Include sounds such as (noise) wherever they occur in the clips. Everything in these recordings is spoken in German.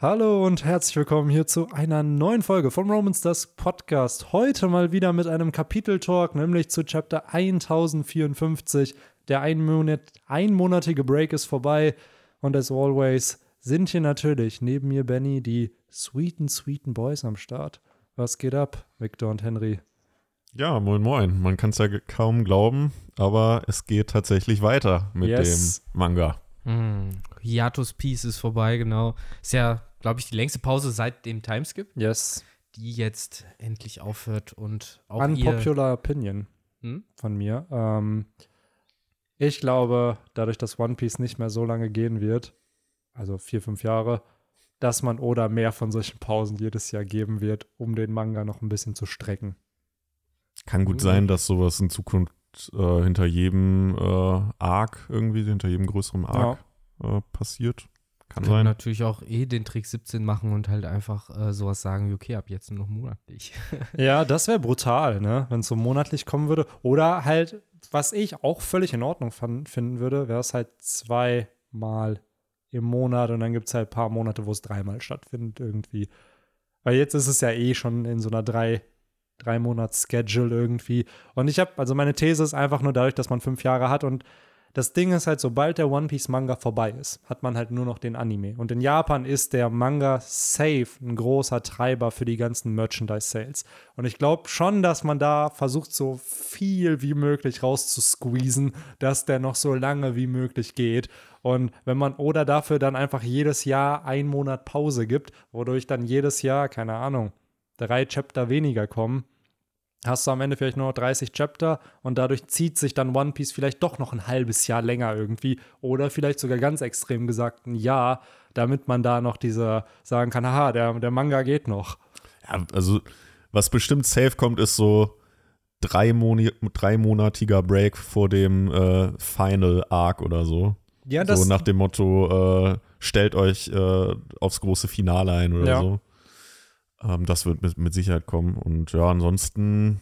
Hallo und herzlich willkommen hier zu einer neuen Folge vom Romans das Podcast. Heute mal wieder mit einem Kapiteltalk, nämlich zu Chapter 1054. Der einmonat einmonatige Break ist vorbei und as always sind hier natürlich neben mir Benny die sweeten, sweeten Boys am Start. Was geht ab, Victor und Henry? Ja, moin moin. Man kann es ja kaum glauben, aber es geht tatsächlich weiter mit yes. dem Manga. Mm, Hiatus Peace ist vorbei, genau. Ist ja glaube ich, die längste Pause seit dem Timeskip. Yes. Die jetzt endlich aufhört und auch Unpopular Opinion hm? von mir. Ähm, ich glaube, dadurch, dass One Piece nicht mehr so lange gehen wird, also vier, fünf Jahre, dass man oder mehr von solchen Pausen jedes Jahr geben wird, um den Manga noch ein bisschen zu strecken. Kann gut sein, dass sowas in Zukunft äh, hinter jedem äh, Arc irgendwie, hinter jedem größeren Arc ja. Äh, passiert. Kann sein. natürlich auch eh den Trick 17 machen und halt einfach äh, sowas sagen wie, okay, ab jetzt nur noch monatlich. (laughs) ja, das wäre brutal, ne? Wenn es so monatlich kommen würde. Oder halt, was ich auch völlig in Ordnung fand, finden würde, wäre es halt zweimal im Monat und dann gibt es halt ein paar Monate, wo es dreimal stattfindet irgendwie. Weil jetzt ist es ja eh schon in so einer drei, drei Monats Schedule irgendwie. Und ich habe, also meine These ist einfach nur dadurch, dass man fünf Jahre hat und das Ding ist halt, sobald der One Piece Manga vorbei ist, hat man halt nur noch den Anime. Und in Japan ist der Manga safe ein großer Treiber für die ganzen Merchandise-Sales. Und ich glaube schon, dass man da versucht, so viel wie möglich rauszusqueezen, dass der noch so lange wie möglich geht. Und wenn man oder dafür dann einfach jedes Jahr einen Monat Pause gibt, wodurch dann jedes Jahr, keine Ahnung, drei Chapter weniger kommen, hast du am Ende vielleicht nur noch 30 Chapter und dadurch zieht sich dann One Piece vielleicht doch noch ein halbes Jahr länger irgendwie oder vielleicht sogar ganz extrem gesagt ein Jahr, damit man da noch diese sagen kann, haha, der, der Manga geht noch. Ja, also was bestimmt safe kommt, ist so drei Moni dreimonatiger Break vor dem äh, Final Arc oder so. Ja, das so nach dem Motto, äh, stellt euch äh, aufs große Finale ein oder ja. so. Ähm, das wird mit, mit Sicherheit kommen. Und ja, ansonsten,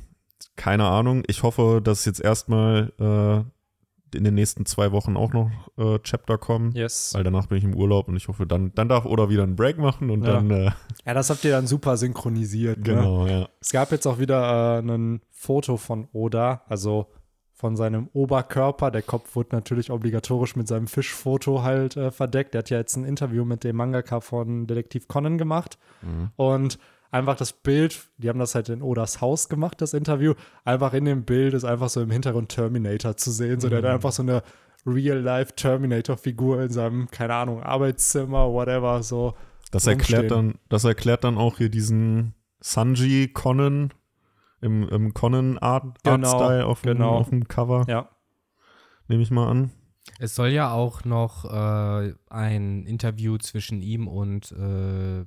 keine Ahnung. Ich hoffe, dass jetzt erstmal äh, in den nächsten zwei Wochen auch noch äh, Chapter kommen. Yes. Weil danach bin ich im Urlaub und ich hoffe, dann, dann darf Oda wieder einen Break machen und ja. dann. Äh, ja, das habt ihr dann super synchronisiert. Ne? Genau, ne? ja. Es gab jetzt auch wieder äh, ein Foto von Oda, also von seinem Oberkörper. Der Kopf wurde natürlich obligatorisch mit seinem Fischfoto halt äh, verdeckt. Er hat ja jetzt ein Interview mit dem Mangaka von Detektiv Conan gemacht. Mhm. Und einfach das Bild, die haben das halt in Odas Haus gemacht, das Interview. Einfach in dem Bild ist einfach so im Hintergrund Terminator zu sehen. So, der hat mhm. einfach so eine Real-Life Terminator-Figur in seinem, keine Ahnung, Arbeitszimmer, whatever, so. Das erklärt dann, das erklärt dann auch hier diesen Sanji Conan im, im Conan-Art genau, Style auf, genau. auf dem Cover. Ja. Nehme ich mal an. Es soll ja auch noch äh, ein Interview zwischen ihm und äh,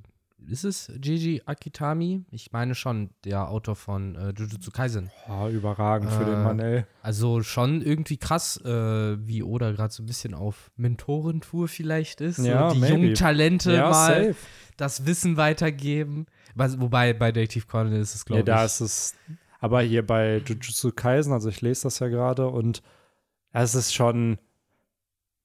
ist es Gigi Akitami? Ich meine schon, der Autor von äh, Jujutsu Kaisen. Oh, überragend für den Mann, ey. Also schon irgendwie krass, äh, wie Oda gerade so ein bisschen auf Mentorentour vielleicht ist. Ja, so die maybe. jungen Talente ja, mal safe. das Wissen weitergeben. Wobei bei Detective Conan ist es, glaube ja, ich. da ist es. Aber hier bei Jujutsu Kaisen, also ich lese das ja gerade und es ist schon.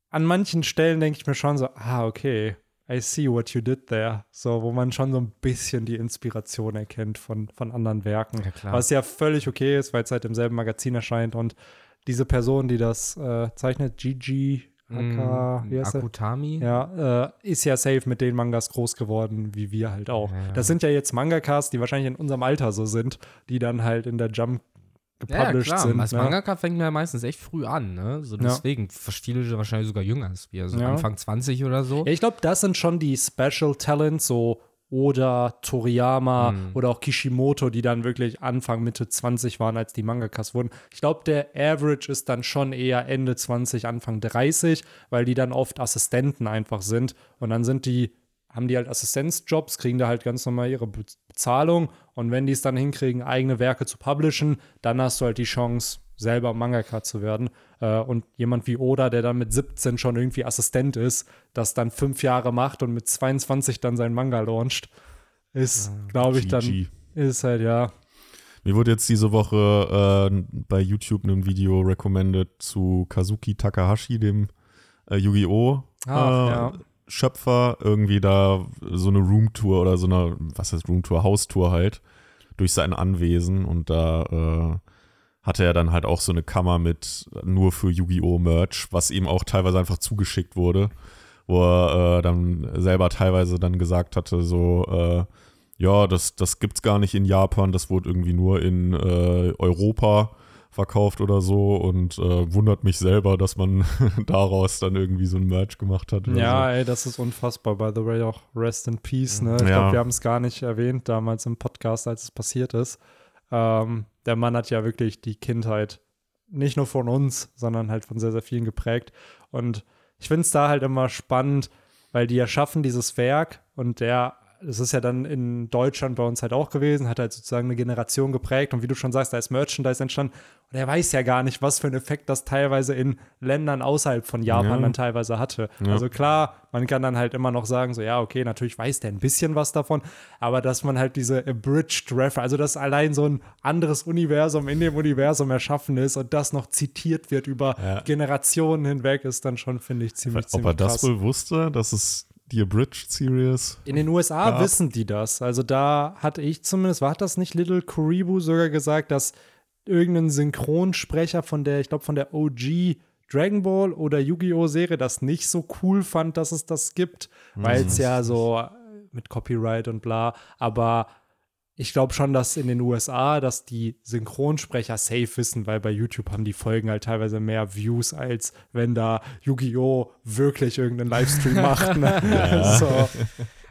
An manchen Stellen denke ich mir schon so, ah, okay, I see what you did there. So, wo man schon so ein bisschen die Inspiration erkennt von, von anderen Werken. Ja, was ja völlig okay ist, weil es halt im selben Magazin erscheint und diese Person, die das äh, zeichnet, Gigi Aka, mm, Akutami. Ja, äh, ist ja safe mit den Mangas groß geworden, wie wir halt auch. Ja, ja. Das sind ja jetzt Mangakas, die wahrscheinlich in unserem Alter so sind, die dann halt in der Jump gepublished ja, sind. Als ne? Mangaka fängt man ja meistens echt früh an, ne? So deswegen, ja. viele wahrscheinlich sogar jünger als wir, so Anfang 20 oder so. Ja, ich glaube, das sind schon die Special Talents, so oder Toriyama mhm. oder auch Kishimoto, die dann wirklich Anfang, Mitte 20 waren, als die Mangakas wurden. Ich glaube, der Average ist dann schon eher Ende 20, Anfang 30, weil die dann oft Assistenten einfach sind. Und dann sind die, haben die halt Assistenzjobs, kriegen da halt ganz normal ihre Bezahlung. Und wenn die es dann hinkriegen, eigene Werke zu publishen, dann hast du halt die Chance, selber Mangaka zu werden. Äh, und jemand wie Oda, der dann mit 17 schon irgendwie Assistent ist, das dann fünf Jahre macht und mit 22 dann sein Manga launcht, ist, ah, glaube ich, dann ist halt, ja. Mir wurde jetzt diese Woche äh, bei YouTube ein Video recommended zu Kazuki Takahashi, dem äh, Yu-Gi-Oh! Ah, ja. Schöpfer irgendwie da so eine Roomtour oder so eine, was heißt Roomtour, Haustour halt, durch sein Anwesen und da äh, hatte er dann halt auch so eine Kammer mit nur für Yu-Gi-Oh! Merch, was ihm auch teilweise einfach zugeschickt wurde, wo er äh, dann selber teilweise dann gesagt hatte, so, äh, ja, das, das gibt's gar nicht in Japan, das wurde irgendwie nur in äh, Europa verkauft oder so und äh, wundert mich selber, dass man (laughs) daraus dann irgendwie so ein Merch gemacht hat. Ja, so. ey, das ist unfassbar. By the way, auch Rest in Peace. Ne? Ich ja. glaube, wir haben es gar nicht erwähnt damals im Podcast, als es passiert ist. Ähm, der Mann hat ja wirklich die Kindheit nicht nur von uns, sondern halt von sehr, sehr vielen geprägt. Und ich finde es da halt immer spannend, weil die erschaffen dieses Werk und der das ist ja dann in Deutschland bei uns halt auch gewesen, hat halt sozusagen eine Generation geprägt und wie du schon sagst, da ist Merchandise entstanden und er weiß ja gar nicht, was für einen Effekt das teilweise in Ländern außerhalb von Japan ja. dann teilweise hatte. Ja. Also klar, man kann dann halt immer noch sagen, so ja, okay, natürlich weiß der ein bisschen was davon, aber dass man halt diese abridged Reference, also dass allein so ein anderes Universum in dem Universum erschaffen ist und das noch zitiert wird über ja. Generationen hinweg, ist dann schon, finde ich, ziemlich, Ob ziemlich Ob er das wohl wusste, dass es die Abridged Series. In den USA gab. wissen die das. Also da hatte ich zumindest, war das nicht Little Kuribu sogar gesagt, dass irgendein Synchronsprecher von der, ich glaube von der OG Dragon Ball oder Yu-Gi-Oh! Serie das nicht so cool fand, dass es das gibt, weil es ja so mit Copyright und bla, aber ich glaube schon, dass in den USA, dass die Synchronsprecher safe wissen, weil bei YouTube haben die Folgen halt teilweise mehr Views, als wenn da Yu-Gi-Oh! wirklich irgendeinen Livestream macht. Ne? (laughs) Ja. (laughs) so.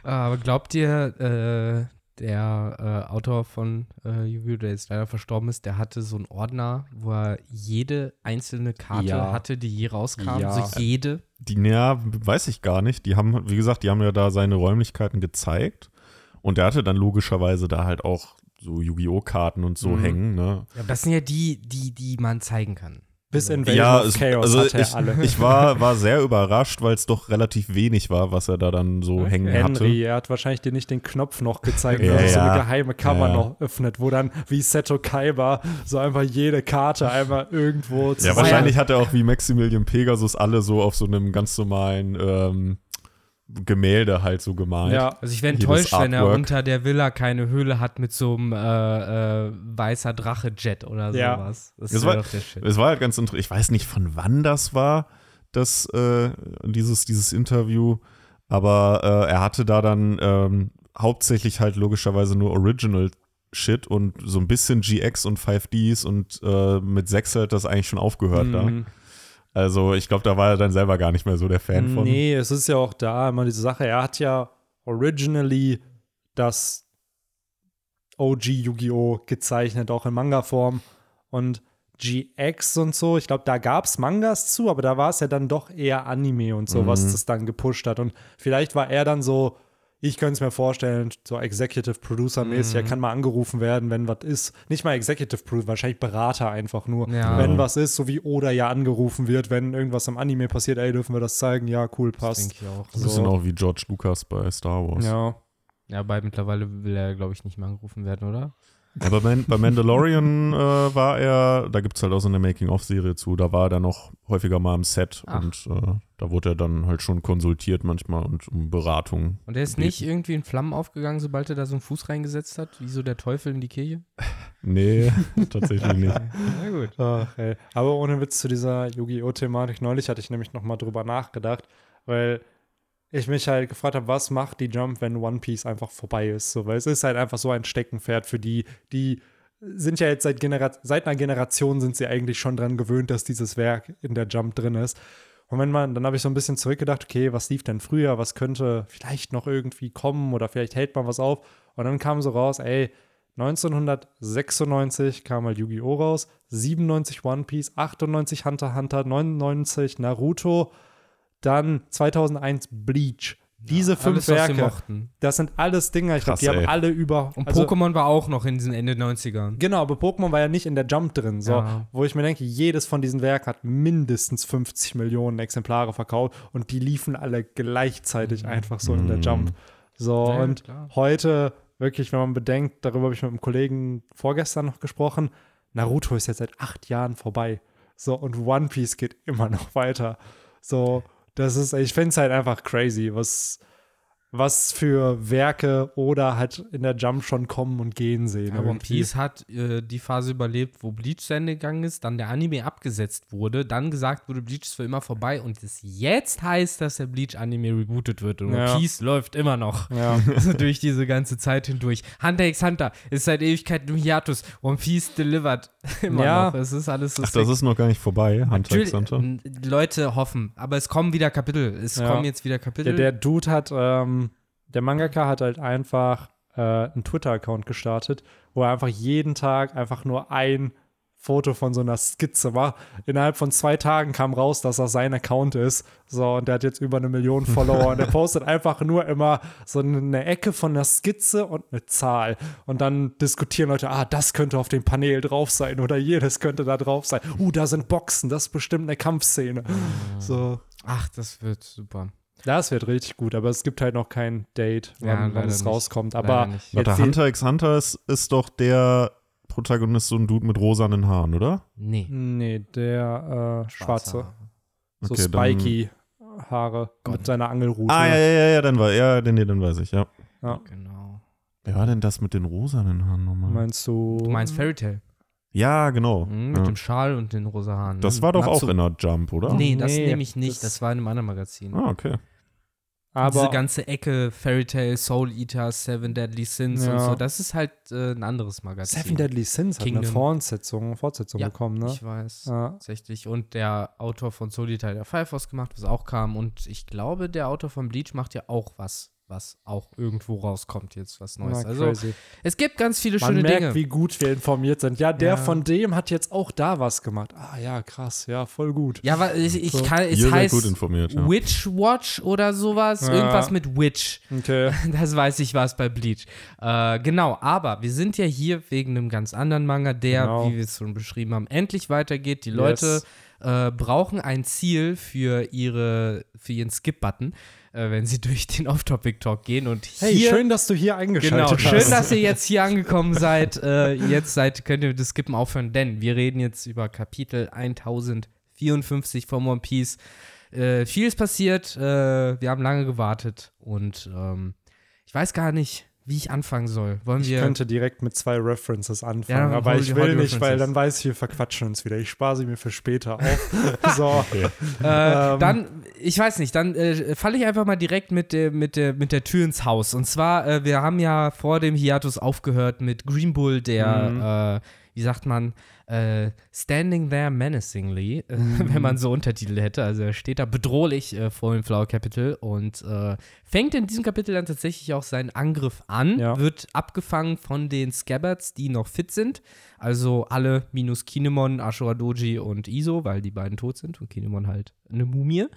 Aber glaubt ihr, äh, der äh, Autor von äh, Yu-Gi-Oh!, der jetzt leider verstorben ist, der hatte so einen Ordner, wo er jede einzelne Karte ja. hatte, die je rauskam. Ja. So jede. Die, ja, weiß ich gar nicht. Die haben, wie gesagt, die haben ja da seine Räumlichkeiten gezeigt. Und der hatte dann logischerweise da halt auch so Yu-Gi-Oh! Karten und so mhm. hängen. Ne? Ja, das sind ja die, die, die man zeigen kann. Bis in ja, of Chaos also hatte ich, alle. (laughs) Ich war, war sehr überrascht, weil es doch relativ wenig war, was er da dann so okay. hängen Henry, hatte. Henry, er hat wahrscheinlich dir nicht den Knopf noch gezeigt, ja, dass ja. so eine geheime Kammer ja. noch öffnet, wo dann wie Seto Kaiba so einfach jede Karte einmal irgendwo zu Ja, wahrscheinlich hat er auch wie Maximilian Pegasus alle so auf so einem ganz normalen ähm, Gemälde halt so gemalt. Ja, also ich wäre enttäuscht, wenn er unter der Villa keine Höhle hat mit so einem äh, äh, weißer Drache-Jet oder ja. sowas. Das es war, doch der Shit. Es war halt ganz interessant. Ich weiß nicht, von wann das war, das, äh, dieses, dieses Interview, aber äh, er hatte da dann ähm, hauptsächlich halt logischerweise nur Original Shit und so ein bisschen GX und 5Ds und äh, mit 6 hat das eigentlich schon aufgehört mhm. da. Also ich glaube, da war er dann selber gar nicht mehr so der Fan von. Nee, es ist ja auch da immer diese Sache. Er hat ja originally das OG Yu-Gi-Oh! gezeichnet, auch in Manga-Form. Und GX und so, ich glaube, da gab es Mangas zu, aber da war es ja dann doch eher Anime und so, mhm. was das dann gepusht hat. Und vielleicht war er dann so ich könnte es mir vorstellen, so Executive Producer-mäßig, mhm. er kann mal angerufen werden, wenn was ist. Nicht mal Executive Producer, wahrscheinlich Berater einfach nur. Ja. Wenn was ist, so wie Oda ja angerufen wird, wenn irgendwas im Anime passiert, ey, dürfen wir das zeigen? Ja, cool, passt. Das denke ich auch. So. Ein bisschen auch wie George Lucas bei Star Wars. Ja. Ja, bei mittlerweile will er, glaube ich, nicht mehr angerufen werden, oder? Ja, bei, Man bei Mandalorian äh, war er, da gibt es halt auch so eine Making-of-Serie zu, da war er dann noch häufiger mal im Set Ach. und äh, da wurde er dann halt schon konsultiert manchmal und um Beratung. Und er ist gebeten. nicht irgendwie in Flammen aufgegangen, sobald er da so einen Fuß reingesetzt hat, wie so der Teufel in die Kirche? nee, (laughs) tatsächlich nicht. Na gut. Ach, ey. Aber ohne Witz zu dieser Yu-Gi-Oh!-Thematik, neulich hatte ich nämlich nochmal drüber nachgedacht, weil ich mich halt gefragt habe, was macht die Jump, wenn One Piece einfach vorbei ist? So, weil es ist halt einfach so ein Steckenpferd für die, die sind ja jetzt seit, Genera seit einer Generation sind sie eigentlich schon dran gewöhnt, dass dieses Werk in der Jump drin ist. Und wenn man, dann habe ich so ein bisschen zurückgedacht, okay, was lief denn früher, was könnte vielleicht noch irgendwie kommen oder vielleicht hält man was auf. Und dann kam so raus, ey, 1996 kam halt Yu-Gi-Oh! raus, 97 One Piece, 98 Hunter Hunter, 99 Naruto, dann 2001 Bleach. Diese ja, fünf alles, Werke, das sind alles Dinger, ich glaube, die ey. haben alle über. Und also, Pokémon war auch noch in diesen Ende 90ern. Genau, aber Pokémon war ja nicht in der Jump drin. So, ja. Wo ich mir denke, jedes von diesen Werken hat mindestens 50 Millionen Exemplare verkauft und die liefen alle gleichzeitig mhm. einfach so mhm. in der Jump. So, ja, und klar. heute, wirklich, wenn man bedenkt, darüber habe ich mit einem Kollegen vorgestern noch gesprochen, Naruto ist jetzt seit acht Jahren vorbei. So, und One Piece geht immer noch weiter. So, das ist, ich finde es halt einfach crazy, was, was für Werke oder halt in der Jump schon kommen und gehen sehen. Ja, One Piece hat äh, die Phase überlebt, wo Bleach zu Ende gegangen ist, dann der Anime abgesetzt wurde, dann gesagt wurde, Bleach ist für immer vorbei und es jetzt heißt, dass der Bleach-Anime rebootet wird und ja. One Piece läuft immer noch ja. (laughs) also durch diese ganze Zeit hindurch. Hunter x Hunter ist seit Ewigkeit im Hiatus. One Piece delivered (laughs) immer ja. noch. Es ist alles so Ach, das ist noch gar nicht vorbei, Hunter x Hunter. Leute hoffen, aber es kommen wieder Kapitel. Es kommen jetzt wieder Kapitel. Der, der Dude hat ähm der Mangaka hat halt einfach äh, einen Twitter-Account gestartet, wo er einfach jeden Tag einfach nur ein Foto von so einer Skizze macht. Innerhalb von zwei Tagen kam raus, dass das sein Account ist. So, und der hat jetzt über eine Million (laughs) Follower und er postet einfach nur immer so eine Ecke von einer Skizze und eine Zahl. Und dann diskutieren Leute, ah, das könnte auf dem Panel drauf sein oder jedes könnte da drauf sein. Uh, da sind Boxen, das ist bestimmt eine Kampfszene. So. Ach, das wird super. Das wird richtig gut, aber es gibt halt noch kein Date, wann, ja, wann es nicht. rauskommt. Aber Warte, Hunter x Hunter ist, ist doch der Protagonist so ein Dude mit rosanen Haaren, oder? Nee. Nee, der äh, schwarze. So okay, spiky Haare Gott. mit seiner Angelrute. Ah, ja, ja, ja, dann war er, den, dann weiß ich, ja. ja. Genau. Wer war denn das mit den rosanen Haaren nochmal? Meinst du? Du meinst Fairy Tale? Ja, genau. Mhm, mit ja. dem Schal und den rosa Haaren. Das war doch Natsu. auch in der Jump, oder? Nee, das nee, nehme ich nicht. Das, das, war in einem anderen Magazin. Ah, okay. Aber diese ganze Ecke, Fairy Tale, Soul Eater, Seven Deadly Sins ja. und so, das ist halt äh, ein anderes Magazin. Seven Deadly Sins Kingdom. hat eine Fortsetzung, Fortsetzung ja, bekommen, ne? Ich weiß, ja. tatsächlich. Und der Autor von Soul Eater hat ja Firefox gemacht, was auch kam. Und ich glaube, der Autor von Bleach macht ja auch was was auch irgendwo rauskommt jetzt, was Neues. Na, also es gibt ganz viele Man schöne merkt, Dinge. wie gut wir informiert sind. Ja, der ja. von dem hat jetzt auch da was gemacht. Ah ja, krass, ja, voll gut. Ja, aber ich, ich so. kann, es Ihr heißt gut informiert, ja. Witch Watch oder sowas, ja. irgendwas mit Witch. Okay. (laughs) Das weiß ich was bei Bleach. Äh, genau, aber wir sind ja hier wegen einem ganz anderen Manga, der, genau. wie wir es schon beschrieben haben, endlich weitergeht. Die Leute yes. Äh, brauchen ein Ziel für ihre für ihren Skip-Button äh, wenn sie (laughs) durch den Off-Topic-Talk gehen. Und hier, hey, schön, dass du hier eingeschaltet genau, hast. Schön, dass ihr jetzt hier angekommen seid. Äh, jetzt seid, könnt ihr das Skippen aufhören, denn wir reden jetzt über Kapitel 1054 von One Piece. Äh, viel ist passiert, äh, wir haben lange gewartet und ähm, ich weiß gar nicht, wie ich anfangen soll. Wollen ich wir könnte direkt mit zwei References anfangen, ja, aber ich will nicht, weil dann weiß ich, wir verquatschen uns wieder. Ich spare sie mir für später auf. (laughs) so. Okay. Äh, ähm. Dann, ich weiß nicht, dann äh, falle ich einfach mal direkt mit der, mit, der, mit der Tür ins Haus. Und zwar, äh, wir haben ja vor dem Hiatus aufgehört mit Green Bull, der, mhm. Wie sagt man, äh, Standing There Menacingly, äh, mhm. wenn man so Untertitel hätte. Also er steht da bedrohlich äh, vor dem Flower Capital und äh, fängt in diesem Kapitel dann tatsächlich auch seinen Angriff an, ja. wird abgefangen von den Scabbards, die noch fit sind. Also alle minus Kinemon, Ashura Doji und Iso, weil die beiden tot sind und Kinemon halt eine Mumie.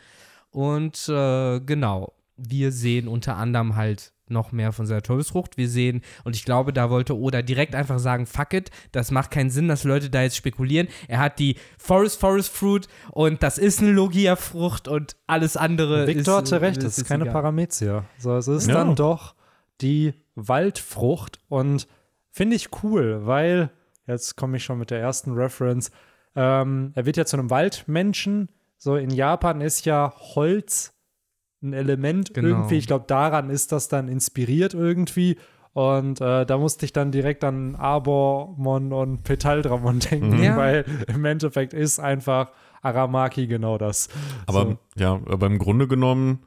Und äh, genau, wir sehen unter anderem halt noch mehr von seiner Teufelsfrucht. Wir sehen, und ich glaube, da wollte Oda direkt einfach sagen, fuck it, das macht keinen Sinn, dass Leute da jetzt spekulieren. Er hat die Forest Forest Fruit und das ist eine Logia-Frucht und alles andere Victor ist... Victor hatte recht, das ist, ist keine egal. Paramezia. So, es ist ja. dann doch die Waldfrucht und finde ich cool, weil, jetzt komme ich schon mit der ersten Reference, ähm, er wird ja zu einem Waldmenschen. So in Japan ist ja Holz ein Element genau. irgendwie. Ich glaube, daran ist das dann inspiriert irgendwie. Und äh, da musste ich dann direkt an Arbormon und Petaldramon (laughs) denken, ja. weil im Endeffekt ist einfach Aramaki genau das. Aber so. ja, aber im Grunde genommen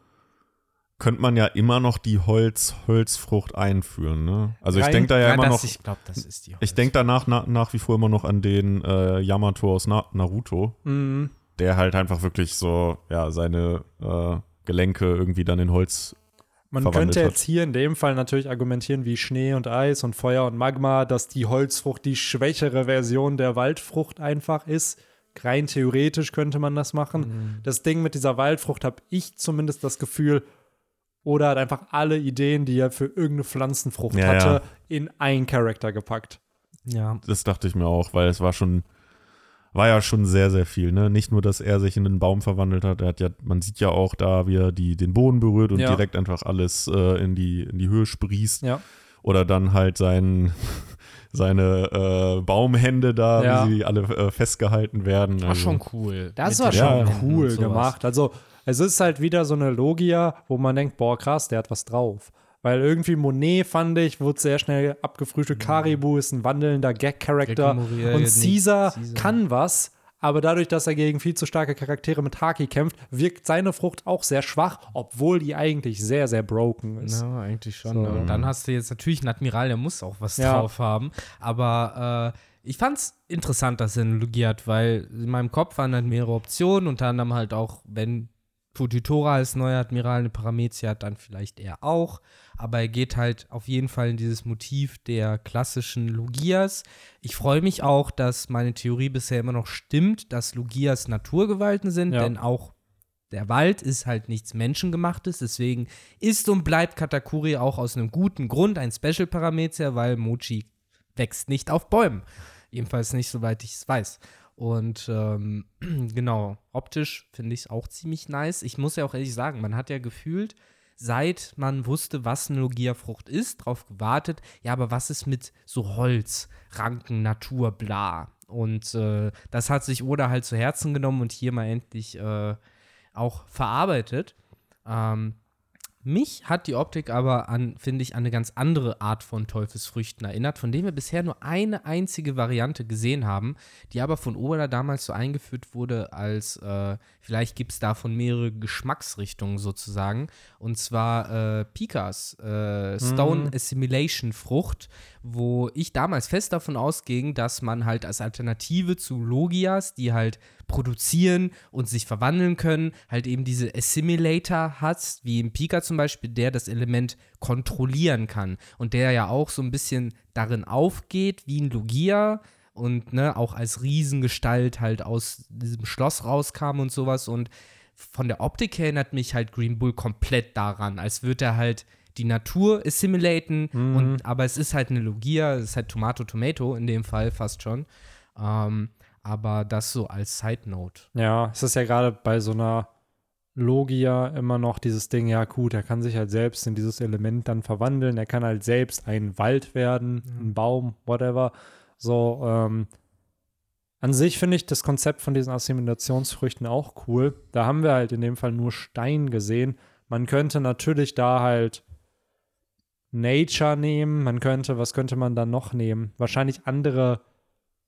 könnte man ja immer noch die Holz, Holzfrucht einführen. Ne? Also ich denke da ja, ja immer das, noch. Ich glaube, das ist die Holz. Ich denke danach na, nach wie vor immer noch an den äh, Yamato aus Na Naruto, mhm. der halt einfach wirklich so ja seine äh, Gelenke irgendwie dann in Holz man könnte jetzt hier in dem Fall natürlich argumentieren wie Schnee und Eis und Feuer und Magma, dass die Holzfrucht die schwächere Version der Waldfrucht einfach ist. Rein theoretisch könnte man das machen. Mhm. Das Ding mit dieser Waldfrucht habe ich zumindest das Gefühl, oder hat einfach alle Ideen, die er für irgendeine Pflanzenfrucht ja, hatte, ja. in einen Charakter gepackt. Ja. Das dachte ich mir auch, weil es war schon war ja schon sehr, sehr viel. Ne? Nicht nur, dass er sich in einen Baum verwandelt hat, er hat ja, man sieht ja auch da, wie er die, den Boden berührt und ja. direkt einfach alles äh, in, die, in die Höhe sprießt. Ja. Oder dann halt sein, (laughs) seine äh, Baumhände da, ja. wie sie alle äh, festgehalten werden. Also, war schon cool. Das war schon cool gemacht. Also es ist halt wieder so eine Logia, wo man denkt, boah, krass, der hat was drauf. Weil irgendwie Monet, fand ich, wurde sehr schnell abgefrühstückt. Mhm. Caribou ist ein wandelnder Gag-Charakter. Und Caesar, Caesar kann was, aber dadurch, dass er gegen viel zu starke Charaktere mit Haki kämpft, wirkt seine Frucht auch sehr schwach, obwohl die eigentlich sehr, sehr broken ist. Ja, eigentlich schon. So. Und dann hast du jetzt natürlich einen Admiral, der muss auch was ja. drauf haben. Aber äh, ich fand's interessant, dass er eine Logie hat, weil in meinem Kopf waren dann mehrere Optionen, unter anderem halt auch, wenn Futitora als neuer Admiral eine Paramezia hat, dann vielleicht er auch. Aber er geht halt auf jeden Fall in dieses Motiv der klassischen Logias. Ich freue mich auch, dass meine Theorie bisher immer noch stimmt, dass Logias Naturgewalten sind, ja. denn auch der Wald ist halt nichts Menschengemachtes, deswegen ist und bleibt Katakuri auch aus einem guten Grund ein Special-Parameter, weil Mochi wächst nicht auf Bäumen. Jedenfalls nicht, soweit ich es weiß. Und ähm, (clears throat) genau, optisch finde ich es auch ziemlich nice. Ich muss ja auch ehrlich sagen, man hat ja gefühlt, seit man wusste, was eine Logia-Frucht ist, darauf gewartet, ja, aber was ist mit so Holz, Ranken, Natur, bla. Und äh, das hat sich Oda halt zu Herzen genommen und hier mal endlich äh, auch verarbeitet. Ähm, mich hat die Optik aber an, finde ich, an eine ganz andere Art von Teufelsfrüchten erinnert, von denen wir bisher nur eine einzige Variante gesehen haben, die aber von Oda damals so eingeführt wurde, als äh, vielleicht gibt es davon mehrere Geschmacksrichtungen sozusagen. Und zwar äh, Pikas, äh, Stone mhm. Assimilation Frucht, wo ich damals fest davon ausging, dass man halt als Alternative zu Logias, die halt produzieren und sich verwandeln können, halt eben diese Assimilator hat, wie im Pika zum Beispiel, der das Element kontrollieren kann und der ja auch so ein bisschen darin aufgeht, wie ein Logia und ne, auch als Riesengestalt halt aus diesem Schloss rauskam und sowas und von der Optik her erinnert mich halt Green Bull komplett daran, als würde er halt die Natur assimilaten, mhm. und, aber es ist halt eine Logia, es ist halt Tomato Tomato in dem Fall fast schon. Ähm, aber das so als Side Note. Ja, es ist ja gerade bei so einer Logia immer noch dieses Ding, ja gut, er kann sich halt selbst in dieses Element dann verwandeln, er kann halt selbst ein Wald werden, mhm. ein Baum, whatever. So, ähm, an sich finde ich das Konzept von diesen Assimilationsfrüchten auch cool. Da haben wir halt in dem Fall nur Stein gesehen. Man könnte natürlich da halt Nature nehmen. Man könnte, was könnte man da noch nehmen? Wahrscheinlich andere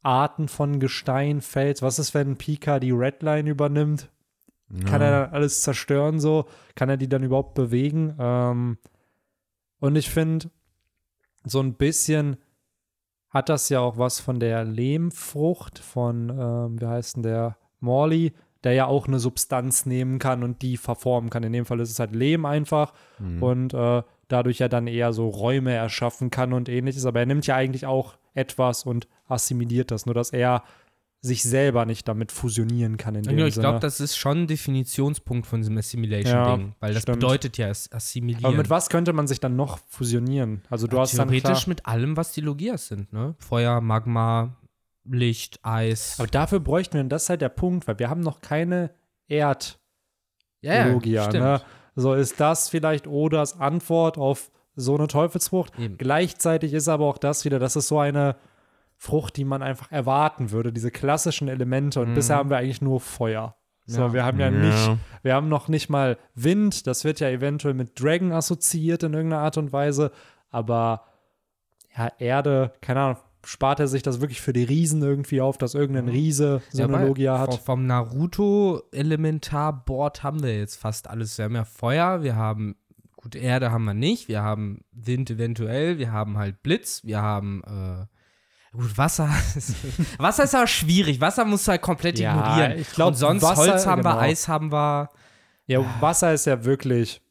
Arten von Gestein, Fels. Was ist, wenn Pika die Redline übernimmt? Ja. Kann er dann alles zerstören so? Kann er die dann überhaupt bewegen? Ähm, und ich finde, so ein bisschen hat das ja auch was von der Lehmfrucht von, ähm, wie heißt denn der, Morley, der ja auch eine Substanz nehmen kann und die verformen kann. In dem Fall ist es halt Lehm einfach mhm. und äh, dadurch ja dann eher so Räume erschaffen kann und ähnliches. Aber er nimmt ja eigentlich auch etwas und assimiliert das, nur dass er sich selber nicht damit fusionieren kann. In dem ich glaube, das ist schon ein Definitionspunkt von diesem Assimilation-Ding, ja, weil das stimmt. bedeutet ja assimilieren. Aber mit was könnte man sich dann noch fusionieren? Also du ja, hast theoretisch mit allem, was die Logias sind, ne? Feuer, Magma, Licht, Eis. Aber dafür bräuchten wir, und das ist halt der Punkt, weil wir haben noch keine Erd-Logia, ja, ne? So ist das vielleicht Odas Antwort auf so eine Teufelsfrucht. Eben. Gleichzeitig ist aber auch das wieder, das ist so eine Frucht, die man einfach erwarten würde, diese klassischen Elemente. Und mhm. bisher haben wir eigentlich nur Feuer. So, ja. wir haben ja, ja, nicht, wir haben noch nicht mal Wind, das wird ja eventuell mit Dragon assoziiert in irgendeiner Art und Weise, aber ja, Erde, keine Ahnung, spart er sich das wirklich für die Riesen irgendwie auf, dass irgendein Riese so ja, eine Logia hat. Vom Naruto-Elementarboard haben wir jetzt fast alles. Wir haben ja Feuer, wir haben, gut, Erde haben wir nicht, wir haben Wind eventuell, wir haben halt Blitz, wir haben, äh, Gut, Wasser. (laughs) Wasser ist aber schwierig. Wasser musst du halt komplett ja, ignorieren. Ich glaub, Und sonst Wasser, Holz haben genau. wir, Eis haben wir. Ja, Wasser ist ja wirklich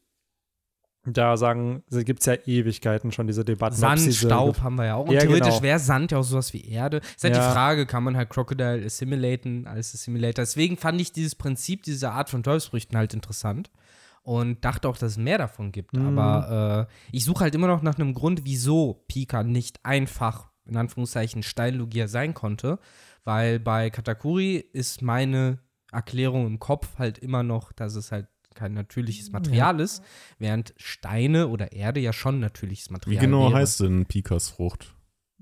da sagen, gibt es ja Ewigkeiten schon diese Debatten. Sand, Staub haben wir ja auch. Und ja, theoretisch genau. wäre Sand ja auch sowas wie Erde. Ist halt ja. die Frage, kann man halt Crocodile assimilaten als Assimilator? Deswegen fand ich dieses Prinzip dieser Art von Teufelsfrüchten halt interessant und dachte auch, dass es mehr davon gibt. Mhm. Aber äh, ich suche halt immer noch nach einem Grund, wieso Pika nicht einfach, in Anführungszeichen, Steinlogia sein konnte. Weil bei Katakuri ist meine Erklärung im Kopf halt immer noch, dass es halt kein natürliches Material ja. ist, während Steine oder Erde ja schon natürliches Material Wie genau wäre. heißt denn Pikas Frucht?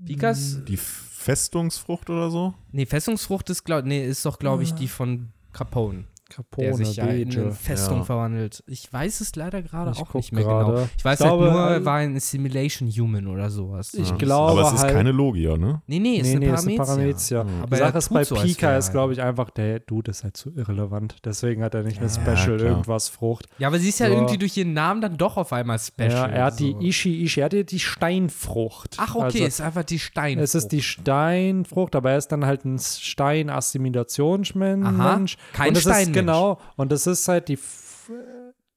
Pikas? Die Festungsfrucht oder so? Nee, Festungsfrucht ist, glaub, nee, ist doch, glaube ich, die von Capone. Capone, der sich ja in eine Festung ja. verwandelt. Ich weiß es leider gerade auch nicht mehr grade. genau. Ich weiß ich halt glaube, nur, er war ein Simulation Human oder sowas. Ich ja. glaube Aber es ist halt, keine Logia, ne? Nee, nee, es nee, ist, nee, eine eine Paramezia. Mhm. Aber die Sache ist, bei so Pika ist, glaube ich, einfach, der Dude ist halt zu irrelevant. Deswegen hat er nicht eine Special irgendwas Frucht. Ja, aber sie ist ja so. irgendwie durch ihren Namen dann doch auf einmal Special. Ja, er hat so. die Ishi Ishi, er hat die Steinfrucht. Ach, okay, also, ist einfach die Steinfrucht. Es ist die Steinfrucht, aber er ist dann halt ein Stein-Assimilationsmensch. Kein Stein. Genau, und das es ist halt die.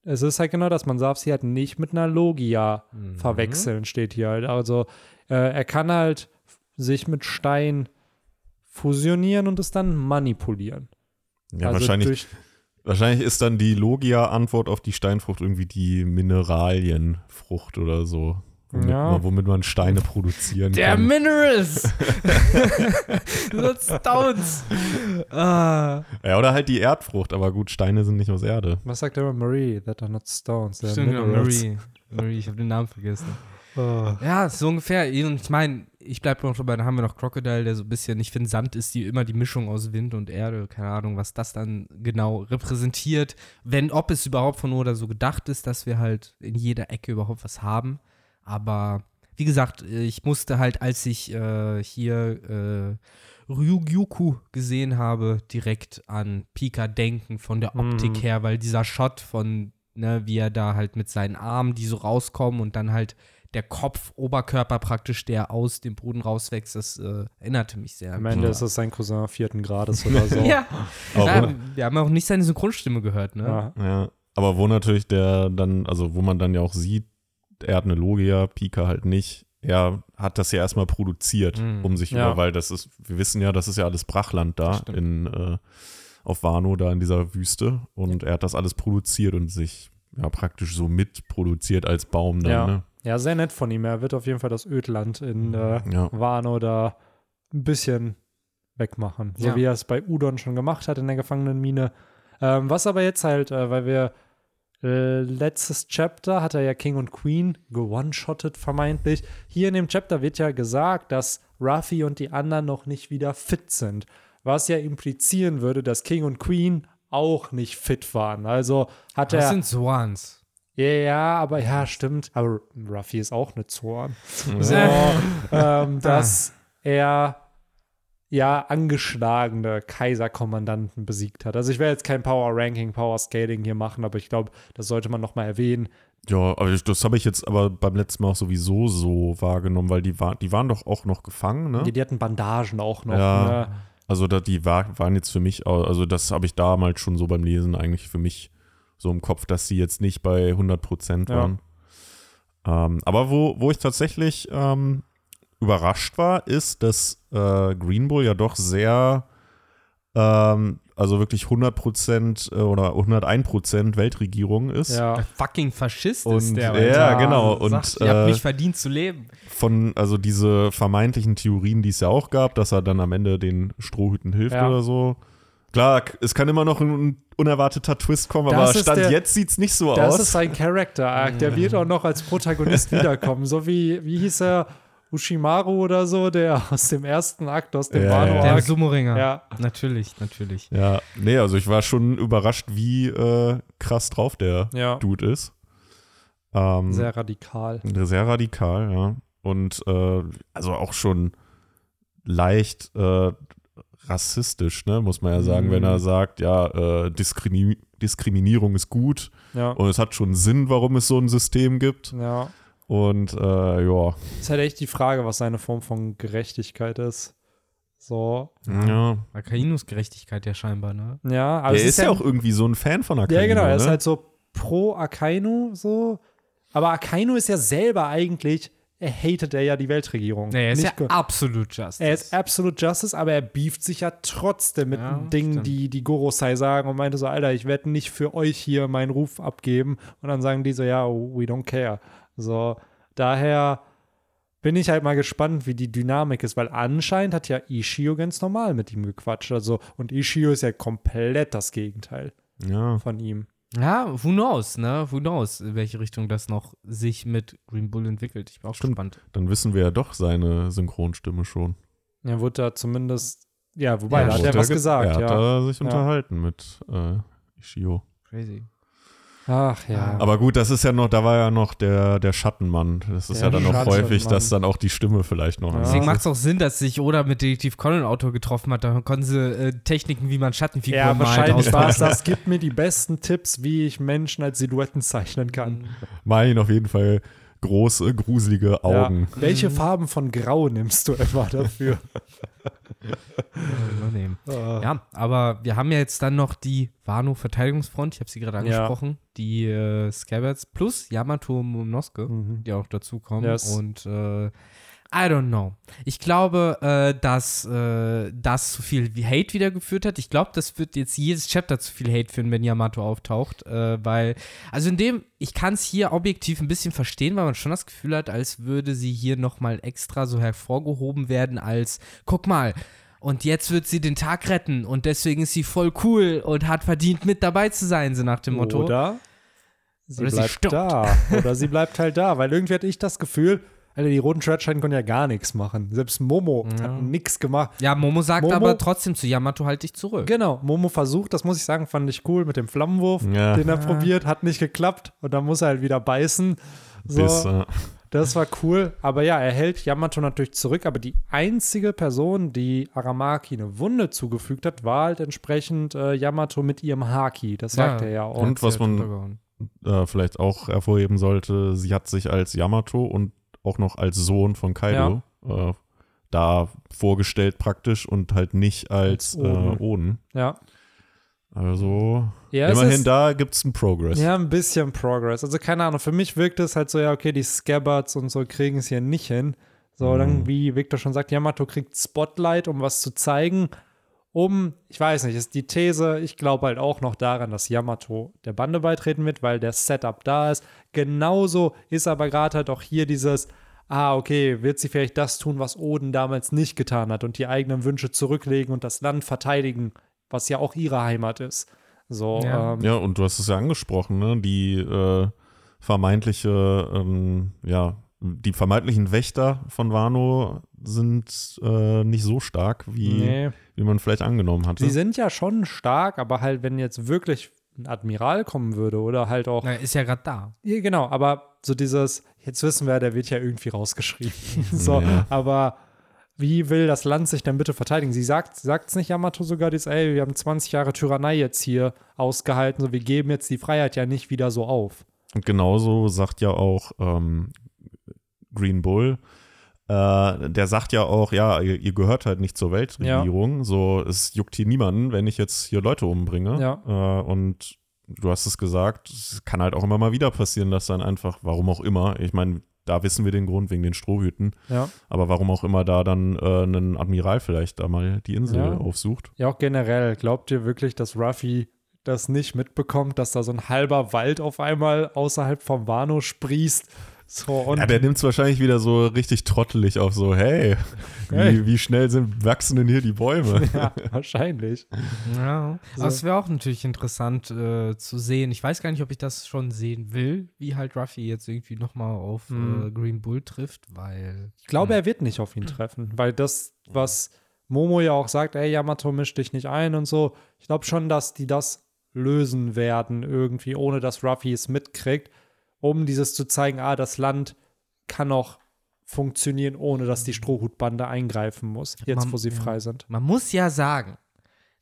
Es ist halt genau das, man darf sie halt nicht mit einer Logia mhm. verwechseln, steht hier halt. Also äh, er kann halt sich mit Stein fusionieren und es dann manipulieren. Ja, also wahrscheinlich, wahrscheinlich ist dann die Logia-Antwort auf die Steinfrucht irgendwie die Mineralienfrucht oder so. Womit, ja. man, womit man Steine produzieren Der kann. Der Minerals! (laughs) Not Stones! Ah. Ja, oder halt die Erdfrucht, aber gut, Steine sind nicht aus Erde. Was sagt der Marie? That are not stones, Stimmt, ja, Marie. Marie, ich habe den Namen vergessen. Oh. Ja, so ungefähr. Und ich meine, ich bleibe noch dabei, da haben wir noch Crocodile, der so ein bisschen, ich finde, Sand ist die immer die Mischung aus Wind und Erde. Keine Ahnung, was das dann genau repräsentiert. Wenn, ob es überhaupt von oder so gedacht ist, dass wir halt in jeder Ecke überhaupt was haben. Aber wie gesagt, ich musste halt, als ich äh, hier äh, Ryugyuku gesehen habe, direkt an Pika denken von der Optik mm. her, weil dieser Shot von, ne, wie er da halt mit seinen Armen, die so rauskommen und dann halt der Kopf, Oberkörper praktisch, der aus dem Boden rauswächst, das äh, erinnerte mich sehr. Am Ende ist das sein Cousin vierten Grades oder so. (laughs) ja. ja wir haben auch nicht seine Synchronstimme gehört, ne? Ja. ja. Aber wo natürlich der dann, also wo man dann ja auch sieht, er hat eine Logia, Pika halt nicht. Er hat das ja erstmal produziert, mhm. um sich ja. über, weil das ist, wir wissen ja, das ist ja alles Brachland da in, äh, auf Wano, da in dieser Wüste. Und ja. er hat das alles produziert und sich ja praktisch so mitproduziert als Baum dann, ja. ne? Ja, sehr nett von ihm. Er wird auf jeden Fall das Ödland in äh, ja. Wano da ein bisschen wegmachen. So wie er es bei Udon schon gemacht hat in der Gefangenenmine. Ähm, was aber jetzt halt, äh, weil wir äh, letztes Chapter hat er ja King und Queen gewone-shottet, vermeintlich. Hier in dem Chapter wird ja gesagt, dass Ruffy und die anderen noch nicht wieder fit sind. Was ja implizieren würde, dass King und Queen auch nicht fit waren. Also hat das er. Das sind Swans. Ja, ja, aber ja, stimmt. Aber Ruffy ist auch eine Zorn. (laughs) So, ähm, dass er ja angeschlagene Kaiserkommandanten besiegt hat. Also ich werde jetzt kein Power Ranking, Power Scaling hier machen, aber ich glaube, das sollte man noch mal erwähnen. Ja, aber das habe ich jetzt aber beim letzten Mal auch sowieso so wahrgenommen, weil die, war, die waren doch auch noch gefangen, ne? Die, die hatten Bandagen auch noch. Ja, ne? Also da, die war, waren jetzt für mich, also das habe ich damals schon so beim Lesen eigentlich für mich so im Kopf, dass sie jetzt nicht bei 100 Prozent waren. Ja. Ähm, aber wo, wo ich tatsächlich ähm, überrascht war, ist, dass äh, Green Bull ja doch sehr, ähm, also wirklich 100% äh, oder 101% Weltregierung ist. Ja. Der fucking Faschist und, ist der. Ja, genau. Und, sagt, ihr habt nicht äh, verdient zu leben. Von, also diese vermeintlichen Theorien, die es ja auch gab, dass er dann am Ende den Strohhüten hilft ja. oder so. Klar, es kann immer noch ein unerwarteter Twist kommen, das aber Stand der, jetzt sieht es nicht so das aus. Das ist sein Character Arc. Der wird auch noch als Protagonist (laughs) wiederkommen. So wie, wie hieß er? Ushimaru oder so, der (laughs) aus dem ersten Akt, aus dem ja, Wano Der Sumo-Ringer. Ja. Natürlich, natürlich. Ja, nee, also ich war schon überrascht, wie äh, krass drauf der ja. Dude ist. Ähm, sehr radikal. Sehr radikal, ja. Und äh, also auch schon leicht äh, rassistisch, ne, muss man ja sagen, mhm. wenn er sagt, ja, äh, Diskrimin Diskriminierung ist gut ja. und es hat schon Sinn, warum es so ein System gibt. Ja. Und äh, ja. Ist halt echt die Frage, was seine Form von Gerechtigkeit ist. So. Ja. Akainus Gerechtigkeit ja scheinbar, ne? Ja, aber. Er ist, ist ja auch irgendwie so ein Fan von Akainu. Ja, genau, er ist ne? halt so pro Akainu so. Aber Akainu ist ja selber eigentlich, er hatet er ja die Weltregierung. Nee, er ist Nicht ja absolut Justice. Er ist absolut Justice, aber er beeft sich ja trotzdem mit ja, Dingen, die die Gorosei sagen und meinte so, Alter, ich werde nicht für euch hier meinen Ruf abgeben. Und dann sagen die so, ja, we don't care. So, daher bin ich halt mal gespannt, wie die Dynamik ist, weil anscheinend hat ja Ishio ganz normal mit ihm gequatscht. Also, und Ishio ist ja komplett das Gegenteil ja. von ihm. Ja, who knows, ne? Who knows, in welche Richtung das noch sich mit Green Bull entwickelt. Ich bin auch Stimmt. gespannt. Dann wissen wir ja doch seine Synchronstimme schon. Ja, wurde da zumindest, ja, wobei, ja, da hat er was gesagt. Er hat ja. da sich unterhalten mit äh, Ishio. Crazy. Ach ja. Aber gut, das ist ja noch, da war ja noch der, der Schattenmann. Das ist ja, ja dann noch häufig, dass dann auch die Stimme vielleicht noch. Ja. Deswegen macht es auch Sinn, dass sich Oda mit Detektiv Conan Autor getroffen hat. Da konnten sie äh, Techniken, wie man Schattenfiguren ja, malt. Wahrscheinlich war es das. Gibt mir die besten Tipps, wie ich Menschen als Silhouetten zeichnen kann. Mein auf jeden Fall große, gruselige Augen. Ja. Welche Farben von Grau nimmst du immer dafür? (laughs) ja, ja, aber wir haben ja jetzt dann noch die Wano-Verteidigungsfront, ich habe sie gerade angesprochen, ja. die äh, Scabbards plus Yamato Momonosuke, mhm. die auch dazukommen. Yes. Und äh, I don't know. Ich glaube, äh, dass äh, das zu viel Hate wieder geführt hat. Ich glaube, das wird jetzt jedes Chapter zu viel Hate führen, wenn Yamato auftaucht, äh, weil, also in dem, ich kann es hier objektiv ein bisschen verstehen, weil man schon das Gefühl hat, als würde sie hier nochmal extra so hervorgehoben werden als, guck mal, und jetzt wird sie den Tag retten und deswegen ist sie voll cool und hat verdient mit dabei zu sein, so nach dem Motto. Oder sie Oder bleibt sie da. Oder sie bleibt halt da, weil irgendwie hatte ich das Gefühl, Alter, die roten Schwertscheiden konnten ja gar nichts machen. Selbst Momo ja. hat nichts gemacht. Ja, Momo sagt Momo, aber trotzdem zu Yamato, halt dich zurück. Genau, Momo versucht, das muss ich sagen, fand ich cool mit dem Flammenwurf, ja. den er ja. probiert, hat nicht geklappt und dann muss er halt wieder beißen. So, Bis. Das war cool, aber ja, er hält Yamato natürlich zurück, aber die einzige Person, die Aramaki eine Wunde zugefügt hat, war halt entsprechend äh, Yamato mit ihrem Haki. Das sagt er ja auch. Und was man äh, vielleicht auch hervorheben sollte, sie hat sich als Yamato und auch noch als Sohn von Kaido ja. äh, da vorgestellt praktisch und halt nicht als, Oden. Äh, Oden. Ja. Also ja, immerhin ist, da gibt es einen Progress. Ja, ein bisschen Progress. Also keine Ahnung, für mich wirkt es halt so, ja, okay, die Scabbards und so kriegen es hier nicht hin. So, mhm. dann, wie Victor schon sagt, Yamato kriegt Spotlight, um was zu zeigen. Um, ich weiß nicht, ist die These, ich glaube halt auch noch daran, dass Yamato der Bande beitreten wird, weil der Setup da ist. Genauso ist aber gerade halt auch hier dieses, ah, okay, wird sie vielleicht das tun, was Oden damals nicht getan hat und die eigenen Wünsche zurücklegen und das Land verteidigen, was ja auch ihre Heimat ist. So, ja. Ähm, ja, und du hast es ja angesprochen, ne? Die äh, vermeintliche, ähm, ja, die vermeintlichen Wächter von Wano sind äh, nicht so stark, wie, nee. wie man vielleicht angenommen hatte. Sie sind ja schon stark, aber halt, wenn jetzt wirklich ein Admiral kommen würde oder halt auch. Na, ist ja gerade da. Ja, genau, aber so dieses, jetzt wissen wir, der wird ja irgendwie rausgeschrieben. (laughs) so, ja. aber wie will das Land sich denn bitte verteidigen? Sie sagt es nicht Yamato sogar, dieses, ey, wir haben 20 Jahre Tyrannei jetzt hier ausgehalten, so wir geben jetzt die Freiheit ja nicht wieder so auf. Und genauso sagt ja auch ähm, Green Bull, äh, der sagt ja auch, ja, ihr, ihr, gehört halt nicht zur Weltregierung. Ja. So, es juckt hier niemanden, wenn ich jetzt hier Leute umbringe. Ja. Äh, und du hast es gesagt, es kann halt auch immer mal wieder passieren, dass dann einfach, warum auch immer, ich meine, da wissen wir den Grund wegen den Strohhüten. Ja. Aber warum auch immer da dann äh, ein Admiral vielleicht da mal die Insel ja. aufsucht. Ja, auch generell. Glaubt ihr wirklich, dass Ruffy das nicht mitbekommt, dass da so ein halber Wald auf einmal außerhalb vom Wano sprießt? So, ja, der nimmt es wahrscheinlich wieder so richtig trottelig auf, so, hey, hey. Wie, wie, schnell sind, wachsen denn hier die Bäume? Ja, (laughs) wahrscheinlich. Ja, so. aber es wäre auch natürlich interessant äh, zu sehen. Ich weiß gar nicht, ob ich das schon sehen will, wie halt Ruffy jetzt irgendwie nochmal auf hm. äh, Green Bull trifft, weil. Ich glaube, hm. er wird nicht auf ihn treffen, weil das, was Momo ja auch sagt, ey, Yamato, misch dich nicht ein und so. Ich glaube schon, dass die das lösen werden, irgendwie, ohne dass Ruffy es mitkriegt um dieses zu zeigen, ah, das Land kann auch funktionieren, ohne dass die Strohhutbande eingreifen muss, jetzt man, wo sie frei sind. Man muss ja sagen,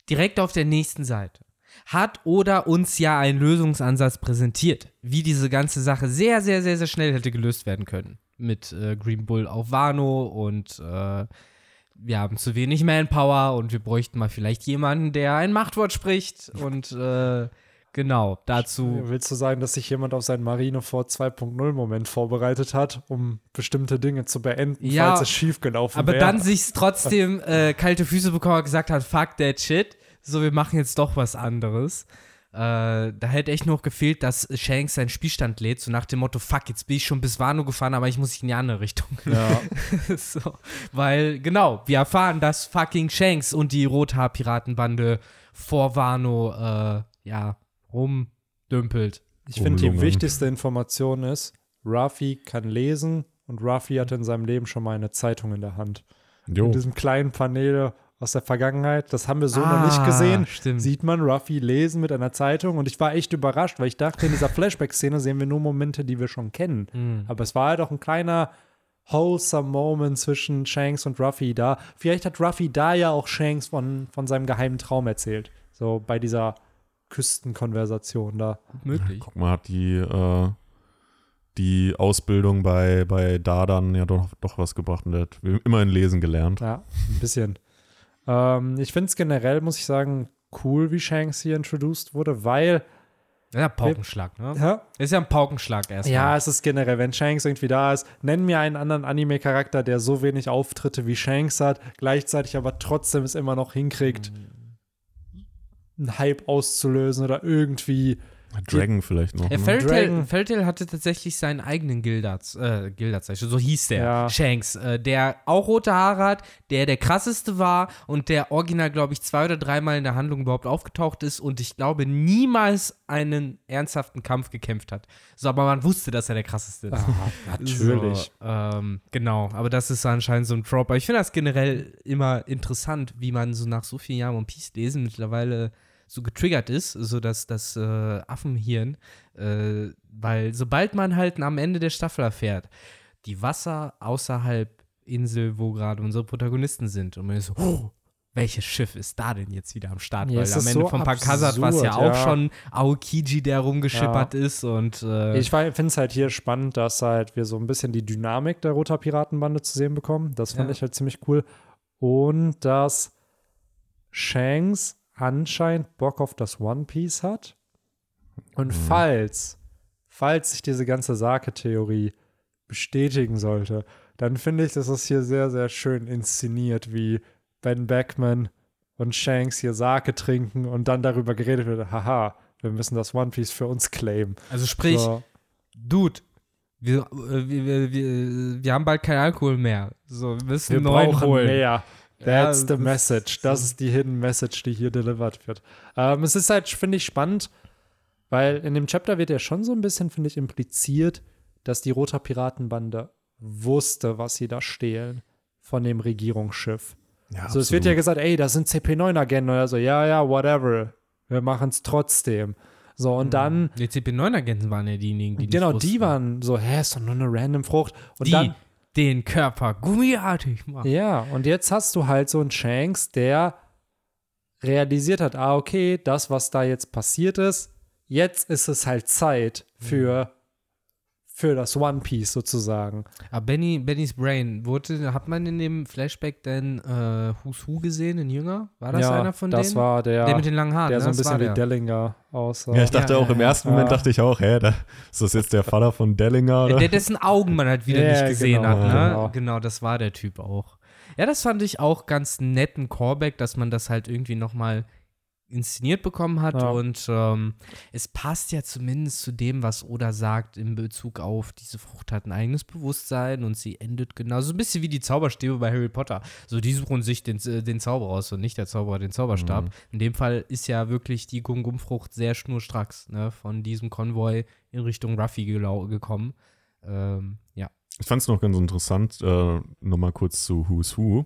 direkt auf der nächsten Seite hat oder uns ja einen Lösungsansatz präsentiert, wie diese ganze Sache sehr, sehr, sehr, sehr schnell hätte gelöst werden können. Mit äh, Green Bull auf Wano und äh, wir haben zu wenig Manpower und wir bräuchten mal vielleicht jemanden, der ein Machtwort spricht und äh, Genau, dazu. Willst du sagen, dass sich jemand auf seinen Marineford 2.0 Moment vorbereitet hat, um bestimmte Dinge zu beenden, ja, falls es schiefgelaufen wäre? Aber dann sich trotzdem (laughs) äh, kalte Füße bekommen und gesagt hat, fuck that shit, so wir machen jetzt doch was anderes. Äh, da hätte echt noch gefehlt, dass Shanks seinen Spielstand lädt, so nach dem Motto, fuck, jetzt bin ich schon bis Wano gefahren, aber ich muss in die andere Richtung. Ja. (laughs) so, weil, genau, wir erfahren, dass fucking Shanks und die Rothaar-Piratenbande vor Wano, äh, ja, rumdümpelt. Ich finde, die wichtigste Information ist, Ruffy kann lesen und Ruffy hatte in seinem Leben schon mal eine Zeitung in der Hand. Jo. In diesem kleinen Panel aus der Vergangenheit. Das haben wir so ah, noch nicht ah, gesehen. Stimmt. Sieht man Ruffy lesen mit einer Zeitung und ich war echt überrascht, weil ich dachte, in dieser Flashback-Szene sehen wir nur Momente, die wir schon kennen. Mhm. Aber es war halt auch ein kleiner wholesome Moment zwischen Shanks und Ruffy da. Vielleicht hat Ruffy da ja auch Shanks von, von seinem geheimen Traum erzählt. So bei dieser Küstenkonversation da. Möglich. Guck mal, hat die, äh, die Ausbildung bei, bei Dardan ja doch, doch was gebracht und der hat immerhin lesen gelernt. Ja, ein bisschen. ähm, ich finde es generell, muss ich sagen, cool, wie Shanks hier introduced wurde, weil ja, Paukenschlag, ne? Ja? Ist ja ein Paukenschlag erstmal. Ja, es ist generell, wenn Shanks irgendwie da ist, nenn mir einen anderen Anime-Charakter, der so wenig Auftritte wie Shanks hat, gleichzeitig aber trotzdem es immer noch hinkriegt, mhm. Einen Hype auszulösen oder irgendwie Dragon vielleicht noch. Ja, ne? Fairytale, Fairytale hatte tatsächlich seinen eigenen Gildarts, äh, Gildartzeichen, so hieß der, ja. Shanks, äh, der auch rote Haare hat, der der krasseste war und der original, glaube ich, zwei oder dreimal in der Handlung überhaupt aufgetaucht ist und ich glaube niemals einen ernsthaften Kampf gekämpft hat. So, aber man wusste, dass er der krasseste ist. Ah, natürlich. So, ähm, genau, aber das ist anscheinend so ein Trope. Aber ich finde das generell immer interessant, wie man so nach so vielen Jahren One Piece lesen mittlerweile so getriggert ist, so dass das äh, Affenhirn, äh, weil sobald man halt am Ende der Staffel erfährt, die Wasser außerhalb Insel, wo gerade unsere Protagonisten sind, und man ist so, oh, welches Schiff ist da denn jetzt wieder am Start? Ja, Weil am Ende so von Pakazat war es ja auch schon Aokiji, der rumgeschippert ja. ist und äh Ich finde es halt hier spannend, dass halt wir so ein bisschen die Dynamik der Roter Piratenbande zu sehen bekommen. Das fand ja. ich halt ziemlich cool. Und dass Shanks anscheinend Bock auf das One Piece hat. Und mhm. falls, falls sich diese ganze Sake-Theorie bestätigen sollte, dann finde ich, dass das hier sehr, sehr schön inszeniert, wie Ben Beckman und Shanks hier Sake trinken und dann darüber geredet wird, haha, wir müssen das One Piece für uns claimen. Also sprich, so. Dude, wir, äh, wir, wir, wir, haben bald keinen Alkohol mehr. So, wir müssen wir neuen holen. Mehr. That's the message. Das ist die Hidden Message, die hier delivered wird. Ähm, es ist halt, finde ich, spannend, weil in dem Chapter wird ja schon so ein bisschen, finde ich, impliziert, dass die Roter Piratenbande wusste, was sie da stehlen von dem Regierungsschiff. Ja, so, es wird ja gesagt, ey, das sind CP9-Agenten oder so. Ja, ja, whatever. Wir machen es trotzdem. So, und hm. dann. Die CP9-Agenten waren ja diejenigen, die. Genau, die waren so, hä, ist doch nur eine random Frucht. Und die, dann, den Körper gummiartig machen. Ja, und jetzt hast du halt so einen Shanks, der realisiert hat, ah, okay, das, was da jetzt passiert ist, jetzt ist es halt Zeit für für das One Piece sozusagen. Aber Benny, Bennys Brain, wurde, hat man in dem Flashback denn äh, Who's Who gesehen, den Jünger? War das ja, einer von das denen? das war der. Der mit den langen Haaren. Der ne? so ein bisschen wie Dellinger aussah. Ja, ich dachte ja, auch, im ersten Moment dachte ich auch, hä, da, ist das jetzt der Vater von Dellinger? Oder? Der, dessen Augen man halt wieder nicht gesehen genau, hat, ne? Genau. genau, das war der Typ auch. Ja, das fand ich auch ganz netten Callback, dass man das halt irgendwie nochmal inszeniert bekommen hat. Ja. Und ähm, es passt ja zumindest zu dem, was Oda sagt in Bezug auf, diese Frucht hat ein eigenes Bewusstsein und sie endet genauso ein bisschen wie die Zauberstäbe bei Harry Potter. So, die suchen sich den, äh, den Zauber aus und nicht der Zauberer den Zauberstab. Mhm. In dem Fall ist ja wirklich die Gum-Gum-Frucht sehr schnurstracks ne, von diesem Konvoi in Richtung Ruffy gekommen. Ähm, ja. Ich fand es noch ganz interessant, äh, nochmal kurz zu Who's Who.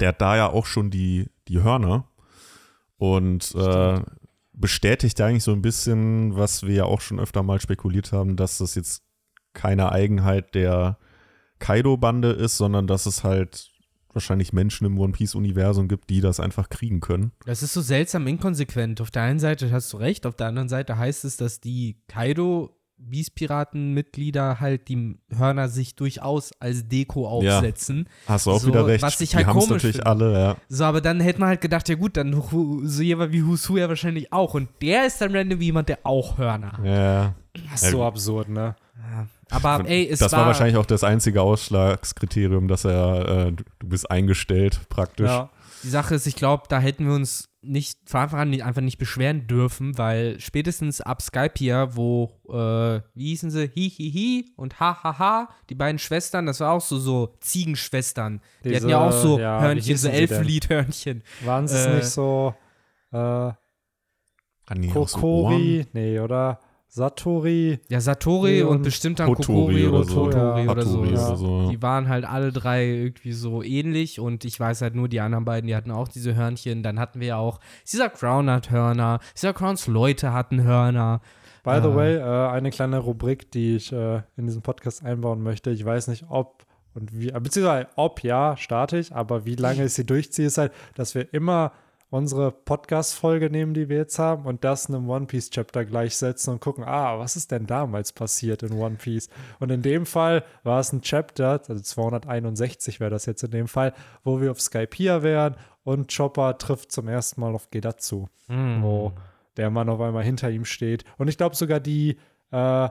Der hat da ja auch schon die, die Hörner und äh, bestätigt eigentlich so ein bisschen, was wir ja auch schon öfter mal spekuliert haben, dass das jetzt keine Eigenheit der Kaido-Bande ist, sondern dass es halt wahrscheinlich Menschen im One Piece-Universum gibt, die das einfach kriegen können. Das ist so seltsam inkonsequent. Auf der einen Seite hast du recht, auf der anderen Seite heißt es, dass die Kaido Beast-Piraten-Mitglieder halt die Hörner sich durchaus als Deko aufsetzen. Ja, hast du auch so, wieder recht. Was ich halt die komisch natürlich finde. alle, ja. So, aber dann hätte man halt gedacht, ja gut, dann so jemand wie Husu ja wahrscheinlich auch. Und der ist dann random wie jemand, der auch Hörner hat. Ja. Das ist so absurd, ne? Ja. Aber ey, es Das war, war, wahrscheinlich auch das einzige Ausschlagskriterium, dass er, äh, du bist eingestellt praktisch. Ja. Die Sache ist, ich glaube, da hätten wir uns nicht von Anfang an nicht, einfach nicht beschweren dürfen, weil spätestens ab Skype hier, wo, äh, wie hießen sie, Hihihi und Hahaha, die beiden Schwestern, das war auch so, so Ziegenschwestern. Die Diese, hatten ja auch so ja, Hörnchen, so Elfenliedhörnchen. Waren es äh, nicht so, äh, Kokori? So nee, oder? Satori. Ja, Satori und, und bestimmt dann Kotori oder, so. Totori oder, so. Oder so. Die waren halt alle drei irgendwie so ähnlich und ich weiß halt nur, die anderen beiden, die hatten auch diese Hörnchen. Dann hatten wir ja auch, dieser Crown hat Hörner, dieser Crowns Leute hatten Hörner. By the äh, way, äh, eine kleine Rubrik, die ich äh, in diesen Podcast einbauen möchte. Ich weiß nicht, ob und wie, beziehungsweise ob ja, starte ich, aber wie lange (laughs) ich sie durchziehe, ist halt, dass wir immer unsere Podcast-Folge nehmen, die wir jetzt haben, und das in einem One Piece-Chapter gleichsetzen und gucken, ah, was ist denn damals passiert in One Piece? Und in dem Fall war es ein Chapter, also 261 wäre das jetzt in dem Fall, wo wir auf Skypiea wären und Chopper trifft zum ersten Mal auf Gedatsu, mm. wo der Mann auf einmal hinter ihm steht. Und ich glaube sogar die, äh,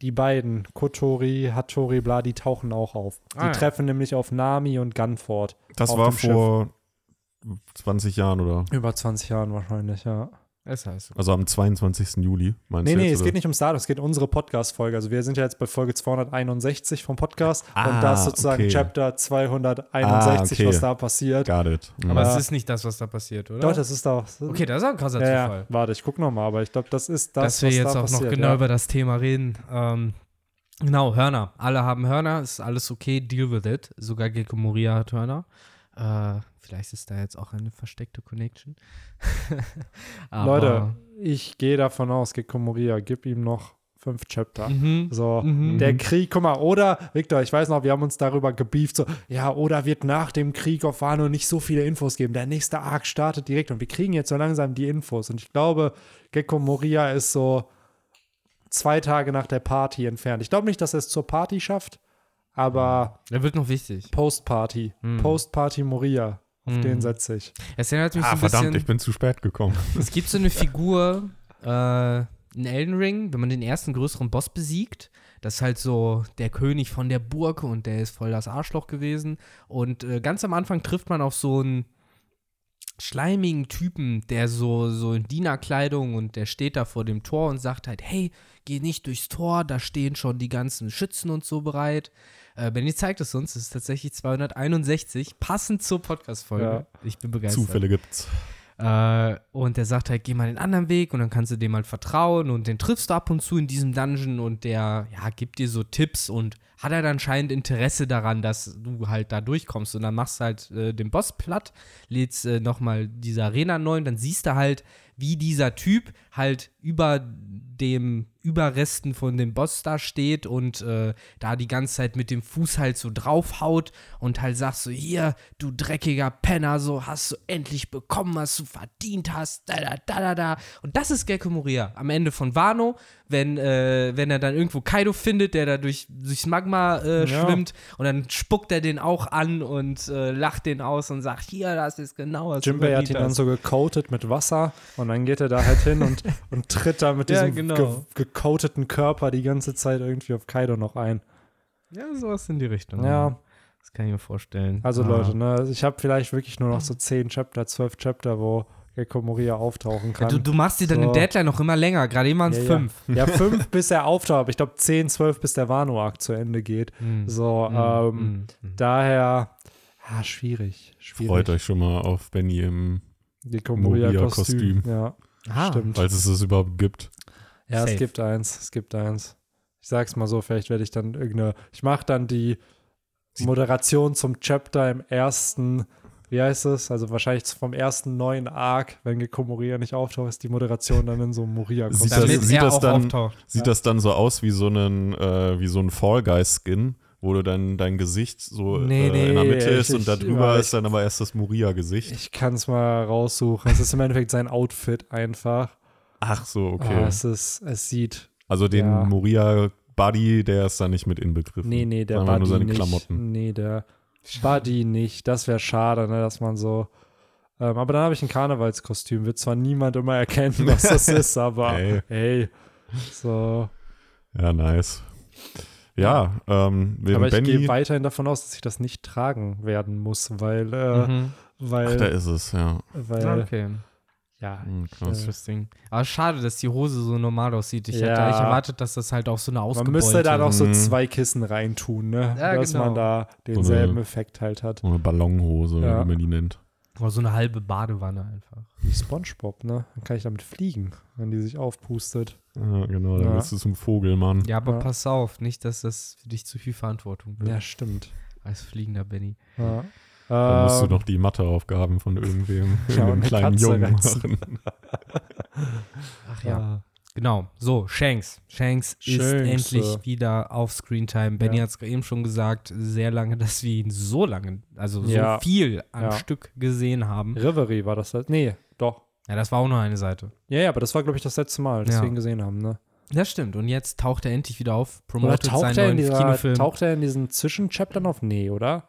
die beiden, Kotori, Hattori, bla, die tauchen auch auf. Die ah, treffen ja. nämlich auf Nami und Gunford. Das war vor Schiff. 20 Jahren, oder? Über 20 Jahren wahrscheinlich, ja. Es heißt. Also am 22. Juli, meinst nee, du? Nee, nee, es geht nicht ums Datum, es geht um unsere Podcast-Folge. Also wir sind ja jetzt bei Folge 261 vom Podcast ah, und das ist sozusagen okay. Chapter 261, ah, okay. was da passiert. Got it. Mhm. Aber es ist nicht das, was da passiert, oder? Doch, das ist da. Okay, das ist ein krasser ja, Zufall. Ja. Warte, ich guck nochmal, aber ich glaube, das ist das, Dass wir jetzt da auch passiert, noch genau ja. über das Thema reden. Ähm, genau, Hörner. Alle haben Hörner, ist alles okay, deal with it. Sogar Gecko Moria hat Hörner. Äh, vielleicht ist da jetzt auch eine versteckte Connection. (laughs) Leute, ich gehe davon aus, Gekko Moria, gib ihm noch fünf Chapter. Mhm. So, mhm. der Krieg, guck mal, oder, Victor, ich weiß noch, wir haben uns darüber gebieft, so, ja, oder wird nach dem Krieg auf Wano nicht so viele Infos geben. Der nächste Arc startet direkt und wir kriegen jetzt so langsam die Infos. Und ich glaube, Gekko Moria ist so zwei Tage nach der Party entfernt. Ich glaube nicht, dass er es zur Party schafft, aber. Er wird noch wichtig. Post-Party. Mhm. Post-Party Moria. Auf mhm. den setze ich. Es erinnert mich ah, so ein verdammt, bisschen, ich bin zu spät gekommen. (laughs) Es gibt so eine Figur (laughs) äh, in Elden Ring, wenn man den ersten größeren Boss besiegt. Das ist halt so der König von der Burg und der ist voll das Arschloch gewesen. Und äh, ganz am Anfang trifft man auf so einen schleimigen Typen, der so, so in Dienerkleidung und der steht da vor dem Tor und sagt halt, hey, geh nicht durchs Tor, da stehen schon die ganzen Schützen und so bereit. Äh, Benny zeigt es uns, es ist tatsächlich 261, passend zur Podcast-Folge. Ja. Ich bin begeistert. Zufälle gibt's. Äh, und der sagt halt, geh mal den anderen Weg und dann kannst du dem halt vertrauen und den triffst du ab und zu in diesem Dungeon und der, ja, gibt dir so Tipps und hat halt anscheinend Interesse daran, dass du halt da durchkommst und dann machst du halt äh, den Boss platt, lädst äh, nochmal diese Arena neu und dann siehst du halt, wie dieser Typ halt über dem Überresten von dem Boss da steht und äh, da die ganze Zeit mit dem Fuß halt so draufhaut und halt sagt so, hier, du dreckiger Penner, so hast du endlich bekommen, was du verdient hast, da, da, da, da, da. Und das ist Gekko Moria am Ende von Wano, wenn, äh, wenn er dann irgendwo Kaido findet, der da durch, durchs Magma äh, ja. schwimmt und dann spuckt er den auch an und äh, lacht den aus und sagt, hier, das ist genau was Jimbei hat ihn dann so gecoatet mit Wasser und dann geht er da halt hin und, (laughs) und tritt da mit diesem ja, genau. ge gecoateten Körper die ganze Zeit irgendwie auf Kaido noch ein. Ja, sowas in die Richtung. Ja. Das kann ich mir vorstellen. Also ah. Leute, ne, ich habe vielleicht wirklich nur noch so zehn Chapter, zwölf Chapter, wo Gekko Moria auftauchen kann. Ja, du, du, machst dir so. deine Deadline noch immer länger, gerade eben waren es ja, fünf. Ja. ja, (laughs) fünf bis er auftaucht, aber ich glaube zehn, zwölf bis der Wano-Arc zu Ende geht. Mm. So, mm. Ähm, mm. daher, ah, schwierig, schwierig. Freut euch schon mal auf Benny im Gekko Moria-Kostüm. Ja, ah. stimmt. Falls es es überhaupt gibt. Ja, Safe. es gibt eins, es gibt eins. Ich sag's mal so, vielleicht werde ich dann irgendeine, ich mache dann die Moderation zum Chapter im ersten wie heißt es? Also wahrscheinlich vom ersten neuen Arc, wenn Gekko Moria nicht auftaucht, ist die Moderation dann in so einem moria sieht das, sieht, das dann, sieht ja. das dann so aus wie so ein, äh, wie so ein Fall Guy-Skin, wo du dann dein Gesicht so nee, äh, in der Mitte ich, ist und da drüber ist dann aber erst das Moria-Gesicht. Ich kann es mal raussuchen. es ist im Endeffekt sein Outfit einfach. Ach so, okay. Ah, es, ist, es sieht. Also den ja. Moria Buddy, der ist da nicht mit inbegriffen. Nee, nee, der Buddy nur seine nicht. Klamotten. Nee, der Buddy nicht. Das wäre schade, ne, dass man so. Ähm, aber dann habe ich ein Karnevalskostüm. Wird zwar niemand immer erkennen, was das (laughs) ist, aber hey. hey. So. Ja, nice. Ja, ähm, aber ich gehe weiterhin davon aus, dass ich das nicht tragen werden muss, weil, äh, mhm. weil. Ach, da ist es, ja. Weil, okay. Ja, hm, interesting. Aber schade, dass die Hose so normal aussieht. Ich ja. hätte eigentlich erwartet, dass das halt auch so eine ausgebeulte... Man müsste da noch so mhm. zwei Kissen reintun, ne? Ja, dass genau. man da denselben so eine, Effekt halt hat. So eine Ballonhose, ja. wie man die nennt. Oder so eine halbe Badewanne einfach. Wie Spongebob, ne? Dann kann ich damit fliegen, wenn die sich aufpustet. Ja, genau, dann ja. bist du zum Vogelmann. Ja, aber ja. pass auf, nicht, dass das für dich zu viel Verantwortung wird. Ja, stimmt. Als fliegender Benny. Ja. Dann musst du ähm, noch die Matheaufgaben von irgendwem, (laughs) ja, irgendeinem kleinen Katze Jungen machen. (laughs) Ach ja. Ah. Genau, so, Shanks. Shanks, Shanks ist endlich äh. wieder auf Screentime. Benny ja. hat es eben schon gesagt, sehr lange, dass wir ihn so lange, also so ja. viel am ja. Stück gesehen haben. Reverie war das, nee, doch. Ja, das war auch nur eine Seite. Ja, ja, aber das war, glaube ich, das letzte Mal, das wir ihn gesehen haben, ne? Das stimmt. Und jetzt taucht er endlich wieder auf, promotet oder taucht seinen neuen dieser, Kinofilm. Taucht er in diesen Zwischenchaptern auf? Nee, oder?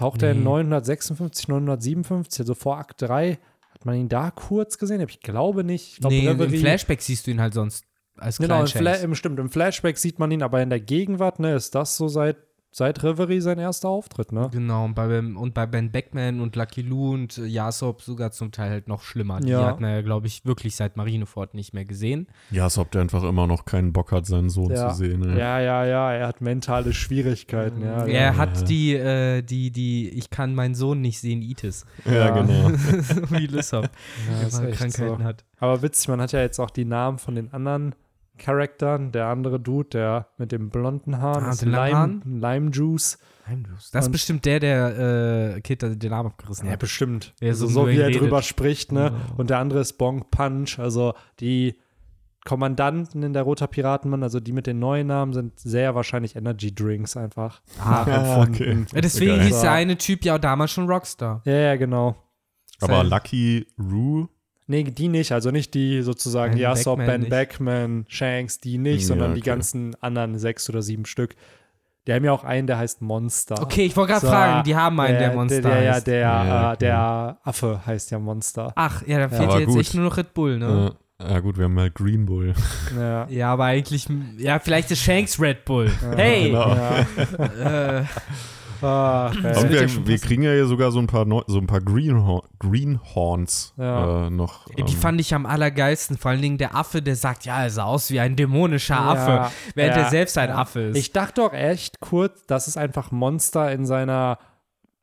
Taucht nee. er in 956, 957, also vor Akt 3 hat man ihn da kurz gesehen? Ich glaube nicht. Ich glaub, nee, Reverie, im Flashback siehst du ihn halt sonst als Genau, im, Fla im, stimmt, im Flashback sieht man ihn, aber in der Gegenwart, ne, ist das so seit Seit Reverie sein erster Auftritt, ne? Genau, und bei, und bei Ben Beckman und Lucky Lou und Jasop sogar zum Teil halt noch schlimmer. Die hat man ja, glaube ich, wirklich seit Marineford nicht mehr gesehen. Jasop, der einfach immer noch keinen Bock hat, seinen Sohn ja. zu sehen. Ne? Ja, ja, ja, er hat mentale Schwierigkeiten, ja. Er ja. hat die, äh, die, die, ich kann meinen Sohn nicht sehen, Itis. Ja, genau. (laughs) Wie Lissop, ja, Krankheiten so. hat. Aber witzig, man hat ja jetzt auch die Namen von den anderen Charakteren. Der andere Dude, der mit dem blonden Haaren, ah, Lime, Lime Juice. Lime Juice. Das ist bestimmt der, der äh, Kid den Namen abgerissen hat. Ja, bestimmt. Also, so wie er redet. drüber spricht, ne? Oh. Und der andere ist Bong Punch. Also die Kommandanten in der Roter Piratenmann, also die mit den neuen Namen, sind sehr wahrscheinlich Energy Drinks einfach ah, nachempfunden. (laughs) Okay. Deswegen hieß der eine Typ ja damals schon Rockstar. Ja, ja, genau. Aber Lucky Rue Nee, die nicht. Also nicht die sozusagen ben Yasop, Ben Beckman, Shanks, die nicht, ja, sondern okay. die ganzen anderen sechs oder sieben Stück. Die haben ja auch einen, der heißt Monster. Okay, ich wollte gerade so, fragen, die haben einen, der, der Monster der, der, heißt. Der, ja, äh, der Affe heißt ja Monster. Ach, ja, da fehlt ja, jetzt gut. echt nur noch Red Bull, ne? Ja. ja, gut, wir haben mal Green Bull. Ja. ja, aber eigentlich, ja, vielleicht ist Shanks Red Bull. hey! Genau. äh, (laughs) Ah, okay. wir, ja wir kriegen ja hier sogar so ein paar, Neu so ein paar Greenhorn Greenhorns ja. äh, noch. Ähm. Die fand ich am allergeilsten. Vor allen Dingen der Affe, der sagt, ja, er sah aus wie ein dämonischer ja, Affe, während er selbst ein Affe ist. Ich dachte doch echt kurz, das ist einfach Monster in seiner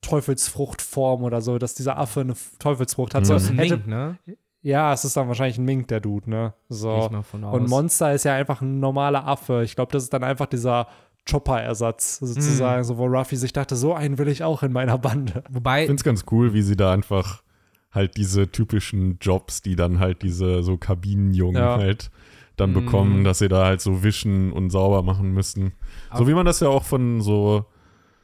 Teufelsfruchtform oder so, dass dieser Affe eine Teufelsfrucht hat. Mhm. So, das ist ein Mink, ne? Ja, es ist dann wahrscheinlich ein Mink, der Dude, ne? So. Und Monster ist ja einfach ein normaler Affe. Ich glaube, das ist dann einfach dieser Chopper-Ersatz sozusagen, mm. so wo Ruffy sich dachte, so einen will ich auch in meiner Bande. Wobei. Ich finde es ganz cool, wie sie da einfach halt diese typischen Jobs, die dann halt diese so Kabinenjungen ja. halt dann mm. bekommen, dass sie da halt so wischen und sauber machen müssen. Aber so wie man das ja auch von so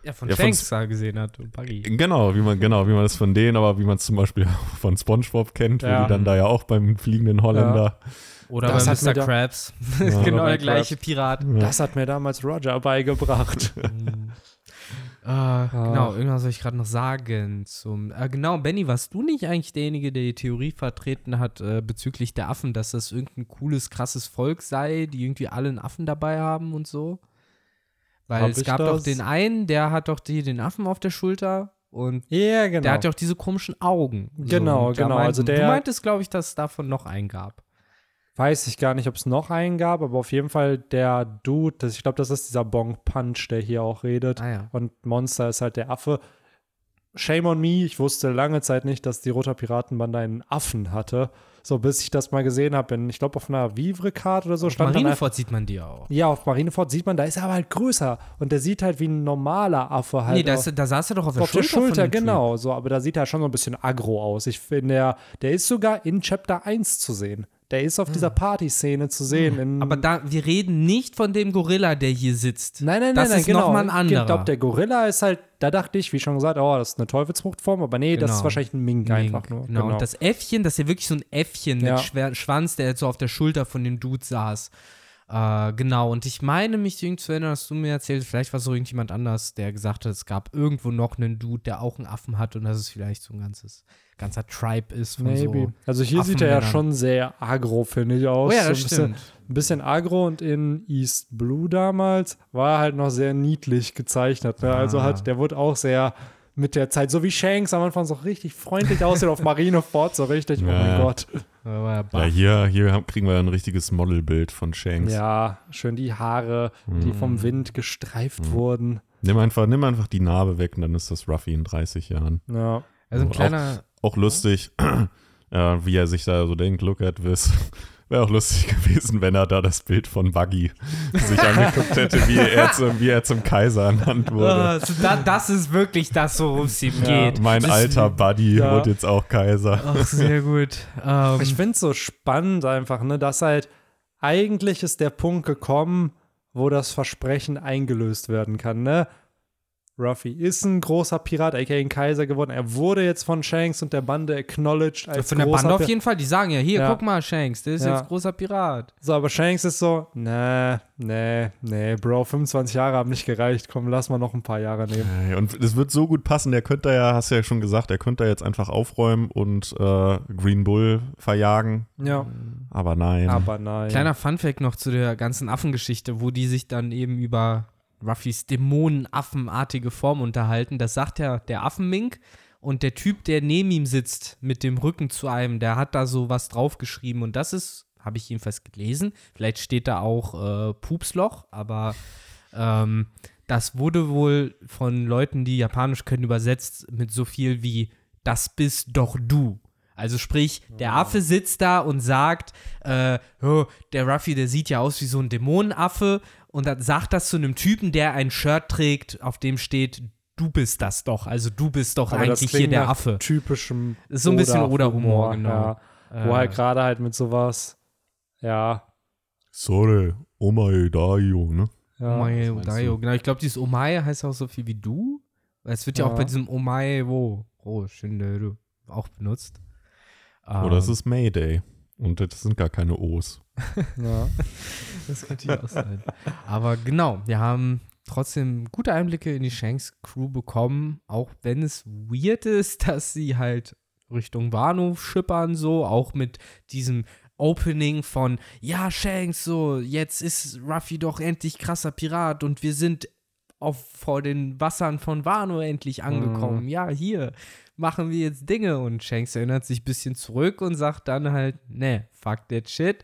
ja, von ja, Shanks da gesehen hat und Buggy. Genau, wie man, genau, wie man das von denen, aber wie man es zum Beispiel auch (laughs) von Spongebob kennt, ja. wo die dann da ja auch beim fliegenden Holländer ja. Oder das bei Mr. Krabs. (laughs) Ja, genau der gleiche Pirat. Das hat mir damals Roger beigebracht. Uh, (laughs) ah. Genau, irgendwas soll ich gerade noch sagen. Zum, äh, genau, Benny, warst du nicht eigentlich derjenige, der die Theorie vertreten hat äh, bezüglich der Affen, dass das irgendein cooles, krasses Volk sei, die irgendwie alle einen Affen dabei haben und so? Weil Hab es gab das? doch den einen, der hat doch die, den Affen auf der Schulter und ja, genau. der hat ja auch diese komischen Augen. Genau, so. genau. Meint, also der, du meintest, glaube ich, dass es davon noch einen gab. Weiß ich gar nicht, ob es noch einen gab, aber auf jeden Fall der Dude, das, ich glaube, das ist dieser Bong Punch, der hier auch redet. Ah, ja. Und Monster ist halt der Affe. Shame on me, ich wusste lange Zeit nicht, dass die Roter Piratenbande einen Affen hatte. So, bis ich das mal gesehen habe, ich glaube, auf einer Vivre-Card oder so auf stand Marineford dann, sieht man die auch. Ja, auf Marineford sieht man, da ist er aber halt größer. Und der sieht halt wie ein normaler Affe halt. Nee, da, ist, da saß er doch auf der auf Schulter. Auf der Schulter, genau. So, aber da sieht er schon so ein bisschen aggro aus. Ich finde, der, der ist sogar in Chapter 1 zu sehen. Der ist auf dieser hm. Party-Szene zu sehen. Aber da, wir reden nicht von dem Gorilla, der hier sitzt. Nein, nein, das nein, ist genau. nochmal ein anderer. Ich glaube, der Gorilla ist halt, da dachte ich, wie schon gesagt, oh, das ist eine Teufelsfruchtform, aber nee, genau. das ist genau. wahrscheinlich ein Mink, Mink einfach nur. Genau. genau. und das Äffchen, das ist ja wirklich so ein Äffchen ja. mit Schwanz, der jetzt so auf der Schulter von dem Dude saß. Äh, genau, und ich meine mich irgendwie zu erinnern, dass du mir erzählt, vielleicht war es so irgendjemand anders, der gesagt hat, es gab irgendwo noch einen Dude, der auch einen Affen hat und das ist vielleicht so ein ganzes ganzer Tribe ist von Maybe. so Also hier sieht er ja schon sehr agro, finde ich, aus. Oh ja, das so ein stimmt. Bisschen, ein bisschen agro und in East Blue damals war er halt noch sehr niedlich gezeichnet. Ne? Also ah. Also hat, der wurde auch sehr mit der Zeit, so wie Shanks am Anfang so richtig freundlich aussieht auf Marineford, so richtig, ja. oh mein Gott. Ja, hier, hier kriegen wir ein richtiges Modelbild von Shanks. Ja, schön die Haare, mhm. die vom Wind gestreift mhm. wurden. Nimm einfach, nimm einfach die Narbe weg und dann ist das Ruffy in 30 Jahren. Ja. Also ein kleiner. Auch, auch lustig, (clears throat) ja, wie er sich da so denkt, look at this. (laughs) Wäre auch lustig (laughs) gewesen, wenn er da das Bild von Buggy (laughs) sich angeguckt hätte, wie er, zum, wie er zum Kaiser ernannt wurde. Also da, das ist wirklich das, worum es ihm ja, geht. Mein das alter Buddy ja. wird jetzt auch Kaiser. Ach, sehr gut. Um, ich finde es so spannend einfach, ne, dass halt eigentlich ist der Punkt gekommen, wo das Versprechen eingelöst werden kann, ne? Ruffy ist ein großer Pirat, aka ein Kaiser geworden. Er wurde jetzt von Shanks und der Bande acknowledged als Von der Bande auf jeden Fall. Die sagen ja, hier, ja. guck mal, Shanks, der ist ja. jetzt großer Pirat. So, aber Shanks ist so, nee, nee, nee, Bro, 25 Jahre haben nicht gereicht. Komm, lass mal noch ein paar Jahre nehmen. Und es wird so gut passen. Der könnte ja, hast du ja schon gesagt, der könnte jetzt einfach aufräumen und äh, Green Bull verjagen. Ja. Aber nein. Aber nein. Kleiner Funfact noch zu der ganzen Affengeschichte, wo die sich dann eben über Ruffys dämonenaffenartige Form unterhalten. Das sagt ja der Affenmink. Und der Typ, der neben ihm sitzt, mit dem Rücken zu einem, der hat da so was draufgeschrieben. Und das ist, habe ich jedenfalls gelesen. Vielleicht steht da auch äh, Pupsloch, aber ähm, das wurde wohl von Leuten, die Japanisch können, übersetzt mit so viel wie: Das bist doch du. Also sprich, der Affe sitzt da und sagt, äh, oh, der Ruffy, der sieht ja aus wie so ein Dämonenaffe und dann sagt das zu einem Typen, der ein Shirt trägt, auf dem steht, du bist das doch. Also du bist doch Aber eigentlich hier der Affe. Typischem so ein bisschen Oder-Humor, genau. Ja. Äh, Wo halt gerade halt mit sowas, ja. Sorry, Omae Daio, ne? Ja, Omae Daio, genau. Ich glaube, dieses Omae heißt auch so viel wie du. Es wird ja, ja auch bei diesem Omae wo, oh, schön, auch benutzt. Oder es ähm. ist Mayday. Und das sind gar keine O's. Ja, (laughs) das könnte auch sein. Aber genau, wir haben trotzdem gute Einblicke in die Shanks Crew bekommen, auch wenn es weird ist, dass sie halt Richtung Bahnhof schippern, so, auch mit diesem Opening von, ja, Shanks, so, jetzt ist Ruffy doch endlich krasser Pirat und wir sind auf, vor den Wassern von Wano endlich angekommen. Mm. Ja, hier, machen wir jetzt Dinge. Und Shanks erinnert sich ein bisschen zurück und sagt dann halt, ne, fuck that shit.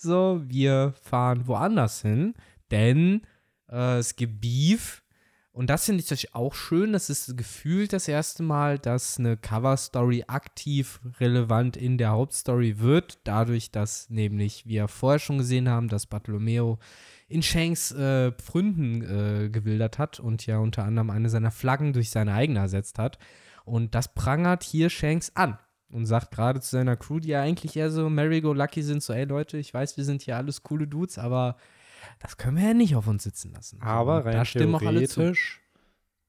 So, wir fahren woanders hin, denn äh, es gibt Beef. Und das finde ich natürlich auch schön. Das ist gefühlt das erste Mal, dass eine Cover-Story aktiv relevant in der Hauptstory wird. Dadurch, dass nämlich wir vorher schon gesehen haben, dass Bartolomeo in Shanks äh, Pfründen äh, gewildert hat und ja unter anderem eine seiner Flaggen durch seine eigene ersetzt hat. Und das prangert hier Shanks an und sagt gerade zu seiner Crew, die ja eigentlich eher so Merry-Go-Lucky sind, so, ey Leute, ich weiß, wir sind hier alles coole Dudes, aber das können wir ja nicht auf uns sitzen lassen. Aber rein da stimmen auch alle zu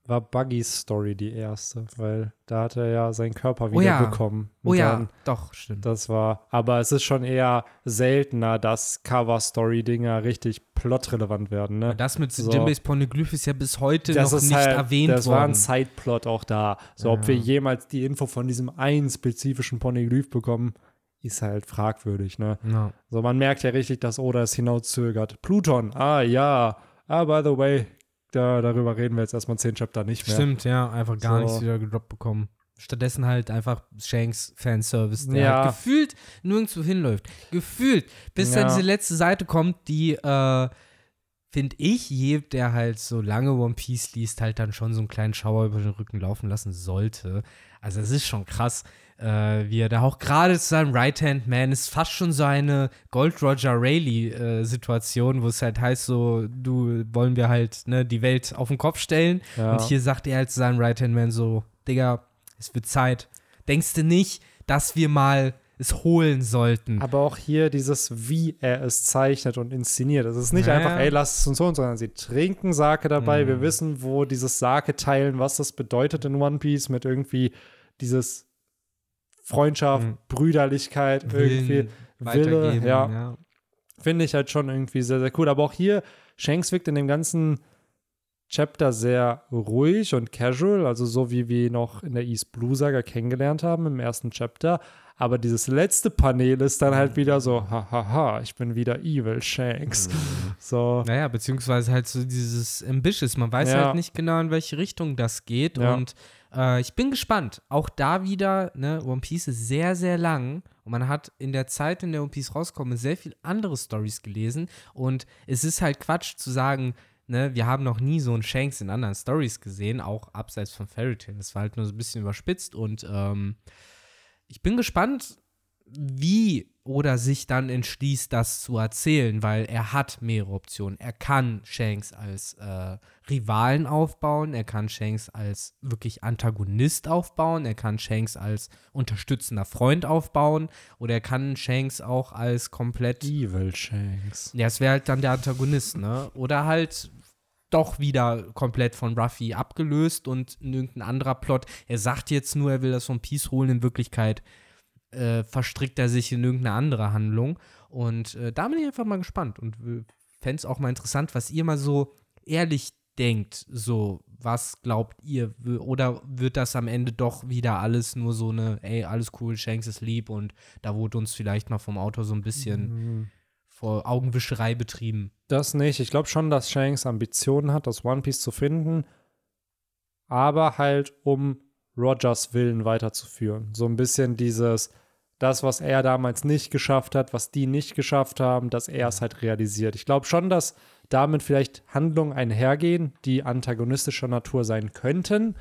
war Buggys Story die erste, weil da hat er ja seinen Körper wieder oh ja. bekommen. oh ja, doch, stimmt. Das war, aber es ist schon eher seltener, dass Cover-Story-Dinger richtig plotrelevant werden. Ne? Das mit so. Jimbys Poneglyph ist ja bis heute noch nicht halt, erwähnt das worden. Das war ein Sideplot auch da. So, ja. ob wir jemals die Info von diesem einen spezifischen Poneglyph bekommen, ist halt fragwürdig. Ne? Ja. So, man merkt ja richtig, dass Oda es hinauszögert. Pluton, ah ja, ah, by the way, da, darüber reden wir jetzt erstmal zehn Chapter nicht mehr. Stimmt, ja, einfach gar so. nichts wieder gedroppt bekommen. Stattdessen halt einfach Shanks Fanservice, der ja. halt gefühlt nirgendwo hinläuft. Gefühlt, bis ja. dann diese letzte Seite kommt, die, äh, finde ich, je, der halt so lange One Piece liest, halt dann schon so einen kleinen Schauer über den Rücken laufen lassen sollte. Also es ist schon krass, äh, wie er da auch gerade zu seinem Right-Hand-Man ist, fast schon so eine Gold-Roger Rayleigh-Situation, äh, wo es halt heißt, so, du wollen wir halt ne, die Welt auf den Kopf stellen. Ja. Und hier sagt er halt zu seinem Right-Hand-Man so, Digga, es wird Zeit. Denkst du nicht, dass wir mal es holen sollten. Aber auch hier dieses, wie er es zeichnet und inszeniert. Es ist nicht ja. einfach, ey, lass es uns holen, sondern sie trinken Sake dabei. Mhm. Wir wissen, wo dieses Sake teilen, was das bedeutet in One Piece mit irgendwie dieses Freundschaft, mhm. Brüderlichkeit, Willen, irgendwie Wille. Ja. ja. Finde ich halt schon irgendwie sehr, sehr cool. Aber auch hier, Shanks wirkt in dem ganzen Chapter sehr ruhig und casual, also so wie wir ihn noch in der East Blue Saga kennengelernt haben im ersten Chapter. Aber dieses letzte Panel ist dann halt wieder so, hahaha, ich bin wieder Evil Shanks. Mhm. So. Naja, beziehungsweise halt so dieses Ambitious. Man weiß ja. halt nicht genau, in welche Richtung das geht. Ja. Und äh, ich bin gespannt. Auch da wieder, ne, One Piece ist sehr, sehr lang. Und man hat in der Zeit, in der One Piece rauskommt, sehr viel andere Stories gelesen. Und es ist halt Quatsch zu sagen, ne, wir haben noch nie so einen Shanks in anderen Stories gesehen, auch abseits von Fairy Tail. Das war halt nur so ein bisschen überspitzt und ähm, ich bin gespannt, wie oder sich dann entschließt, das zu erzählen, weil er hat mehrere Optionen. Er kann Shanks als äh, Rivalen aufbauen, er kann Shanks als wirklich Antagonist aufbauen, er kann Shanks als unterstützender Freund aufbauen oder er kann Shanks auch als komplett Evil Shanks. Ja, es wäre halt dann der Antagonist, ne? Oder halt doch wieder komplett von Ruffy abgelöst und irgendein anderer Plot. Er sagt jetzt nur, er will das von Peace holen. In Wirklichkeit äh, verstrickt er sich in irgendeine andere Handlung. Und äh, da bin ich einfach mal gespannt und fände es auch mal interessant, was ihr mal so ehrlich denkt. So, was glaubt ihr? Oder wird das am Ende doch wieder alles nur so eine, ey, alles cool, Shanks ist lieb und da wurde uns vielleicht mal vom Autor so ein bisschen. Mhm vor Augenwischerei betrieben. Das nicht. Ich glaube schon, dass Shanks Ambitionen hat, das One Piece zu finden, aber halt um Rogers Willen weiterzuführen. So ein bisschen dieses, das, was er damals nicht geschafft hat, was die nicht geschafft haben, dass er es halt realisiert. Ich glaube schon, dass damit vielleicht Handlungen einhergehen, die antagonistischer Natur sein könnten,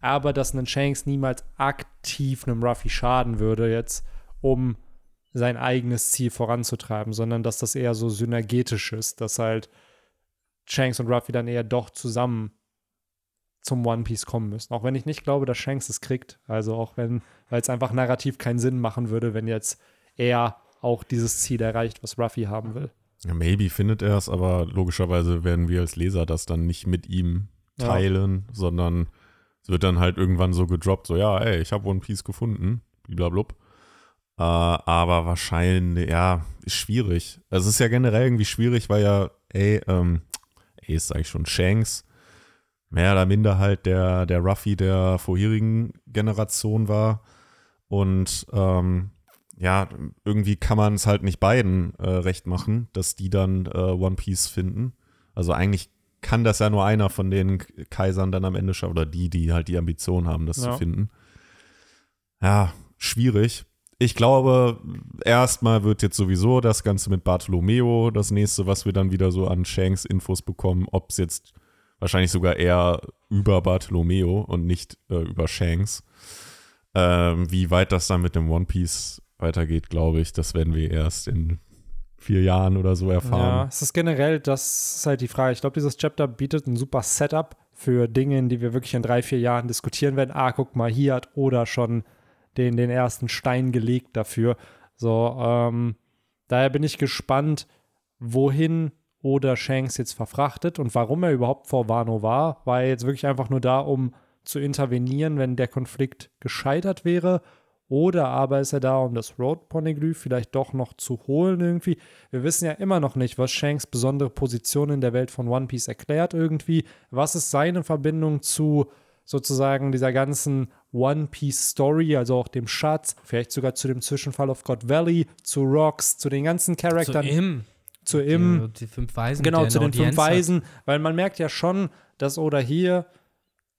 aber dass ein Shanks niemals aktiv einem Ruffy schaden würde jetzt, um sein eigenes Ziel voranzutreiben, sondern dass das eher so synergetisch ist, dass halt Shanks und Ruffy dann eher doch zusammen zum One Piece kommen müssen. Auch wenn ich nicht glaube, dass Shanks es kriegt. Also auch wenn, weil es einfach narrativ keinen Sinn machen würde, wenn jetzt er auch dieses Ziel erreicht, was Ruffy haben will. Ja, maybe findet er es, aber logischerweise werden wir als Leser das dann nicht mit ihm teilen, ja. sondern es wird dann halt irgendwann so gedroppt, so ja, ey, ich habe One Piece gefunden, blablabla. Äh, aber wahrscheinlich, ja, ist schwierig. Also es ist ja generell irgendwie schwierig, weil ja, ey, ähm, ey, ist eigentlich schon Shanks, mehr oder minder halt der, der Ruffy der vorherigen Generation war. Und ähm, ja, irgendwie kann man es halt nicht beiden äh, recht machen, dass die dann äh, One Piece finden. Also eigentlich kann das ja nur einer von den Kaisern dann am Ende schaffen, oder die, die halt die Ambition haben, das ja. zu finden. Ja, schwierig ich glaube, erstmal wird jetzt sowieso das Ganze mit Bartolomeo das nächste, was wir dann wieder so an Shanks Infos bekommen, ob es jetzt wahrscheinlich sogar eher über Bartolomeo und nicht äh, über Shanks. Ähm, wie weit das dann mit dem One Piece weitergeht, glaube ich, das werden wir erst in vier Jahren oder so erfahren. Ja, es ist generell, das ist halt die Frage. Ich glaube, dieses Chapter bietet ein super Setup für Dinge, die wir wirklich in drei, vier Jahren diskutieren werden. Ah, guck mal, hier hat Oda schon den, den ersten Stein gelegt dafür. So, ähm, daher bin ich gespannt, wohin oder Shanks jetzt verfrachtet und warum er überhaupt vor Wano war. War er jetzt wirklich einfach nur da, um zu intervenieren, wenn der Konflikt gescheitert wäre? Oder aber ist er da, um das Road Poneglyph vielleicht doch noch zu holen irgendwie? Wir wissen ja immer noch nicht, was Shanks besondere Position in der Welt von One Piece erklärt irgendwie. Was ist seine Verbindung zu sozusagen dieser ganzen One Piece Story, also auch dem Schatz, vielleicht sogar zu dem Zwischenfall of God Valley, zu Rocks, zu den ganzen Charakteren. Zu Im. Zu Im. Die, die fünf Weisen. Genau, zu den fünf Weisen, hat. weil man merkt ja schon, dass Oda hier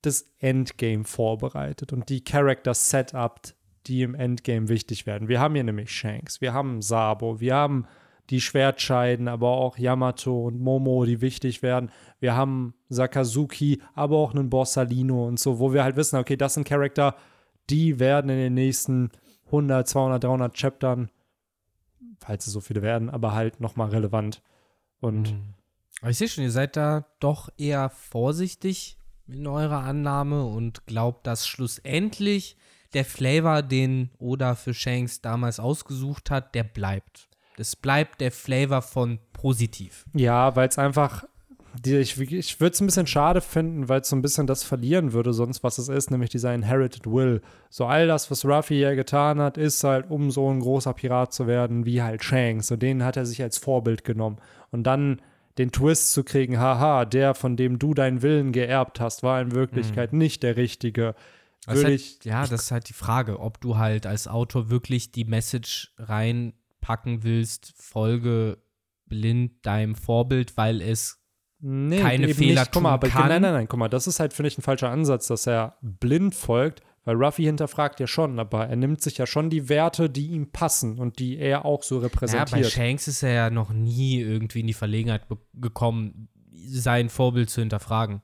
das Endgame vorbereitet und die Character setupt, die im Endgame wichtig werden. Wir haben hier nämlich Shanks, wir haben Sabo, wir haben die Schwertscheiden, aber auch Yamato und Momo, die wichtig werden. Wir haben Sakazuki, aber auch einen Borsalino und so, wo wir halt wissen, okay, das sind Charakter, die werden in den nächsten 100, 200, 300 Chaptern, falls es so viele werden, aber halt nochmal relevant. Und mhm. ich sehe schon, ihr seid da doch eher vorsichtig in eurer Annahme und glaubt, dass schlussendlich der Flavor, den Oda für Shanks damals ausgesucht hat, der bleibt. Das bleibt der Flavor von positiv. Ja, weil es einfach, die, ich, ich würde es ein bisschen schade finden, weil es so ein bisschen das verlieren würde, sonst was es ist, nämlich dieser Inherited Will. So all das, was Ruffy ja getan hat, ist halt, um so ein großer Pirat zu werden, wie halt Shanks. Und den hat er sich als Vorbild genommen. Und dann den Twist zu kriegen, haha, der, von dem du deinen Willen geerbt hast, war in Wirklichkeit mhm. nicht der richtige. würde halt, ich. Ja, das ist halt die Frage, ob du halt als Autor wirklich die Message reinpacken willst, folge blind deinem Vorbild, weil es nee, keine Fehler nicht. Guck mal, kann. Nein, nein, nein, guck mal, das ist halt, finde ich, ein falscher Ansatz, dass er blind folgt, weil Ruffy hinterfragt ja schon, aber er nimmt sich ja schon die Werte, die ihm passen und die er auch so repräsentiert. Ja, bei Shanks ist er ja noch nie irgendwie in die Verlegenheit gekommen, sein Vorbild zu hinterfragen.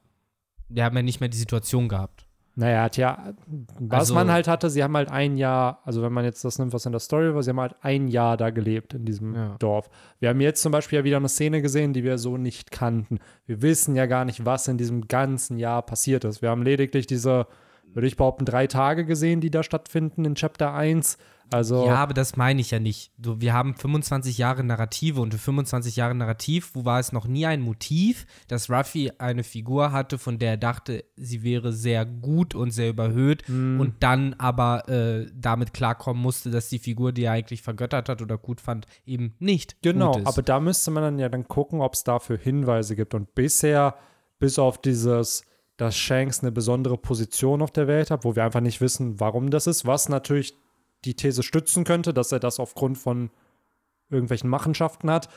Wir haben ja nicht mehr die Situation gehabt. Naja, hat ja, was also, man halt hatte, sie haben halt ein Jahr, also wenn man jetzt das nimmt, was in der Story war, sie haben halt ein Jahr da gelebt in diesem ja. Dorf. Wir haben jetzt zum Beispiel ja wieder eine Szene gesehen, die wir so nicht kannten. Wir wissen ja gar nicht, was in diesem ganzen Jahr passiert ist. Wir haben lediglich diese würde ich behaupten, drei Tage gesehen, die da stattfinden in Chapter 1. Also ja, aber das meine ich ja nicht. Du, wir haben 25 Jahre Narrative und für 25 Jahre Narrativ, wo war es noch nie ein Motiv, dass Ruffy eine Figur hatte, von der er dachte, sie wäre sehr gut und sehr überhöht mm. und dann aber äh, damit klarkommen musste, dass die Figur, die er eigentlich vergöttert hat oder gut fand, eben nicht genau, gut ist. aber da müsste man dann ja dann gucken, ob es dafür Hinweise gibt und bisher bis auf dieses dass Shanks eine besondere Position auf der Welt hat, wo wir einfach nicht wissen, warum das ist, was natürlich die These stützen könnte, dass er das aufgrund von irgendwelchen Machenschaften hat,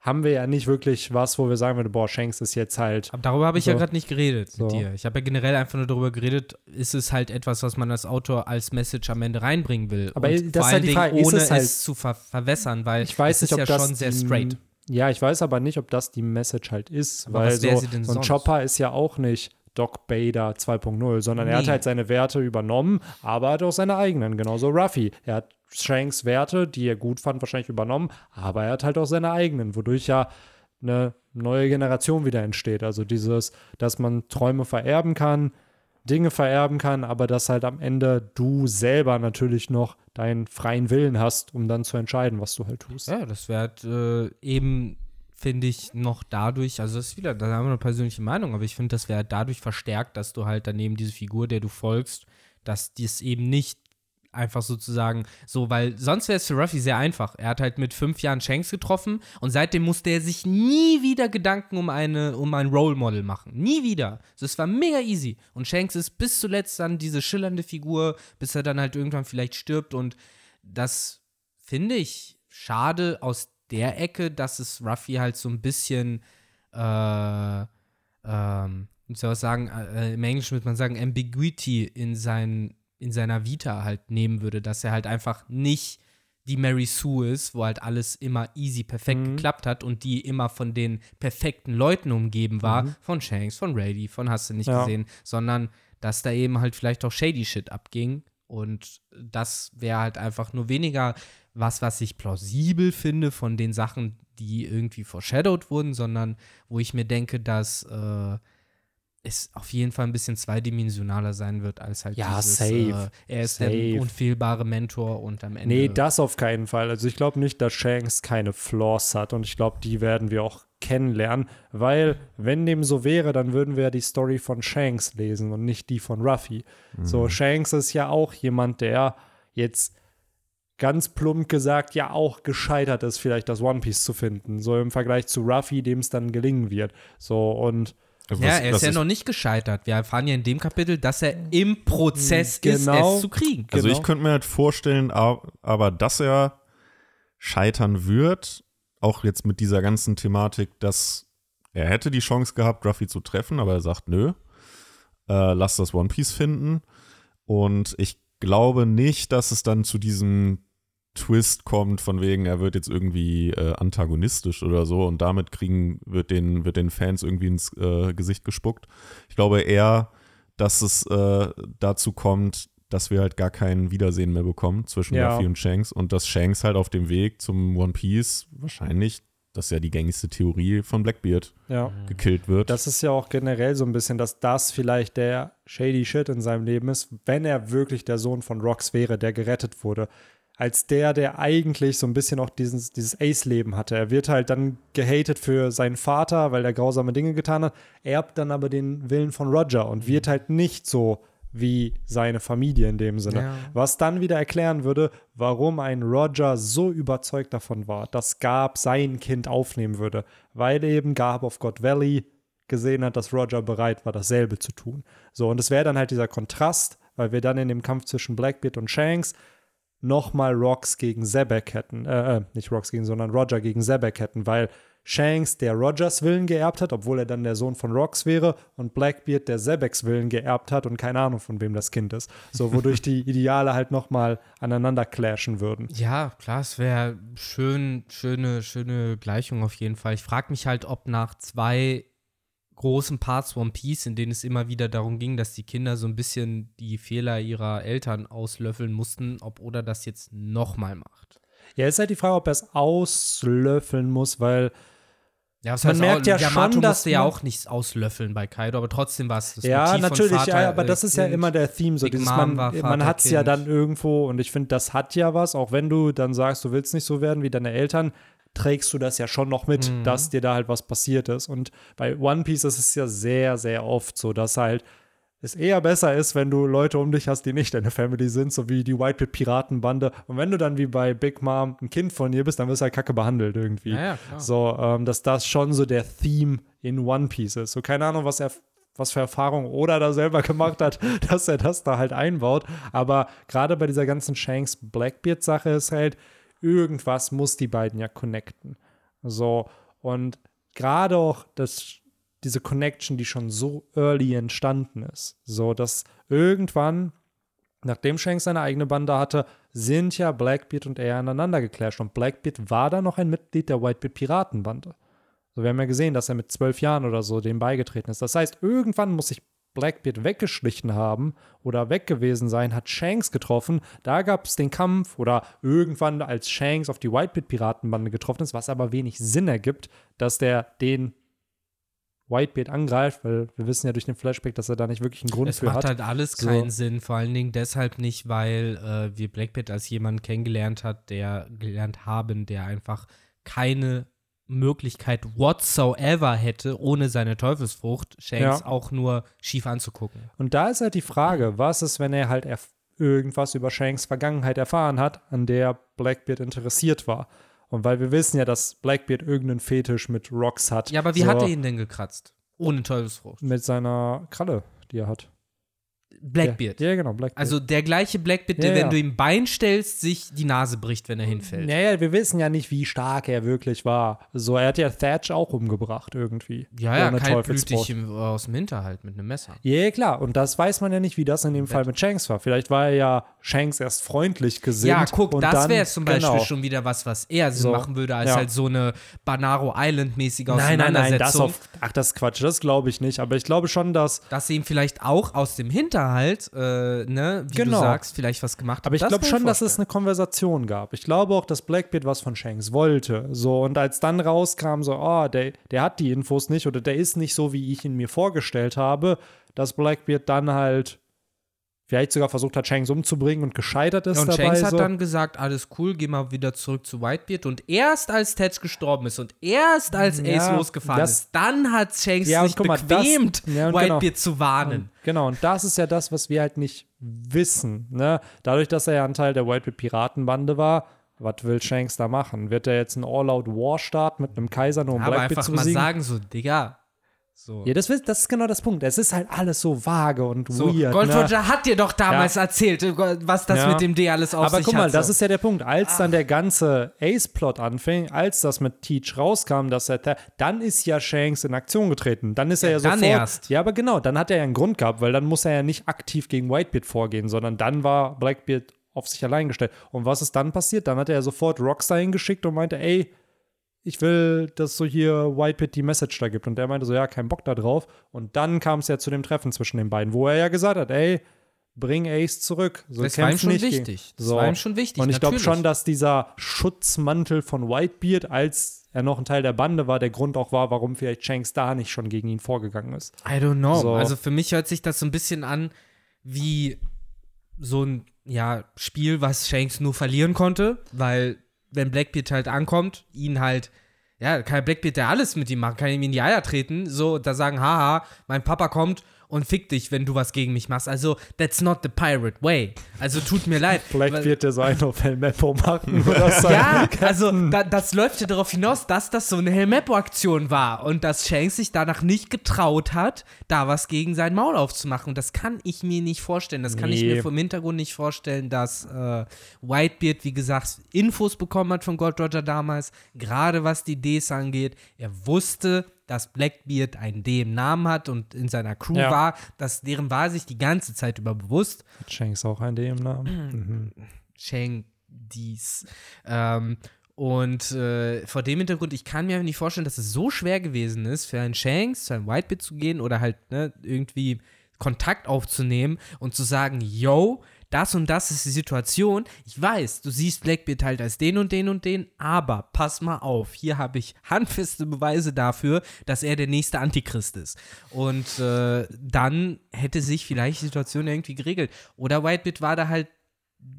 haben wir ja nicht wirklich was, wo wir sagen würden, boah, Shanks ist jetzt halt. Aber darüber habe ich so. ja gerade nicht geredet so. mit dir. Ich habe ja generell einfach nur darüber geredet, ist es halt etwas, was man als Autor als Message am Ende reinbringen will. Aber Und das ist halt die Frage, ohne es, halt, es, zu ver verwässern, weil ich weiß es nicht, ist ja schon sehr straight. Ja, ich weiß aber nicht, ob das die Message halt ist, aber weil so, so ein Chopper ist ja auch nicht Doc Bader 2.0, sondern nee. er hat halt seine Werte übernommen, aber hat auch seine eigenen, genauso Ruffy. Er hat Shanks Werte, die er gut fand, wahrscheinlich übernommen, aber er hat halt auch seine eigenen, wodurch ja eine neue Generation wieder entsteht. Also dieses, dass man Träume vererben kann, Dinge vererben kann, aber dass halt am Ende du selber natürlich noch deinen freien Willen hast, um dann zu entscheiden, was du halt tust. Ja, das wäre halt, äh, eben finde ich, noch dadurch, also das ist wieder, da haben wir eine persönliche Meinung, aber ich finde, das wäre dadurch verstärkt, dass du halt daneben diese Figur, der du folgst, dass dies eben nicht einfach sozusagen so, weil sonst wäre es für Ruffy sehr einfach. Er hat halt mit fünf Jahren Shanks getroffen und seitdem musste er sich nie wieder Gedanken um, eine, um ein Role Model machen. Nie wieder. Also es war mega easy. Und Shanks ist bis zuletzt dann diese schillernde Figur, bis er dann halt irgendwann vielleicht stirbt und das finde ich schade aus der Ecke, dass es Ruffy halt so ein bisschen, äh, ähm, ich soll sagen, äh, im Englischen würde man sagen, Ambiguity in, sein, in seiner Vita halt nehmen würde, dass er halt einfach nicht die Mary Sue ist, wo halt alles immer easy, perfekt mhm. geklappt hat und die immer von den perfekten Leuten umgeben war, mhm. von Shanks, von Rady, von hast du nicht ja. gesehen, sondern dass da eben halt vielleicht auch shady Shit abging und das wäre halt einfach nur weniger was, was ich plausibel finde von den Sachen, die irgendwie foreshadowed wurden, sondern wo ich mir denke, dass äh, es auf jeden Fall ein bisschen zweidimensionaler sein wird als halt ja, dieses, safe. Äh, er ist safe. der unfehlbare Mentor und am Ende. Nee, das auf keinen Fall. Also ich glaube nicht, dass Shanks keine Flaws hat und ich glaube, die werden wir auch kennenlernen, weil wenn dem so wäre, dann würden wir ja die Story von Shanks lesen und nicht die von Ruffy. Mhm. So, Shanks ist ja auch jemand, der jetzt ganz plump gesagt ja auch gescheitert ist, vielleicht das One Piece zu finden. So im Vergleich zu Ruffy, dem es dann gelingen wird. So und also ja, er ist ja noch nicht gescheitert. Wir erfahren ja in dem Kapitel, dass er im Prozess genau, ist, es genau. zu kriegen. Also genau. ich könnte mir halt vorstellen, aber dass er scheitern wird, auch jetzt mit dieser ganzen Thematik, dass er hätte die Chance gehabt, Ruffy zu treffen, aber er sagt, nö, äh, lass das One Piece finden. Und ich glaube nicht, dass es dann zu diesem Twist kommt, von wegen, er wird jetzt irgendwie äh, antagonistisch oder so und damit kriegen, wird den, wird den Fans irgendwie ins äh, Gesicht gespuckt. Ich glaube eher, dass es äh, dazu kommt, dass wir halt gar kein Wiedersehen mehr bekommen zwischen ja. Ruffy und Shanks und dass Shanks halt auf dem Weg zum One Piece wahrscheinlich das ist ja die gängigste Theorie von Blackbeard, ja. gekillt wird. Das ist ja auch generell so ein bisschen, dass das vielleicht der shady Shit in seinem Leben ist, wenn er wirklich der Sohn von Rox wäre, der gerettet wurde als der, der eigentlich so ein bisschen auch dieses, dieses Ace-Leben hatte. Er wird halt dann gehatet für seinen Vater, weil er grausame Dinge getan hat, erbt dann aber den Willen von Roger und wird halt nicht so wie seine Familie in dem Sinne. Ja. Was dann wieder erklären würde, warum ein Roger so überzeugt davon war, dass Garb sein Kind aufnehmen würde, weil eben Garb of God Valley gesehen hat, dass Roger bereit war, dasselbe zu tun. So, und es wäre dann halt dieser Kontrast, weil wir dann in dem Kampf zwischen Blackbeard und Shanks nochmal Rocks gegen Zebek hätten, äh, äh, nicht Rocks gegen, sondern Roger gegen Zebek hätten, weil Shanks der Rogers Willen geerbt hat, obwohl er dann der Sohn von Rocks wäre, und Blackbeard der Zebeks Willen geerbt hat und keine Ahnung, von wem das Kind ist. So, wodurch die (laughs) Ideale halt nochmal aneinander clashen würden. Ja, klar, es wäre schön, schöne, schöne Gleichung auf jeden Fall. Ich frage mich halt, ob nach zwei großen Parts One Piece, in denen es immer wieder darum ging, dass die Kinder so ein bisschen die Fehler ihrer Eltern auslöffeln mussten, ob Oda das jetzt nochmal macht. Ja, ist halt die Frage, ob er es auslöffeln muss, weil ja, das man merkt auch, ja Yamato schon, dass musste ja auch nichts auslöffeln bei Kaido, aber trotzdem war es das Ja, Motiv natürlich, Vater, ja, aber das ist ja immer der Theme, so dieses, man, man hat es ja dann irgendwo und ich finde, das hat ja was, auch wenn du dann sagst, du willst nicht so werden wie deine Eltern, trägst du das ja schon noch mit, mhm. dass dir da halt was passiert ist. Und bei One Piece ist es ja sehr, sehr oft so, dass halt es eher besser ist, wenn du Leute um dich hast, die nicht deine Family sind, so wie die Whitebeard Piratenbande. Und wenn du dann wie bei Big Mom ein Kind von ihr bist, dann wirst du halt kacke behandelt irgendwie. Ja, ja, so, ähm, dass das schon so der Theme in One Piece ist. So, keine Ahnung, was er was für Erfahrungen oder da selber (laughs) gemacht hat, dass er das da halt einbaut. Aber gerade bei dieser ganzen Shanks Blackbeard-Sache ist halt, irgendwas muss die beiden ja connecten. So, und gerade auch das diese Connection, die schon so early entstanden ist. So, dass irgendwann, nachdem Shanks seine eigene Bande hatte, sind ja Blackbeard und er aneinander geclasht. Und Blackbeard war da noch ein Mitglied der Whitebeard Piratenbande. So, wir haben ja gesehen, dass er mit zwölf Jahren oder so dem beigetreten ist. Das heißt, irgendwann muss sich Blackbeard weggeschlichen haben oder weg gewesen sein, hat Shanks getroffen. Da gab es den Kampf oder irgendwann, als Shanks auf die Whitebeard-Piratenbande getroffen ist, was aber wenig Sinn ergibt, dass der den Whitebeard angreift, weil wir wissen ja durch den Flashback, dass er da nicht wirklich einen Grund es für hat. Es macht halt alles so. keinen Sinn, vor allen Dingen deshalb nicht, weil äh, wir Blackbeard als jemanden kennengelernt hat, der gelernt haben, der einfach keine Möglichkeit whatsoever hätte, ohne seine Teufelsfrucht Shanks ja. auch nur schief anzugucken. Und da ist halt die Frage, was ist, wenn er halt irgendwas über Shanks Vergangenheit erfahren hat, an der Blackbeard interessiert war? Und weil wir wissen ja, dass Blackbeard irgendeinen Fetisch mit Rocks hat. Ja, aber wie so, hat er ihn denn gekratzt? Ohne Teufelsfrucht. Mit seiner Kralle, die er hat. Blackbeard. Ja, ja, genau, Blackbeard. Also der gleiche Blackbeard, der, ja, wenn du ihm Bein stellst, sich die Nase bricht, wenn er hinfällt. Naja, wir wissen ja nicht, wie stark er wirklich war. So, er hat ja Thatch auch umgebracht irgendwie. Ja, ja, kaltblütig im, aus dem Hinterhalt mit einem Messer. Ja, klar. Und das weiß man ja nicht, wie das in dem Fall mit Shanks war. Vielleicht war er ja Shanks erst freundlich gesinnt. Ja, guck, das wäre zum Beispiel genau. schon wieder was, was er so, machen würde, als ja. halt so eine Banaro Island-mäßige Auseinandersetzung. Nein, nein, nein, das auf, ach, das ist Quatsch, das glaube ich nicht. Aber ich glaube schon, dass Dass sie ihm vielleicht auch aus dem Hinterhalt äh, ne, wie genau. du sagst, vielleicht was gemacht hat. Aber ich glaube schon, dass es eine Konversation gab. Ich glaube auch, dass Blackbeard was von Shanks wollte. So, und als dann rauskam, so, oh, der, der hat die Infos nicht oder der ist nicht so, wie ich ihn mir vorgestellt habe, dass Blackbeard dann halt vielleicht sogar versucht hat, Shanks umzubringen und gescheitert ist. Ja, und dabei, Shanks so. hat dann gesagt, alles cool, geh mal wieder zurück zu Whitebeard. Und erst als Ted gestorben ist und erst als Ace ja, losgefahren das, ist, dann hat Shanks ja, sich mal, bequemt, das, ja, Whitebeard genau. zu warnen. Und, genau, und das ist ja das, was wir halt nicht wissen. Ne? Dadurch, dass er ja ein Teil der Whitebeard-Piratenbande war, was will Shanks da machen? Wird er jetzt einen All-Out-War starten mit einem Kaiser, nur um Blackbeard zu besiegen? Aber einfach mal sagen so, Digga, so. Ja, das, das, ist genau das Punkt. Es ist halt alles so vage und so, weird. Gold ne? Roger hat dir doch damals ja. erzählt, was das ja. mit dem D alles auf Aber sich guck mal, hat, das ist ja der Punkt. Als Ach. dann der ganze Ace-Plot anfing, als das mit Teach rauskam, dass er, dann ist ja Shanks in Aktion getreten. Dann ist er ja, ja sofort. Dann erst. Ja, aber genau, dann hat er ja einen Grund gehabt, weil dann muss er ja nicht aktiv gegen Whitebeard vorgehen, sondern dann war Blackbeard auf sich allein gestellt. Und was ist dann passiert? Dann hat er ja sofort Rockstar hingeschickt und meinte, ey, ich will, dass so hier Whitebeard die Message da gibt. Und der meinte so, ja, kein Bock da drauf. Und dann kam es ja zu dem Treffen zwischen den beiden, wo er ja gesagt hat, ey, bring Ace zurück. So das war ihm schon wichtig. Das so. war ihm schon wichtig. Und ich glaube schon, dass dieser Schutzmantel von Whitebeard, als er noch ein Teil der Bande war, der Grund auch war, warum vielleicht Shanks da nicht schon gegen ihn vorgegangen ist. I don't know. So. Also für mich hört sich das so ein bisschen an wie so ein ja, Spiel, was Shanks nur verlieren konnte, weil wenn Blackbeard halt ankommt, ihn halt, ja, kann Blackbeard ja alles mit ihm machen, kann ihm in die Eier treten, so, da sagen, haha, mein Papa kommt und fick dich, wenn du was gegen mich machst. Also, that's not the pirate way. Also, tut mir leid. Vielleicht wird der so einen auf Helmeppo machen oder (laughs) so. ja, also, da, das läuft ja darauf hinaus, dass das so eine Helmeppo-Aktion war und dass Shanks sich danach nicht getraut hat, da was gegen sein Maul aufzumachen. Und das kann ich mir nicht vorstellen. Das kann nee. ich mir vom Hintergrund nicht vorstellen, dass äh, Whitebeard, wie gesagt, Infos bekommen hat von Gold Roger damals, gerade was die Ds angeht. Er wusste, dass Blackbeard einen D im Namen hat und in seiner Crew ja. war, dass deren war sich die ganze Zeit über bewusst. Shanks auch ein D im Namen. mhm. Shank dies. Ähm, und äh, vor dem Hintergrund, ich kann mir nicht vorstellen, dass es so schwer gewesen ist, für einen Shanks zu einem Whitebeard zu gehen oder halt ne, irgendwie Kontakt aufzunehmen und zu sagen, yo, das und das ist die Situation. Ich weiß, du siehst Blackbeard halt als den und den und den, aber pass mal auf, hier habe ich handfeste Beweise dafür, dass er der nächste Antichrist ist. Und äh, dann hätte sich vielleicht die Situation irgendwie geregelt. Oder Whitebeard war da halt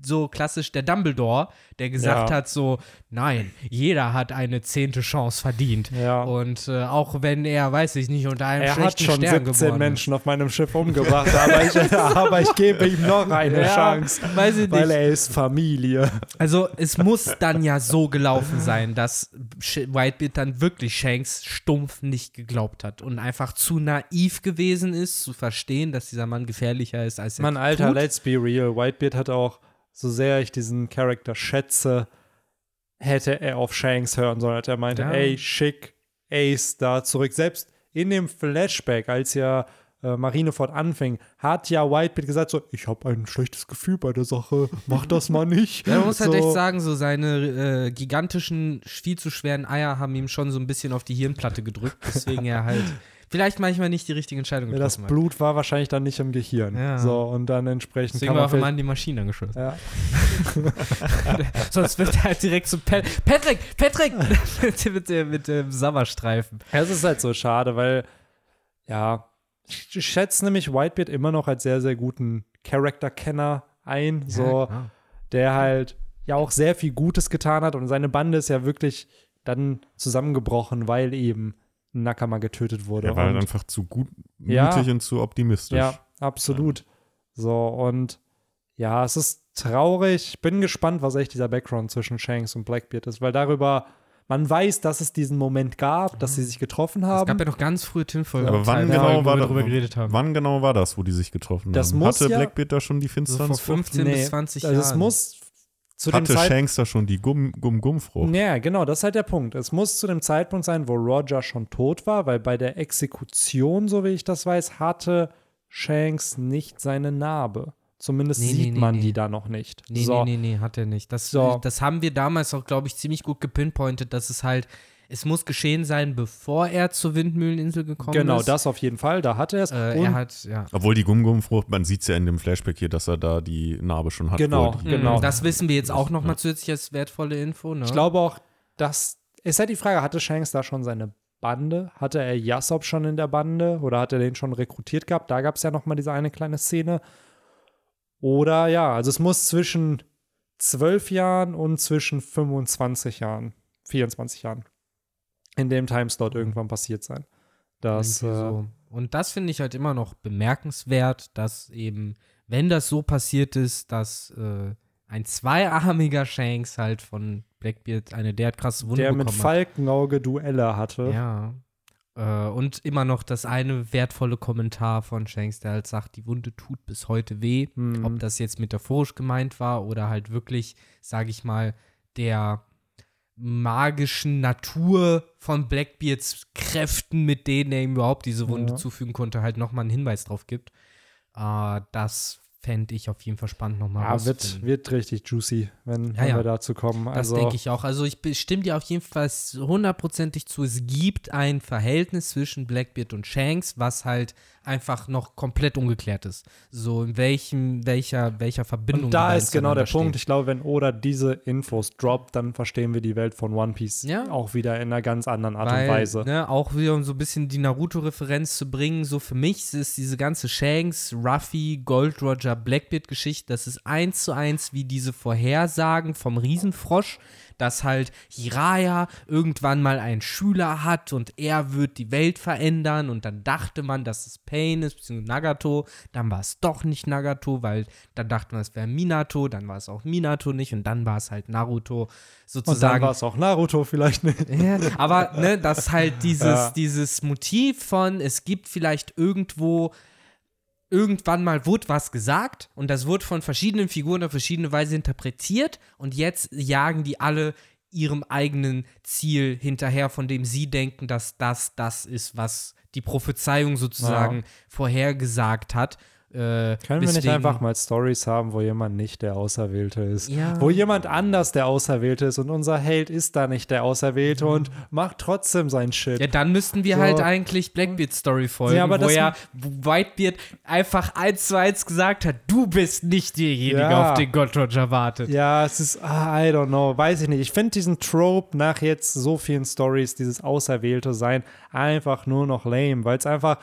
so klassisch der Dumbledore, der gesagt ja. hat so, nein, jeder hat eine zehnte Chance verdient. Ja. Und äh, auch wenn er, weiß ich nicht, unter einem er schlechten Stern Er hat schon 17 Menschen auf meinem Schiff umgebracht, aber, ich, (laughs) aber ich gebe ihm noch eine ja, Chance, weil er ist Familie. Also es muss dann ja so gelaufen sein, dass Whitebeard dann wirklich Shanks stumpf nicht geglaubt hat und einfach zu naiv gewesen ist, zu verstehen, dass dieser Mann gefährlicher ist als er Mann, Alter, tut. let's be real. Whitebeard hat auch so sehr ich diesen Charakter schätze, hätte er auf Shanks hören sollen. Er meinte, ja. ey, schick Ace da zurück. Selbst in dem Flashback, als ja äh, Marineford anfing, hat ja Whitebeard gesagt so, ich habe ein schlechtes Gefühl bei der Sache, mach das mal nicht. (laughs) ja, man muss halt so. halt echt sagen, so seine äh, gigantischen, viel zu schweren Eier haben ihm schon so ein bisschen auf die Hirnplatte gedrückt, deswegen er halt (laughs) vielleicht manchmal nicht die richtige Entscheidung getroffen Das Blut hat. war wahrscheinlich dann nicht im Gehirn. Ja. So, und dann entsprechend Deswegen war auch immer an die Maschine angeschossen. Ja. (laughs) Sonst wird er halt direkt so Pat Patrick, Patrick (laughs) mit, mit, dem, mit dem Sommerstreifen. Ja, es ist halt so schade, weil ja, ich schätze nämlich Whitebeard immer noch als sehr, sehr guten Charakterkenner ein, so, ja, der halt ja auch sehr viel Gutes getan hat und seine Bande ist ja wirklich dann zusammengebrochen, weil eben Nakama getötet wurde. Er war und, einfach zu gutmütig ja, und zu optimistisch. Ja, absolut. Ja. So, und ja, es ist traurig. Ich bin gespannt, was echt dieser Background zwischen Shanks und Blackbeard ist, weil darüber man weiß, dass es diesen Moment gab, dass sie sich getroffen haben. Es gab ja noch ganz frühe Tinfolge. Aber wann genau, war darüber geredet haben. wann genau war das, wo die sich getroffen das haben? Muss Hatte ja, Blackbeard da schon die Finsternis? So vor 15 nee, bis 20 Jahren. Also es muss zu Hatte dem Shanks da schon die Gumm-Gumm-Frucht? Ja, genau, das ist halt der Punkt. Es muss zu dem Zeitpunkt sein, wo Roger schon tot war, weil bei der Exekution, so wie ich das weiß, hatte Shanks nicht seine Narbe. Zumindest nee, sieht nee, man nee. die da noch nicht. Nee, so. nee, nee, nee, hat er nicht. Das, so. das haben wir damals auch, glaube ich, ziemlich gut gepinpointet, dass es halt es muss geschehen sein, bevor er zur Windmühleninsel gekommen genau, ist. Genau, das auf jeden Fall, da hat er es. Äh, er hat, ja. Obwohl die Gummgummfrucht, man sieht es ja in dem Flashback hier, dass er da die Narbe schon hat. Genau, die, genau. Das wissen wir jetzt auch nochmal ja. zusätzlich als wertvolle Info. Ne? Ich glaube auch, dass, ist halt die Frage, hatte Shanks da schon seine Bande? Hatte er Yasop schon in der Bande oder hat er den schon rekrutiert gehabt? Da gab es ja nochmal diese eine kleine Szene. Oder ja, also es muss zwischen zwölf Jahren und zwischen 25 Jahren, 24 Jahren in dem Timeslot irgendwann passiert sein. Das, äh, so. Und das finde ich halt immer noch bemerkenswert, dass eben, wenn das so passiert ist, dass äh, ein zweiarmiger Shanks halt von Blackbeard eine derart krasse Wunde der bekommen mit Falkenauge Duelle hatte. Ja. Äh, und immer noch das eine wertvolle Kommentar von Shanks, der halt sagt, die Wunde tut bis heute weh. Mhm. Ob das jetzt metaphorisch gemeint war oder halt wirklich, sage ich mal, der magischen Natur von Blackbeards Kräften, mit denen er ihm überhaupt diese Wunde ja. zufügen konnte, halt nochmal einen Hinweis drauf gibt. Äh, das fände ich auf jeden Fall spannend nochmal Ja, wird, wird richtig juicy, wenn, ja, wenn ja. wir dazu kommen. Also, das denke ich auch. Also ich stimme dir auf jeden Fall hundertprozentig zu. Es gibt ein Verhältnis zwischen Blackbeard und Shanks, was halt einfach noch komplett ungeklärt ist. So in welchem, welcher, welcher Verbindung. Und da ist genau der stehen. Punkt. Ich glaube, wenn Oda diese Infos droppt, dann verstehen wir die Welt von One Piece ja. auch wieder in einer ganz anderen Art Weil, und Weise. Ne, auch wieder um so ein bisschen die Naruto-Referenz zu bringen. So für mich ist diese ganze Shanks, Ruffy, Gold Roger, Blackbeard-Geschichte, das ist eins zu eins wie diese Vorhersagen vom Riesenfrosch dass halt Hiraya irgendwann mal einen Schüler hat und er wird die Welt verändern und dann dachte man, dass es Pain ist, beziehungsweise Nagato, dann war es doch nicht Nagato, weil dann dachte man, es wäre Minato, dann war es auch Minato nicht und dann war es halt Naruto sozusagen. Und dann war es auch Naruto vielleicht nicht. (laughs) Ja, aber ne, das halt (laughs) dieses, ja. dieses Motiv von, es gibt vielleicht irgendwo irgendwann mal wurde was gesagt und das wurde von verschiedenen Figuren auf verschiedene Weise interpretiert und jetzt jagen die alle ihrem eigenen Ziel hinterher, von dem sie denken, dass das das ist, was die Prophezeiung sozusagen ja. vorhergesagt hat. Äh, Können wir nicht einfach mal Stories haben, wo jemand nicht der Auserwählte ist? Ja. Wo jemand anders der Auserwählte ist und unser Held ist da nicht der Auserwählte mhm. und macht trotzdem sein Shit. Ja, dann müssten wir so. halt eigentlich Blackbeard Story folgen, ja, aber wo ja Whitebeard einfach eins zu eins gesagt hat, du bist nicht derjenige, ja. auf den Gott Roger wartet. Ja, es ist, ah, I don't know, weiß ich nicht. Ich finde diesen Trope nach jetzt so vielen Stories, dieses Auserwählte sein, einfach nur noch lame, weil es einfach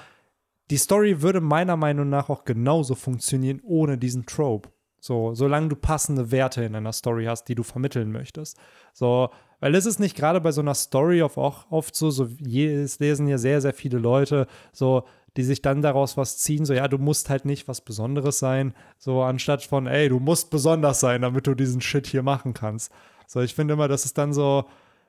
die Story würde meiner Meinung nach auch genauso funktionieren ohne diesen Trope. So, solange du passende Werte in einer Story hast, die du vermitteln möchtest. So, weil es ist nicht gerade bei so einer Story auch oft so, so es lesen ja sehr, sehr viele Leute, so, die sich dann daraus was ziehen, so, ja, du musst halt nicht was Besonderes sein, so, anstatt von, ey, du musst besonders sein, damit du diesen Shit hier machen kannst. So, ich finde immer, das ist dann so,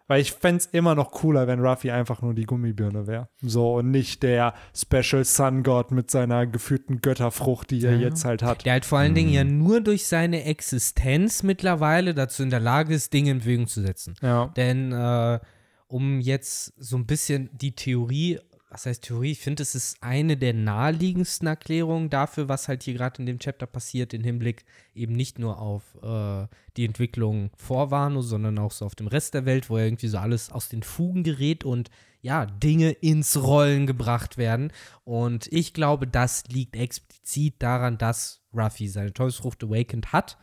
weil ich fände es immer noch cooler, wenn Ruffy einfach nur die Gummibirne wäre. So, und nicht der Special Sun God mit seiner gefühlten Götterfrucht, die ja. er jetzt halt hat. Der halt vor allen mhm. Dingen ja nur durch seine Existenz mittlerweile dazu in der Lage ist, Dinge in Bewegung zu setzen. Ja. Denn äh, um jetzt so ein bisschen die Theorie was heißt Theorie? Ich finde, es ist eine der naheliegendsten Erklärungen dafür, was halt hier gerade in dem Chapter passiert, im Hinblick eben nicht nur auf äh, die Entwicklung vor Wano, sondern auch so auf dem Rest der Welt, wo irgendwie so alles aus den Fugen gerät und ja, Dinge ins Rollen gebracht werden. Und ich glaube, das liegt explizit daran, dass Ruffy seine Teufelsfrucht Awakened hat.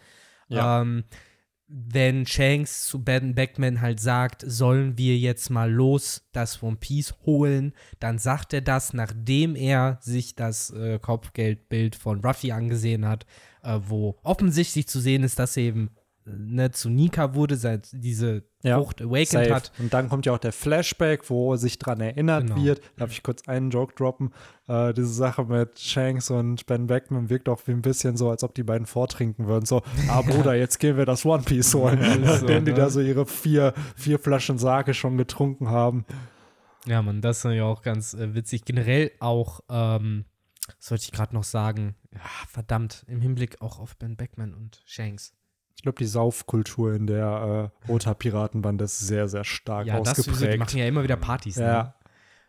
Ja. Ähm, wenn Shanks zu Beckman halt sagt, sollen wir jetzt mal los das One Piece holen, dann sagt er das, nachdem er sich das äh, Kopfgeldbild von Ruffy angesehen hat, äh, wo offensichtlich zu sehen ist, dass eben ne, zu Nika wurde, seit diese ja, Frucht awakened safe. hat. Und dann kommt ja auch der Flashback, wo sich dran erinnert genau. wird. Darf ich kurz einen Joke droppen? Äh, diese Sache mit Shanks und Ben Beckman wirkt auch wie ein bisschen so, als ob die beiden vortrinken würden. So, (laughs) ah Bruder, jetzt gehen wir das One Piece holen. Ja, so, Denn die ne? da so ihre vier, vier Flaschen Sake schon getrunken haben. Ja, man, das ist ja auch ganz äh, witzig. Generell auch, ähm, sollte ich gerade noch sagen? Ja, verdammt, im Hinblick auch auf Ben Beckman und Shanks. Ich glaube, die Saufkultur in der äh, Roter Piratenbande ist sehr, sehr stark ja, ausgeprägt. Ja, die machen ja immer wieder Partys. Ne? Ja.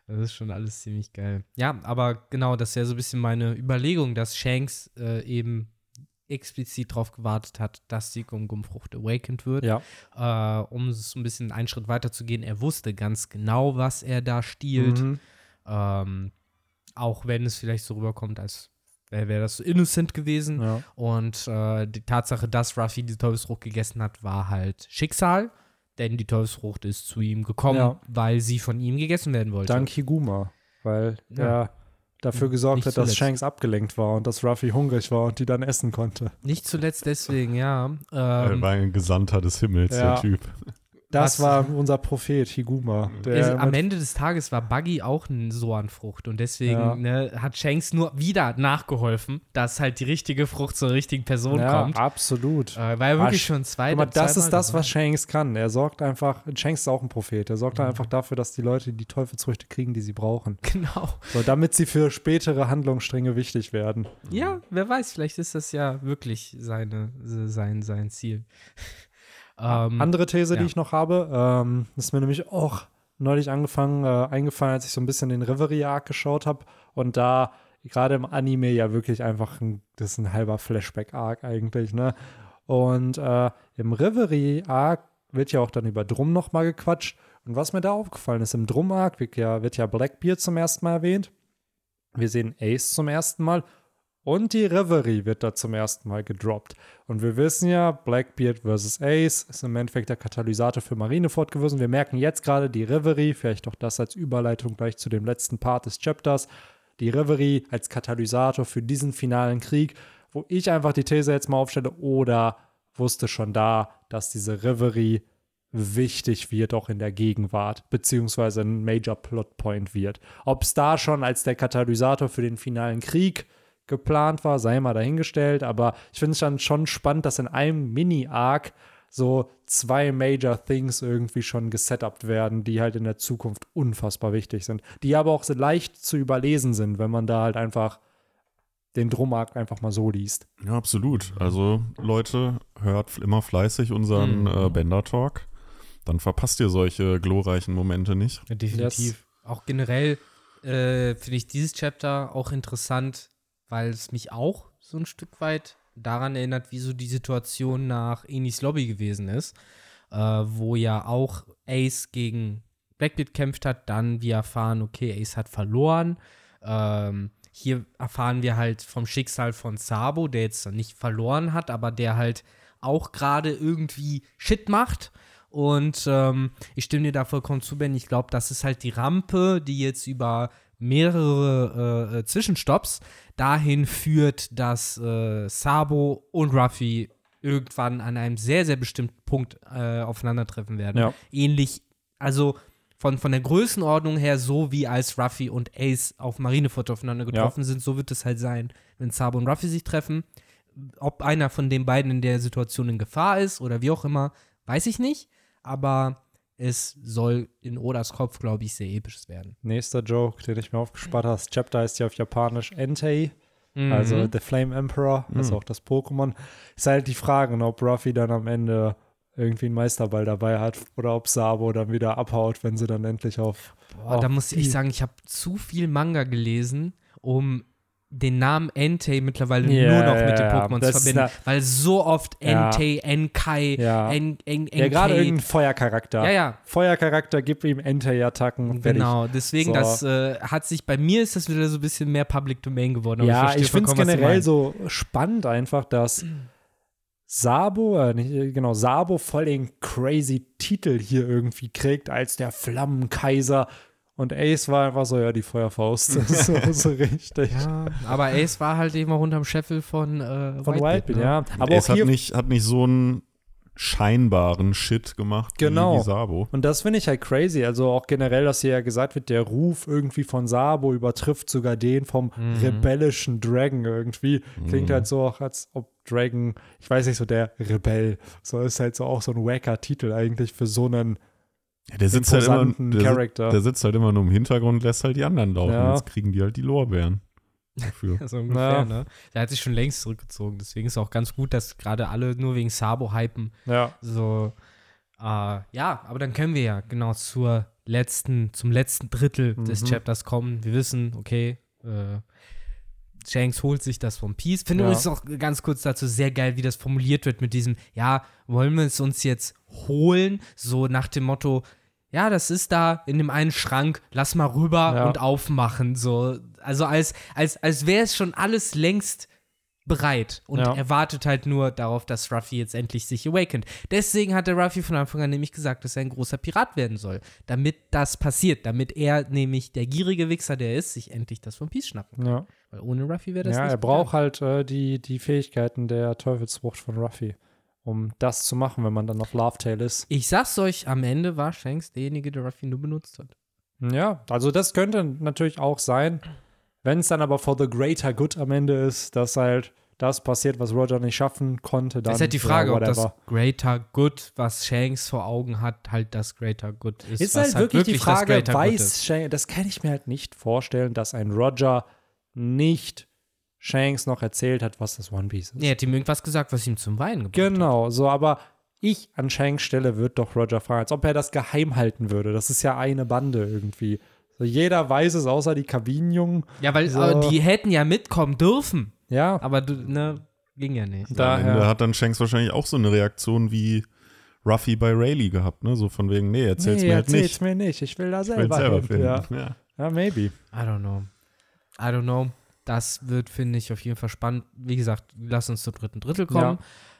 Das ist schon alles ziemlich geil. Ja, aber genau, das ist ja so ein bisschen meine Überlegung, dass Shanks äh, eben explizit darauf gewartet hat, dass die Gum-Gum-Frucht awakened wird. Ja. Äh, um so ein bisschen einen Schritt weiter zu gehen. Er wusste ganz genau, was er da stiehlt. Mhm. Ähm, auch wenn es vielleicht so rüberkommt, als wäre das innocent gewesen. Ja. Und äh, die Tatsache, dass Ruffy die Teufelsfrucht gegessen hat, war halt Schicksal. Denn die Teufelsfrucht ist zu ihm gekommen, ja. weil sie von ihm gegessen werden wollte. Dank Higuma, weil ja. er dafür gesorgt Nicht hat, zuletzt. dass Shanks abgelenkt war und dass Ruffy hungrig war und die dann essen konnte. Nicht zuletzt deswegen, ja. Ähm, er war ein Gesandter des Himmels, der Typ. Das Was, war unser Prophet, Higuma. Also, am Ende des Tages war Buggy auch eine Soan-Frucht und deswegen ja. ne, hat Shanks nur wieder nachgeholfen, dass halt die richtige Frucht zur richtigen Person ja, kommt. absolut. Äh, war ja wirklich Ach, schon zwei. Aber das ist das, was Shanks kann. Er sorgt einfach, Shanks ist auch ein Prophet, er sorgt mhm. einfach dafür, dass die Leute die Teufelsfrüchte kriegen, die sie brauchen. (laughs) Genau. So, damit sie für spätere Handlungsstränge wichtig werden. Ja, wer weiß, vielleicht ist das ja wirklich seine, sein, sein Ziel. Ähm, Andere These, ja. die ich noch habe, ähm, ist mir nämlich auch neulich angefangen, äh, eingefallen, als ich so ein bisschen den Reverie-Arc geschaut habe und da gerade im Anime ja wirklich einfach ein, das ist ein halber Flashback-Arc eigentlich, ne? Und äh, im Reverie-Arc wird ja auch dann über Drum nochmal gequatscht. Und was mir da aufgefallen ist, im Drum-Arc wird ja, wird ja Blackbeard zum ersten Mal erwähnt. Wir sehen Ace zum ersten Mal und die Reverie wird da zum ersten Mal gedroppt. Und wir wissen ja, Blackbeard vs. Ace ist im Endeffekt der Katalysator für Marineford gewesen. Wir merken jetzt gerade die Reverie, vielleicht auch das als Überleitung gleich zu dem letzten Part des Chapters, die Reverie als Katalysator für diesen finalen Krieg, wo ich einfach die These jetzt mal aufstelle, oder wusste schon da, dass diese Reverie wichtig wird, auch in der Gegenwart, beziehungsweise ein Major Plotpoint wird. Ob es da schon als der Katalysator für den finalen Krieg geplant war, sei mal dahingestellt, aber ich finde es dann schon spannend, dass in einem Mini-Arc so zwei Major Things irgendwie schon gesetupt werden, die halt in der Zukunft unfassbar wichtig sind, die aber auch so leicht zu überlesen sind, wenn man da halt einfach den Drummarkt einfach mal so liest. Ja, absolut. Also Leute, hört immer fleißig unseren mhm. äh, Bender-Talk. Dann verpasst ihr solche glorreichen Momente nicht. Ja, definitiv. Yes. Auch generell äh, finde ich dieses Chapter auch interessant, weil es mich auch so ein Stück weit daran erinnert, wie so die Situation nach Enis Lobby gewesen ist, äh, wo ja auch Ace gegen Blackbeard kämpft hat, dann wir erfahren, okay, Ace hat verloren. Ähm, hier erfahren wir halt vom Schicksal von Sabo, der jetzt nicht verloren hat, aber der halt auch gerade irgendwie Shit macht. Und ähm, ich stimme dir da vollkommen zu, Ben. Ich glaube, das ist halt die Rampe, die jetzt über mehrere äh, äh, Zwischenstopps dahin führt, dass äh, Sabo und Ruffy irgendwann an einem sehr, sehr bestimmten Punkt äh, aufeinandertreffen werden. Ja. Ähnlich, also von, von der Größenordnung her so wie als Ruffy und Ace auf Marineford aufeinander getroffen ja. sind, so wird es halt sein, wenn Sabo und Ruffy sich treffen. Ob einer von den beiden in der Situation in Gefahr ist oder wie auch immer, weiß ich nicht. Aber es soll in Odas Kopf, glaube ich, sehr episch werden. Nächster Joke, den ich mir aufgespart habe. Das Chapter heißt ja auf Japanisch Entei. Mhm. Also The Flame Emperor, mhm. also auch das Pokémon. Ist halt die Frage, ob Ruffy dann am Ende irgendwie einen Meisterball dabei hat oder ob Sabo dann wieder abhaut, wenn sie dann endlich auf. Boah, da muss ich sagen, ich habe zu viel Manga gelesen, um den Namen Entei mittlerweile yeah, nur noch mit den Pokémon zu verbinden, weil so oft Entei, ja. Enkai, ja. En, en, Ja, gerade irgendein Feuercharakter. Ja, ja. Feuercharakter gibt ihm Entei-Attacken. Genau, deswegen, so. das äh, hat sich, bei mir ist das wieder so ein bisschen mehr Public Domain geworden. ja, ich, ich finde es generell so spannend einfach, dass Sabo, äh, nicht, äh, genau, Sabo voll den crazy Titel hier irgendwie kriegt als der Flammenkaiser. Und Ace war einfach so, ja, die Feuerfaust. (laughs) so, so richtig. Ja, aber Ace war halt eben auch unterm Scheffel von, äh, von Whitebeard, ne? ja. Aber Ace hat nicht, hat nicht so ein scheinbaren Shit gemacht genau. wie Sabo. Und das finde ich halt crazy. Also auch generell, dass hier ja gesagt wird, der Ruf irgendwie von Sabo übertrifft sogar den vom mhm. rebellischen Dragon irgendwie. Klingt mhm. halt so auch, als ob Dragon, ich weiß nicht, so der Rebell. So ist halt so auch so ein wacker Titel eigentlich für so einen ja, der sitzt halt immer, der, der, sitzt halt immer nur im Hintergrund und lässt halt die anderen laufen. Ja. Jetzt kriegen die halt die Lorbeeren dafür. (laughs) so ungefähr, ja. ne? Der hat sich schon längst zurückgezogen. Deswegen ist es auch ganz gut, dass gerade alle nur wegen Sabo hypen. Ja. So, äh, ja, aber dann können wir ja genau zur letzten, zum letzten Drittel mhm. des Chapters kommen. Wir wissen, okay, äh, Shanks holt sich das vom Peace. Finde ja. es auch ganz kurz dazu sehr geil, wie das formuliert wird mit diesem, ja, wollen wir es uns jetzt holen? So nach dem Motto, ja, das ist da in dem einen Schrank, lass mal rüber ja. und aufmachen. So, also als, als, als wäre es schon alles längst bereit und ja. er wartet halt nur darauf, dass Ruffy jetzt endlich sich awakened. Deswegen hat der Ruffy von Anfang an nämlich gesagt, dass er ein großer Pirat werden soll, damit das passiert, damit er nämlich der gierige Wichser, der ist, sich endlich das von Peace schnappen kann. Ja. Weil ohne Ruffy wäre das ja, nicht. Ja, er braucht halt äh, die, die Fähigkeiten der Teufelsfrucht von Ruffy um das zu machen, wenn man dann auf Love Tale ist. Ich sag's euch, am Ende war Shanks derjenige, der Ruffy nur benutzt hat. Ja, also das könnte natürlich auch sein, wenn es dann aber for the greater good am Ende ist, dass halt das passiert, was Roger nicht schaffen konnte, dann. Das ist halt die Frage, ja, ob das Greater Good, was Shanks vor Augen hat, halt das Greater Good ist. Ist halt, wirklich, wirklich die Frage, weiß Shanks, das kann ich mir halt nicht vorstellen, dass ein Roger nicht Shanks noch erzählt hat, was das One Piece ist. Er hat ihm irgendwas gesagt, was ihm zum Weinen gebracht Genau, so, aber ich an Shanks Stelle würde doch Roger fragen, als ob er das geheim halten würde. Das ist ja eine Bande irgendwie. So, jeder weiß es, außer die Kabinenjungen. Ja, weil so. die hätten ja mitkommen dürfen. Ja. Aber ne, ging ja nicht. Daher. Da hat dann Shanks wahrscheinlich auch so eine Reaktion wie Ruffy bei Rayleigh gehabt, ne? So von wegen, nee, erzähl's nee, mir halt erzähl's nicht. mir nicht, ich will da selber, selber hin. Finden. Ja. ja. ja, maybe. I don't know. I don't know. Das wird, finde ich, auf jeden Fall spannend. Wie gesagt, lass uns zum dritten Drittel kommen.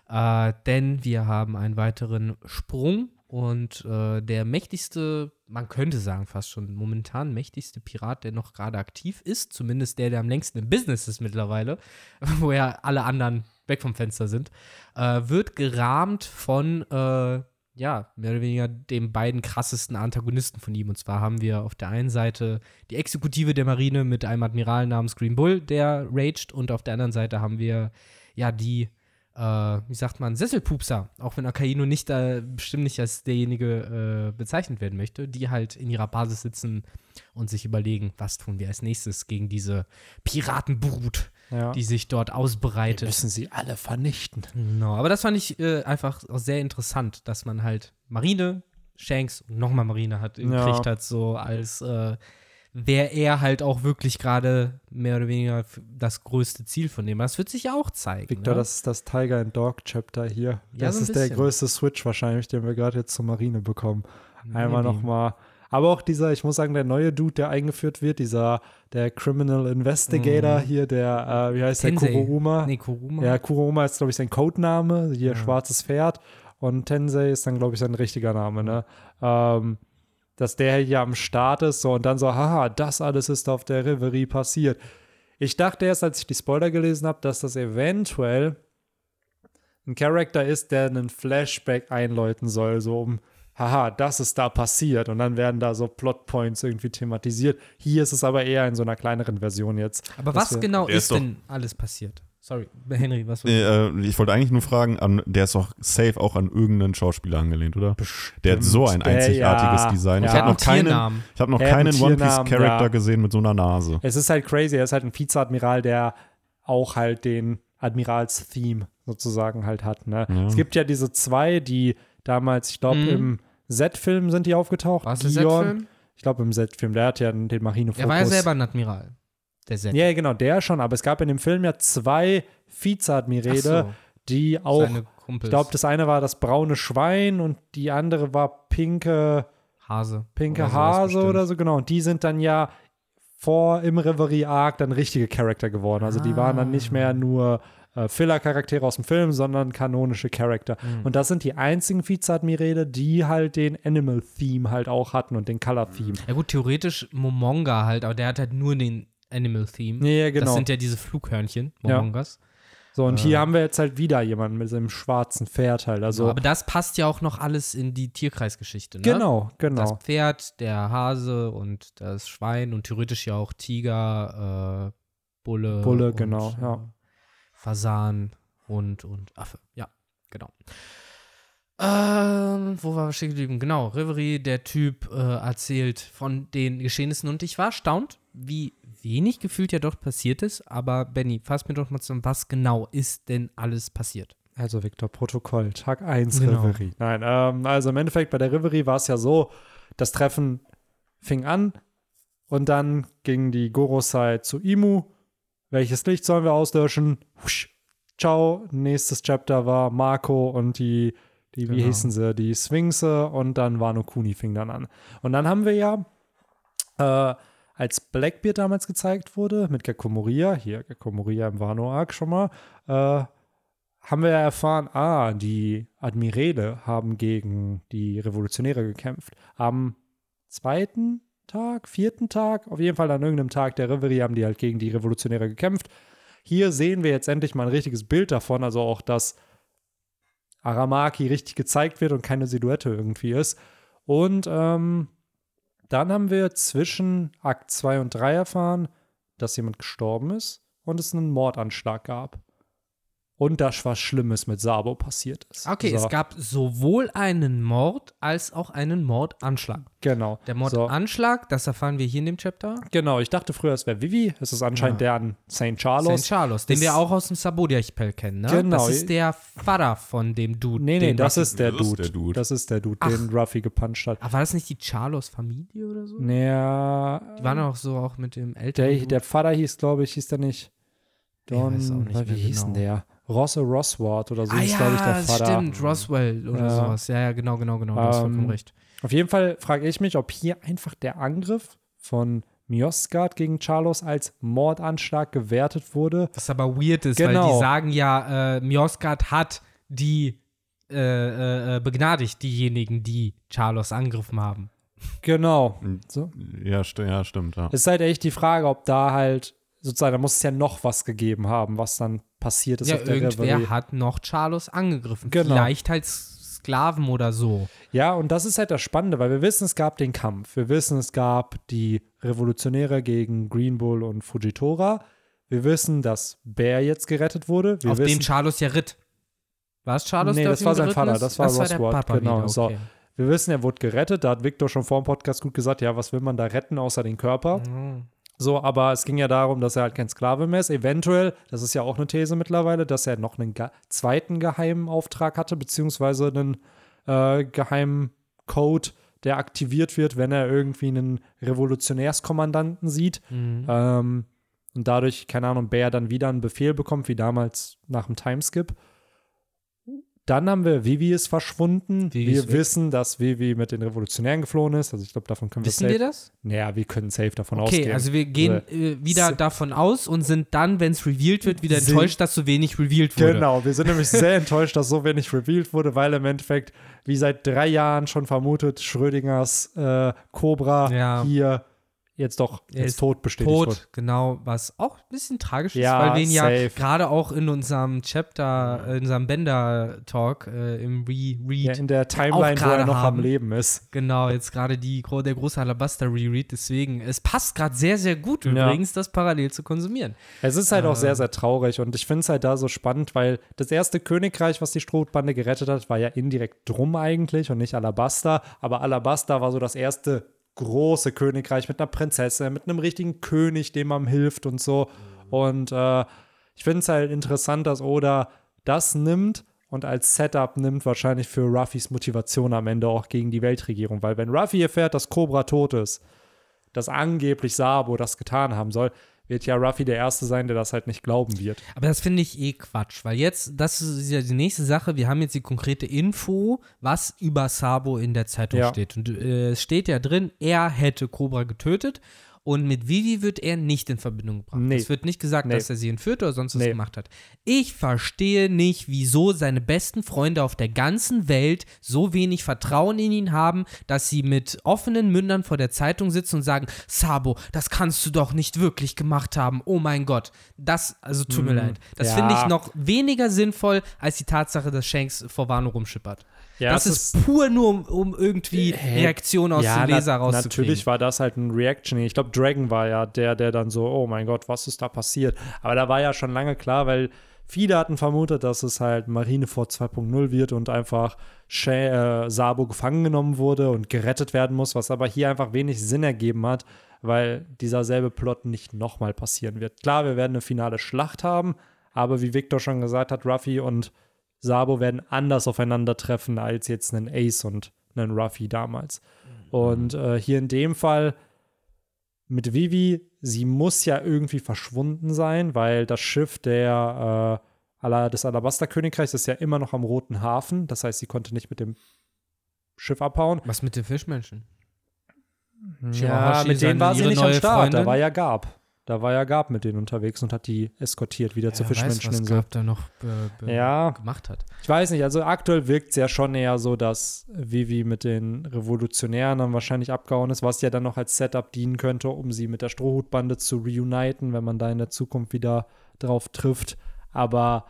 Ja. Äh, denn wir haben einen weiteren Sprung und äh, der mächtigste, man könnte sagen fast schon momentan mächtigste Pirat, der noch gerade aktiv ist, zumindest der, der am längsten im Business ist mittlerweile, (laughs) wo ja alle anderen weg vom Fenster sind, äh, wird gerahmt von äh, ja, mehr oder weniger den beiden krassesten Antagonisten von ihm. Und zwar haben wir auf der einen Seite die Exekutive der Marine mit einem Admiral namens Green Bull, der raged, und auf der anderen Seite haben wir ja die, äh, wie sagt man, Sesselpupser, auch wenn Akaino nicht äh, bestimmt nicht als derjenige äh, bezeichnet werden möchte, die halt in ihrer Basis sitzen und sich überlegen, was tun wir als nächstes gegen diese Piratenbrut ja. die sich dort ausbreitet. Wir müssen sie alle vernichten. Genau, aber das fand ich äh, einfach auch sehr interessant, dass man halt Marine, Shanks und nochmal Marine hat, ja. gekriegt hat, so als äh, wäre er halt auch wirklich gerade mehr oder weniger das größte Ziel von dem. Das wird sich ja auch zeigen. Victor, ne? das ist das Tiger and Dog Chapter hier. Das ja, so ist der größte Switch wahrscheinlich, den wir gerade jetzt zur Marine bekommen. Einmal nochmal aber auch dieser, ich muss sagen, der neue Dude, der eingeführt wird, dieser, der Criminal Investigator mhm. hier, der, äh, wie heißt Tensei. der, Kuruma? Nee, Kuruma. Ja, Kuruma ist, glaube ich, sein Codename, hier ja. schwarzes Pferd. Und Tensei ist dann, glaube ich, sein richtiger Name, ne? Ähm, dass der hier am Start ist, so und dann so, haha, das alles ist auf der Reverie passiert. Ich dachte erst, als ich die Spoiler gelesen habe, dass das eventuell ein Charakter ist, der einen Flashback einläuten soll, so um haha, das ist da passiert und dann werden da so Plotpoints irgendwie thematisiert. Hier ist es aber eher in so einer kleineren Version jetzt. Aber was genau ist, ist denn alles passiert? Sorry, Henry, was nee, äh, Ich wollte eigentlich nur fragen, an, der ist doch safe auch an irgendeinen Schauspieler angelehnt, oder? Bestimmt. Der hat so ein einzigartiges ja, Design. Ja. Ich habe noch keinen, ich hab noch keinen One Piece Charakter ja. gesehen mit so einer Nase. Es ist halt crazy, er ist halt ein Vizeadmiral, der auch halt den Admirals-Theme sozusagen halt hat. Ne? Es gibt ja diese zwei, die damals, ich glaube, mhm. im Z-Film sind die aufgetaucht. Was ist Z-Film? Ich glaube, im Z-Film, der hat ja den Marinefokus. Er war ja selber ein Admiral. Der Z. Ja, genau, der schon. Aber es gab in dem Film ja zwei Vizeadmirale, so. die auch, ich glaube, das eine war das braune Schwein und die andere war pinke Hase. Pinke oder Hase oder so, genau. Und die sind dann ja vor im Reverie Arc dann richtige Charakter geworden. Also die waren dann nicht mehr ah. nur äh, Filler-Charaktere aus dem Film, sondern kanonische Charakter. Mhm. Und das sind die einzigen Vizeadmirale, die halt den Animal-Theme halt auch hatten und den Color-Theme. Ja gut, theoretisch Momonga halt, aber der hat halt nur den Animal-Theme. Ja, genau. Das sind ja diese Flughörnchen, Momongas. Ja. So, und äh. hier haben wir jetzt halt wieder jemanden mit seinem schwarzen Pferd halt. Also, aber das passt ja auch noch alles in die Tierkreisgeschichte, ne? Genau, genau. Das Pferd, der Hase und das Schwein und theoretisch ja auch Tiger, äh, Bulle. Bulle, und, genau, ja. Fasan, Hund und Affe. Ja, genau. Ähm, wo war wir stehen geblieben? Genau, Reverie, der Typ, äh, erzählt von den Geschehnissen und ich war erstaunt, wie wenig gefühlt ja doch passiert ist. Aber Benny, fass mir doch mal zusammen, was genau ist denn alles passiert? Also, Victor, Protokoll, Tag 1 genau. Reverie. Nein, ähm, also im Endeffekt bei der Reverie war es ja so, das Treffen fing an und dann ging die Gorosei zu Imu welches Licht sollen wir auslöschen? Husch. Ciao. Nächstes Chapter war Marco und die, die wie genau. hießen sie? Die Sphinxe und dann Wano Kuni fing dann an. Und dann haben wir ja, äh, als Blackbeard damals gezeigt wurde, mit Moria, hier Gekko Moria im Wano Arc schon mal, äh, haben wir ja erfahren, ah, die Admirale haben gegen die Revolutionäre gekämpft. Am zweiten Tag, vierten Tag, auf jeden Fall an irgendeinem Tag der Reverie haben die halt gegen die Revolutionäre gekämpft. Hier sehen wir jetzt endlich mal ein richtiges Bild davon, also auch, dass Aramaki richtig gezeigt wird und keine Silhouette irgendwie ist. Und ähm, dann haben wir zwischen Akt 2 und 3 erfahren, dass jemand gestorben ist und es einen Mordanschlag gab und dass was Schlimmes mit Sabo passiert ist. Okay, so. es gab sowohl einen Mord als auch einen Mordanschlag. Genau. Der Mordanschlag, so. das erfahren wir hier in dem Chapter. Genau, ich dachte früher, es wäre Vivi. Es ist anscheinend ja. der an St. Charles. St. Charles, den wir auch aus dem Sabodia-Archipel kennen, ne? Genau. Das ist der Vater von dem Dude. Nee, nee, das, ist der, das ist der Dude. Das ist der Dude, Ach. den Ruffy gepuncht hat. Aber war das nicht die Charles-Familie oder so? Naja. Die waren auch so auch mit dem Eltern. Der, der Vater hieß, glaube ich, hieß der nicht. Don, wie hieß denn genau. der? Rosse Roswart oder so ah, ist, ja, glaube ich, der Vater. Stimmt, Roswell oder ja. sowas. Ja, ja, genau, genau, genau. Du hast vollkommen ähm, recht. Auf jeden Fall frage ich mich, ob hier einfach der Angriff von Miosgard gegen Charlos als Mordanschlag gewertet wurde. Was aber weird ist, genau. weil die genau. sagen ja, äh, Miosgard hat die äh, äh, äh, begnadigt, diejenigen, die Charlos angegriffen haben. Genau. So. Ja, st ja, stimmt. Ja. Es ist halt echt die Frage, ob da halt sozusagen, da muss es ja noch was gegeben haben, was dann passiert ist ja, auf der irgendwer Reverie. hat noch Charlos angegriffen. Genau. Vielleicht als Sklaven oder so. Ja, und das ist halt das Spannende, weil wir wissen, es gab den Kampf. Wir wissen, es gab die Revolutionäre gegen Green Bull und Fujitora. Wir wissen, dass Bear jetzt gerettet wurde. Wir Auf wissen, dem Charlos ja ritt. War es Charlos, Nee, das war sein Vater, das war Roswald, genau, wieder, so. okay. wir wissen, er wurde gerettet. Da hat Victor schon vor dem Podcast gut gesagt, ja, was will man da retten, außer den Körper? Mhm. So, aber es ging ja darum, dass er halt kein Sklave mehr ist. Eventuell, das ist ja auch eine These mittlerweile, dass er noch einen ge zweiten geheimen Auftrag hatte, beziehungsweise einen äh, geheimen Code, der aktiviert wird, wenn er irgendwie einen Revolutionärskommandanten sieht. Mhm. Ähm, und dadurch, keine Ahnung, Bear dann wieder einen Befehl bekommt, wie damals nach dem Timeskip. Dann haben wir, Vivi ist verschwunden. Vivi wir ist wissen, dass Vivi mit den Revolutionären geflohen ist. Also ich glaube, davon können wir Wissen safe. wir das? Naja, wir können safe davon Okay, ausgehen. also wir gehen Also, äh, wieder se- davon aus und sind dann, wenn es revealed wird, wieder enttäuscht, dass so wenig revealed wurde. Genau, wir sind nämlich sehr enttäuscht, dass so wenig revealed wurde, weil im Endeffekt, wie seit drei Jahren schon vermutet, Schrödingers äh, Cobra Ja. hier jetzt doch Er ist tot bestätigt Tot, wurde. genau, was auch ein bisschen tragisch Ja, ist, weil wir ihn ja safe. gerade auch in unserem Chapter, äh, in unserem Bender-Talk äh, im Re-Read, Ja, in der Timeline, wo er gerade noch haben. am Leben ist. genau, jetzt gerade die, der große Alabaster-Reread, deswegen, es passt gerade sehr, sehr gut Ja. übrigens, das parallel zu konsumieren. Es ist halt auch Ähm. sehr, sehr traurig und ich finde es halt da so spannend, weil das erste Königreich, was die Strohbande gerettet hat, war ja indirekt Drum eigentlich und nicht Alabaster. Aber Alabaster war so das erste große Königreich mit einer Prinzessin, mit einem richtigen König, dem man hilft und so. Und äh, ich finde es halt interessant, dass Oda das nimmt und als Setup nimmt wahrscheinlich für Ruffys Motivation am Ende auch gegen die Weltregierung. Weil wenn Ruffy erfährt, dass Cobra tot ist, dass angeblich Sabo das getan haben soll, wird ja Ruffy der Erste sein, der das halt nicht glauben wird. Aber das finde ich eh Quatsch, weil jetzt, das ist ja die nächste Sache, wir haben jetzt die konkrete Info, was über Sabo in der Zeitung Ja. steht. Und äh, es steht ja drin, er hätte Cobra getötet und mit Vivi wird er nicht in Verbindung gebracht. Nee. Es wird nicht gesagt, Nee. dass er sie entführt oder sonst was Nee. gemacht hat. Ich verstehe nicht, wieso seine besten Freunde auf der ganzen Welt so wenig Vertrauen in ihn haben, dass sie mit offenen Mündern vor der Zeitung sitzen und sagen, Sabo, das kannst du doch nicht wirklich gemacht haben. Oh mein Gott. Das, also tut mir Mm, leid. Das ja. finde ich noch weniger sinnvoll als die Tatsache, dass Shanks vor Wano rumschippert. Ja, das es ist pur nur, um, um irgendwie Hä? Reaktionen aus dem Leser na, rauszukriegen. Natürlich war das halt ein Reaction. Ich glaube, Dragon war ja der, der dann so, oh mein Gott, was ist da passiert? Aber da war ja schon lange klar, weil viele hatten vermutet, dass es halt Marineford 2.0 wird und einfach Sha äh, Sabo gefangen genommen wurde und gerettet werden muss, was aber hier einfach wenig Sinn ergeben hat, weil dieser selbe Plot nicht nochmal passieren wird. Klar, wir werden eine finale Schlacht haben, aber wie Victor schon gesagt hat, Ruffy und Sabo werden anders aufeinandertreffen als jetzt einen Ace und einen Ruffy damals. Und äh, hier in dem Fall mit Vivi, sie muss ja irgendwie verschwunden sein, weil das Schiff der, äh, des Alabaster-Königreichs ist ja immer noch am Roten Hafen. Das heißt, sie konnte nicht mit dem Schiff abhauen. Was mit den Fischmenschen? Ja, mit denen war sie nicht am Start. Da Freundin? war ja Gab. Da war ja Gab mit denen unterwegs und hat die eskortiert wieder zur Wer weiß, was Fischmenscheninsel. Gab da noch äh, Ja. gemacht hat. Ich weiß nicht, also aktuell wirkt es ja schon eher so, dass Vivi mit den Revolutionären dann wahrscheinlich abgehauen ist, was ja dann noch als Setup dienen könnte, um sie mit der Strohhutbande zu reuniten, wenn man da in der Zukunft wieder drauf trifft. Aber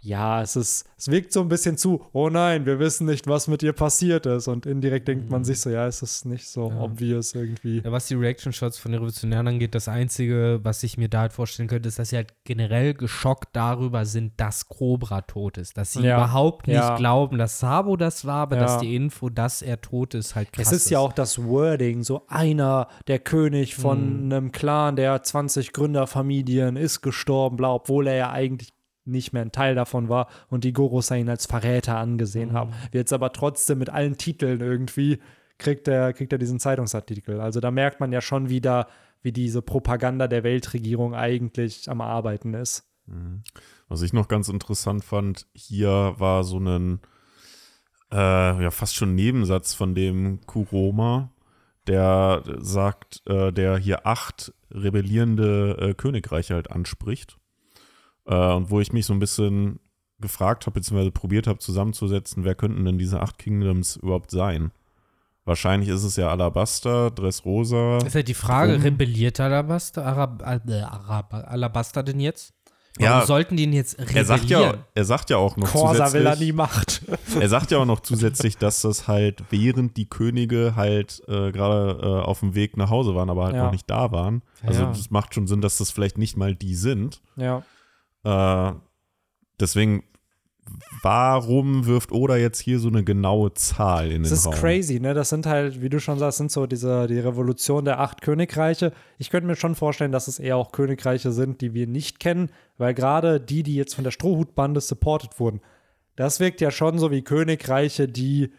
ja, es ist, es wirkt so ein bisschen zu, oh nein, wir wissen nicht, was mit ihr passiert ist. Und indirekt denkt man sich so, ja, es ist nicht so Ja. obvious irgendwie. Ja, was die Reaction-Shots von den Revolutionären angeht, das Einzige, was ich mir da halt vorstellen könnte, ist, dass sie halt generell geschockt darüber sind, dass Cobra tot ist. Dass sie Ja. überhaupt nicht glauben, dass Sabo das war, aber dass die Info, dass er tot ist, halt krass Es ist ja auch das Wording, so einer, der König von Mhm. einem Clan der 20 Gründerfamilien ist gestorben, bla, obwohl er ja eigentlich nicht mehr ein Teil davon war und die Gorosei ihn als Verräter angesehen Mhm. haben. Jetzt aber trotzdem mit allen Titeln irgendwie kriegt er, kriegt er diesen Zeitungsartikel. Also da merkt man ja schon wieder, wie diese Propaganda der Weltregierung eigentlich am Arbeiten ist. Mhm. Was ich noch ganz interessant fand, hier war so ein äh, ja fast schon Nebensatz von dem Kuroma, der sagt, äh, der hier acht rebellierende äh, Königreiche halt anspricht. Äh, und wo ich mich so ein bisschen gefragt habe, beziehungsweise probiert habe zusammenzusetzen, wer könnten denn diese acht Kingdoms überhaupt sein? Wahrscheinlich ist es ja Alabaster, Dressrosa. Ist halt die Frage, Drum. rebelliert Alabaster, Arab, äh, Arab, Alabaster denn jetzt? Warum ja, sollten die ihn jetzt rebellieren? Er sagt ja, er sagt ja auch noch Corsa zusätzlich. will er nie macht. (laughs) er sagt ja auch noch zusätzlich, dass das halt während die Könige halt äh, gerade äh, auf dem Weg nach Hause waren, aber halt ja. noch nicht da waren. Also ja. das macht schon Sinn, dass das vielleicht nicht mal die sind. Ja. Äh, deswegen warum wirft Oda jetzt hier so eine genaue Zahl in den Das ist Raum? crazy, ne? Das sind halt, wie du schon sagst, sind so diese, die Revolution der acht Königreiche. Ich könnte mir schon vorstellen, dass es eher auch Königreiche sind, die wir nicht kennen, weil gerade die, die jetzt von der Strohhutbande supported wurden, das wirkt ja schon so wie Königreiche, die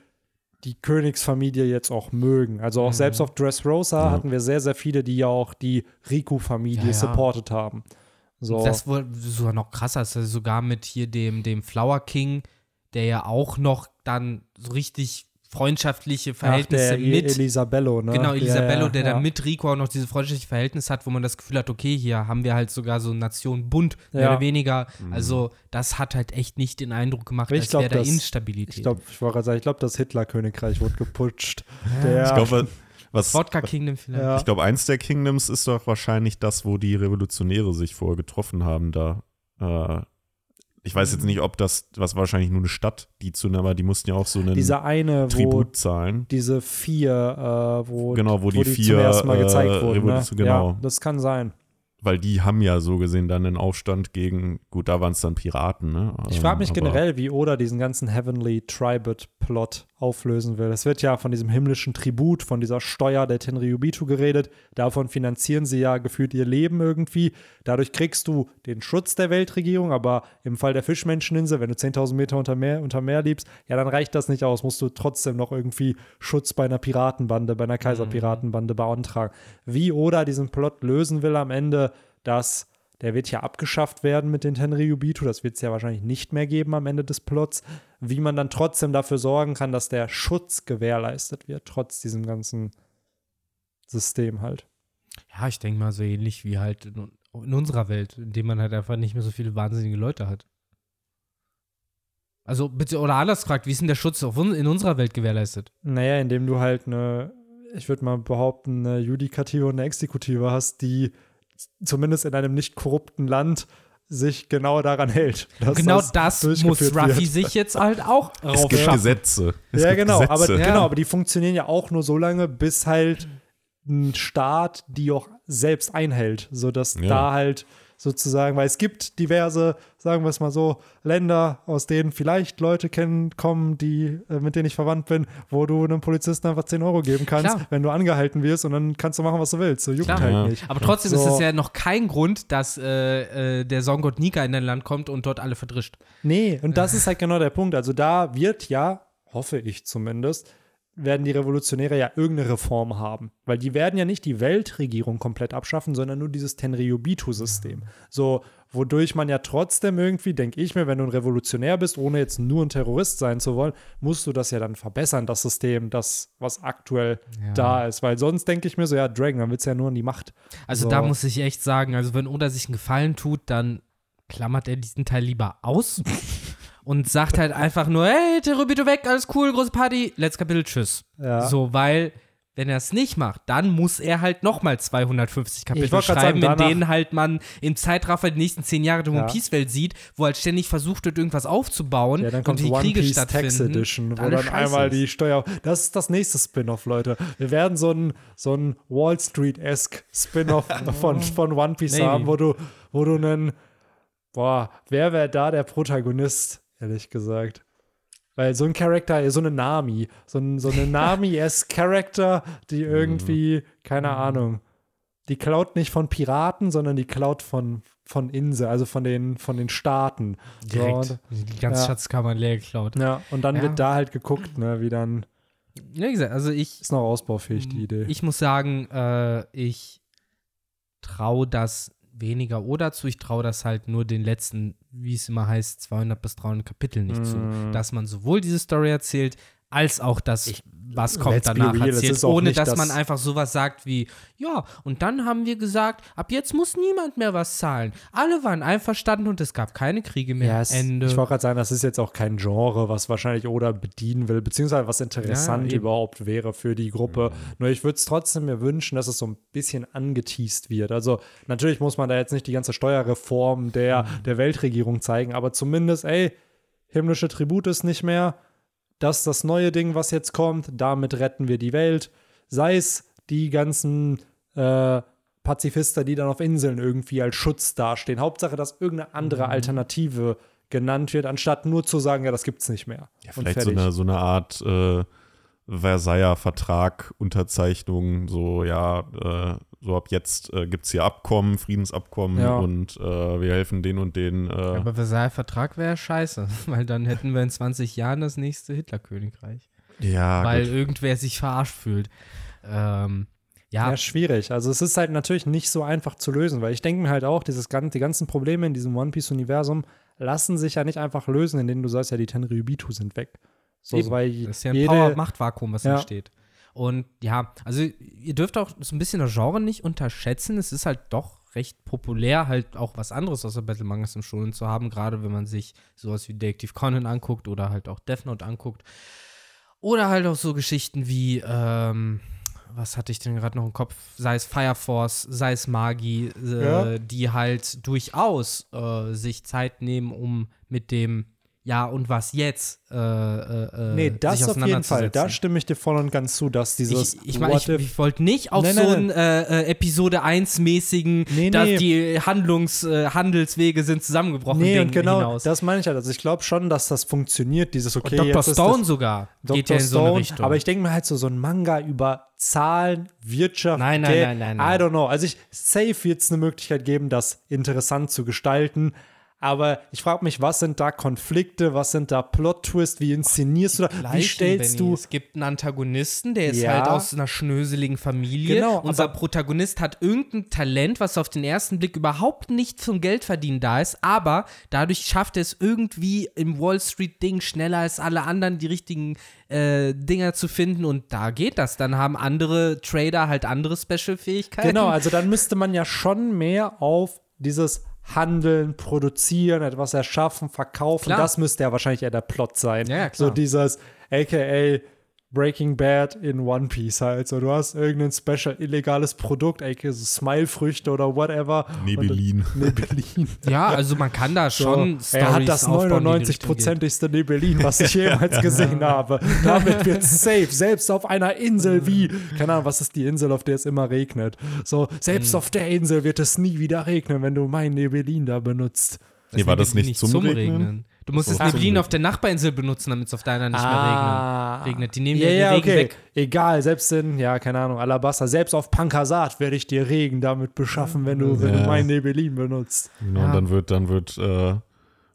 die Königsfamilie jetzt auch mögen. Also auch mhm. selbst auf Dressrosa ja. hatten wir sehr, sehr viele, die ja auch die Riku-Familie ja, ja. supported haben. So. Das wurde sogar noch krasser, also sogar mit hier dem, dem Flower King, der ja auch noch dann so richtig freundschaftliche Verhältnisse Ach, mit Elisabello, ne? Genau, Elisabello, ja, ja, der ja. dann mit Rico auch noch diese freundschaftliche Verhältnis hat, wo man das Gefühl hat, okay, hier haben wir halt sogar so Nation Bund, mehr oder weniger. Mhm. Also, das hat halt echt nicht den Eindruck gemacht, ich als wäre da Instabilität. Ich glaube, ich wollte gerade sagen, ich glaube, das Hitler-Königreich wurde geputscht. ich glaube, (laughs) was, Wodka Kingdom vielleicht. Ja. Ich glaube, eins der Kingdoms ist doch wahrscheinlich das, wo die Revolutionäre sich vorher getroffen haben. Da, äh, ich weiß jetzt nicht, ob das, was wahrscheinlich nur eine Stadt, die zu, aber die mussten ja auch so einen diese eine, Tribut zahlen. Diese vier, äh, wo, genau, wo, wo die, die, vier zum ersten Mal gezeigt äh, wurden. Ne? Genau. Ja, das kann sein weil die haben ja so gesehen dann einen Aufstand gegen, gut, da waren es dann Piraten, ne? Ich frage mich ähm, generell, wie Oda diesen ganzen Heavenly Tribute-Plot auflösen will. Es wird ja von diesem himmlischen Tribut, von dieser Steuer der Tenryubitu geredet. Davon finanzieren sie ja gefühlt ihr Leben irgendwie. Dadurch kriegst du den Schutz der Weltregierung, aber im Fall der Fischmenscheninsel, wenn du 10.000 Meter unter Meer, unter Meer liebst, ja, dann reicht das nicht aus. Musst du trotzdem noch irgendwie Schutz bei einer Piratenbande, bei einer Kaiserpiratenbande beantragen. Wie Oda diesen Plot lösen will am Ende, dass der wird ja abgeschafft werden mit den Tenryubitu. Das wird es ja wahrscheinlich nicht mehr geben am Ende des Plots. Wie man dann trotzdem dafür sorgen kann, dass der Schutz gewährleistet wird, trotz diesem ganzen System halt. Ja, ich denke mal so ähnlich wie halt in, in, unserer Welt, in dem man halt einfach nicht mehr so viele wahnsinnige Leute hat. Also, bitte, oder anders gefragt, wie ist denn der Schutz in unserer Welt gewährleistet? Naja, indem du halt eine, ich würde mal behaupten, eine Judikative und eine Exekutive hast, die zumindest in einem nicht korrupten Land sich genau daran hält. genau das, das muss Ruffy sich jetzt halt auch (laughs) Es gibt schaffen. Gesetze. Es ja, gibt genau, Gesetze. aber ja. genau, aber die funktionieren ja auch nur so lange, bis halt ein Staat die auch selbst einhält, sodass ja. da halt sozusagen, weil es gibt diverse, sagen wir es mal so, Länder, aus denen vielleicht Leute kennen, kommen, die, äh, mit denen ich verwandt bin, wo du einem Polizisten einfach 10 Euro geben kannst, Klar. wenn du angehalten wirst und dann kannst du machen, was du willst. So juckt halt nicht. Aber trotzdem so. ist es ja noch kein Grund, dass äh, äh, der Songott Nika in dein Land kommt und dort alle verdrischt. Nee, und das ist halt genau der Punkt. Also da wird ja, hoffe ich zumindest, werden die Revolutionäre ja irgendeine Reform haben. Weil die werden ja nicht die Weltregierung komplett abschaffen, sondern nur dieses Tenryubitu-System. So, wodurch man ja trotzdem irgendwie, denke ich mir, wenn du ein Revolutionär bist, ohne jetzt nur ein Terrorist sein zu wollen, musst du das ja dann verbessern, das System, das, was aktuell ja. da ist. Weil sonst denke ich mir so, ja, Dragon, dann wird es ja nur an die Macht. Also so. da muss ich echt sagen, also wenn Oda sich einen Gefallen tut, dann klammert er diesen Teil lieber aus. (laughs) und sagt halt einfach nur, hey, Terubito weg, alles cool, große Party, let's Kapitel, tschüss. Ja. So, weil wenn er es nicht macht, dann muss er halt nochmal 250 Kapitel schreiben, sagen, in denen halt man im Zeitraffer die nächsten zehn Jahre die One Piece Welt sieht, wo halt ständig versucht wird, irgendwas aufzubauen ja, dann kommt und die One Kriege Piece stattfinden. Tax Edition, wo dann einmal die Steuer. Das ist das nächste Spin-off, Leute. Wir werden so ein, so ein Wall Street-esque Spin-off (laughs) von, von One Piece Maybe. haben, wo du, wo du einen, boah, wer wäre da der Protagonist? Ehrlich gesagt. Weil so ein Charakter, so eine Nami, so, ein, so eine (laughs) Nami-esque Charakter, die irgendwie, keine Ahnung, die klaut nicht von Piraten, sondern die klaut von, von Insel, also von den, von den Staaten. Direkt. So, die ganze ja. Schatzkammer leer geklaut. Ja, und dann ja. wird da halt geguckt, ne, wie dann. Ja, wie gesagt, also ich. Ist noch ausbaufähig, die Idee. Ich muss sagen, äh, ich traue das weniger oder zu. Ich traue das halt nur den letzten, wie es immer heißt, 200 bis 300 Kapiteln nicht mm. zu. Dass man sowohl diese Story erzählt, als auch das, ich, was kommt danach real, erzählt, ohne dass das man einfach sowas sagt wie, ja, und dann haben wir gesagt, ab jetzt muss niemand mehr was zahlen. Alle waren einverstanden und es gab keine Kriege mehr. Ja, es, Ende. Ich wollte gerade sagen, das ist jetzt auch kein Genre, was wahrscheinlich Oda bedienen will, beziehungsweise was interessant ja, überhaupt wäre für die Gruppe. Mhm. Nur ich würde es trotzdem mir wünschen, dass es so ein bisschen angeteased wird. Also natürlich muss man da jetzt nicht die ganze Steuerreform der, mhm. der Weltregierung zeigen, aber zumindest, ey, himmlische Tribut ist nicht mehr das ist das neue Ding, was jetzt kommt, damit retten wir die Welt. Sei es die ganzen äh, Pazifister, die dann auf Inseln irgendwie als Schutz dastehen. Hauptsache, dass irgendeine andere mhm. Alternative genannt wird, anstatt nur zu sagen, ja, das gibt's nicht mehr. Ja, vielleicht so eine, so eine Art äh, Versailler Vertrag, Unterzeichnung, so ja, äh, so ab jetzt äh, gibt es hier Abkommen, Friedensabkommen ja. und äh, wir helfen den und den. Äh. Aber Versailler Vertrag wäre scheiße, (laughs) weil dann hätten wir in 20 Jahren das nächste Hitlerkönigreich. Ja. Weil gut. irgendwer sich verarscht fühlt. Ähm, ja. ja, schwierig. Also es ist halt natürlich nicht so einfach zu lösen, weil ich denke mir halt auch, dieses, die ganzen Probleme in diesem One Piece-Universum lassen sich ja nicht einfach lösen, indem du sagst, ja, die Tenryubitu sind weg. So, weil das ist ja ein Power-Machtvakuum, was ja. entsteht. Und ja, also ihr dürft auch so ein bisschen das Genre nicht unterschätzen. Es ist halt doch recht populär, halt auch was anderes außer Battle Mangas im Schulen zu haben, gerade wenn man sich sowas wie Detective Conan anguckt oder halt auch Death Note anguckt. Oder halt auch so Geschichten wie, ähm, was hatte ich denn gerade noch im Kopf? Sei es Fire Force, sei es Magi, äh, ja. die halt durchaus äh, sich Zeit nehmen, um mit dem ja, und was jetzt? Äh, äh, äh nee, das auf jeden Fall. Da stimme ich dir voll und ganz zu, dass dieses. Ich, ich, mein, ich, ich wollte nicht auf nein, so einen äh, äh, Episode 1-mäßigen, nee, dass nee. die Handlungs, äh, Handelswege sind zusammengebrochen. Nee, Ding und genau, hinaus. das meine ich halt. Also ich glaube schon, dass das funktioniert, dieses okay. Und Dr. Stone sogar Dr. geht ja in Stone, so eine Richtung. Aber ich denke mir halt so, so ein Manga über Zahlen, Wirtschaft, nein, nein, Geld, nein, nein, nein. I don't know. Also ich, safe wird es eine Möglichkeit geben, das interessant zu gestalten. Aber ich frage mich, was sind da Konflikte, was sind da Plot-Twists, wie inszenierst du da, wie stellst Benny. du. Es gibt einen Antagonisten, der ist ja. halt aus einer schnöseligen Familie. Genau, Unser Protagonist hat irgendein Talent, was auf den ersten Blick überhaupt nicht zum Geldverdienen da ist, aber dadurch schafft er es irgendwie im Wall Street-Ding schneller als alle anderen die richtigen äh, Dinger zu finden und da geht das. Dann haben andere Trader halt andere Special-Fähigkeiten. Genau, also dann müsste man ja schon mehr auf dieses handeln, produzieren, etwas erschaffen, verkaufen. Klar. Das müsste ja wahrscheinlich eher der Plot sein. Ja. So dieses, aka Breaking Bad in One Piece halt. So, du hast irgendein special illegales Produkt, aka so Smile-Früchte oder whatever. Nebelin. (laughs) Nebelin. Ja, also man kann da schon so, Er hat das 99-prozentigste Nebelin, was ich (laughs) jemals gesehen habe. Damit wird safe, selbst auf einer Insel wie, keine Ahnung, was ist die Insel, auf der es immer regnet. So, selbst hm. auf der Insel wird es nie wieder regnen, wenn du mein Nebelin da benutzt. Nee, war das nicht zum, zum Regnen? Regnen? Du musst das Neblin auf der Nachbarinsel benutzen, damit es auf deiner nicht ah. mehr regnet. Die nehmen ja, ja, Regen okay. weg. Egal, selbst in, ja, keine Ahnung, Alabasta, selbst auf Pankasat werde ich dir Regen damit beschaffen, wenn du, ja. wenn du mein Nebelin benutzt. Genau, ja. und dann wird, dann wird äh,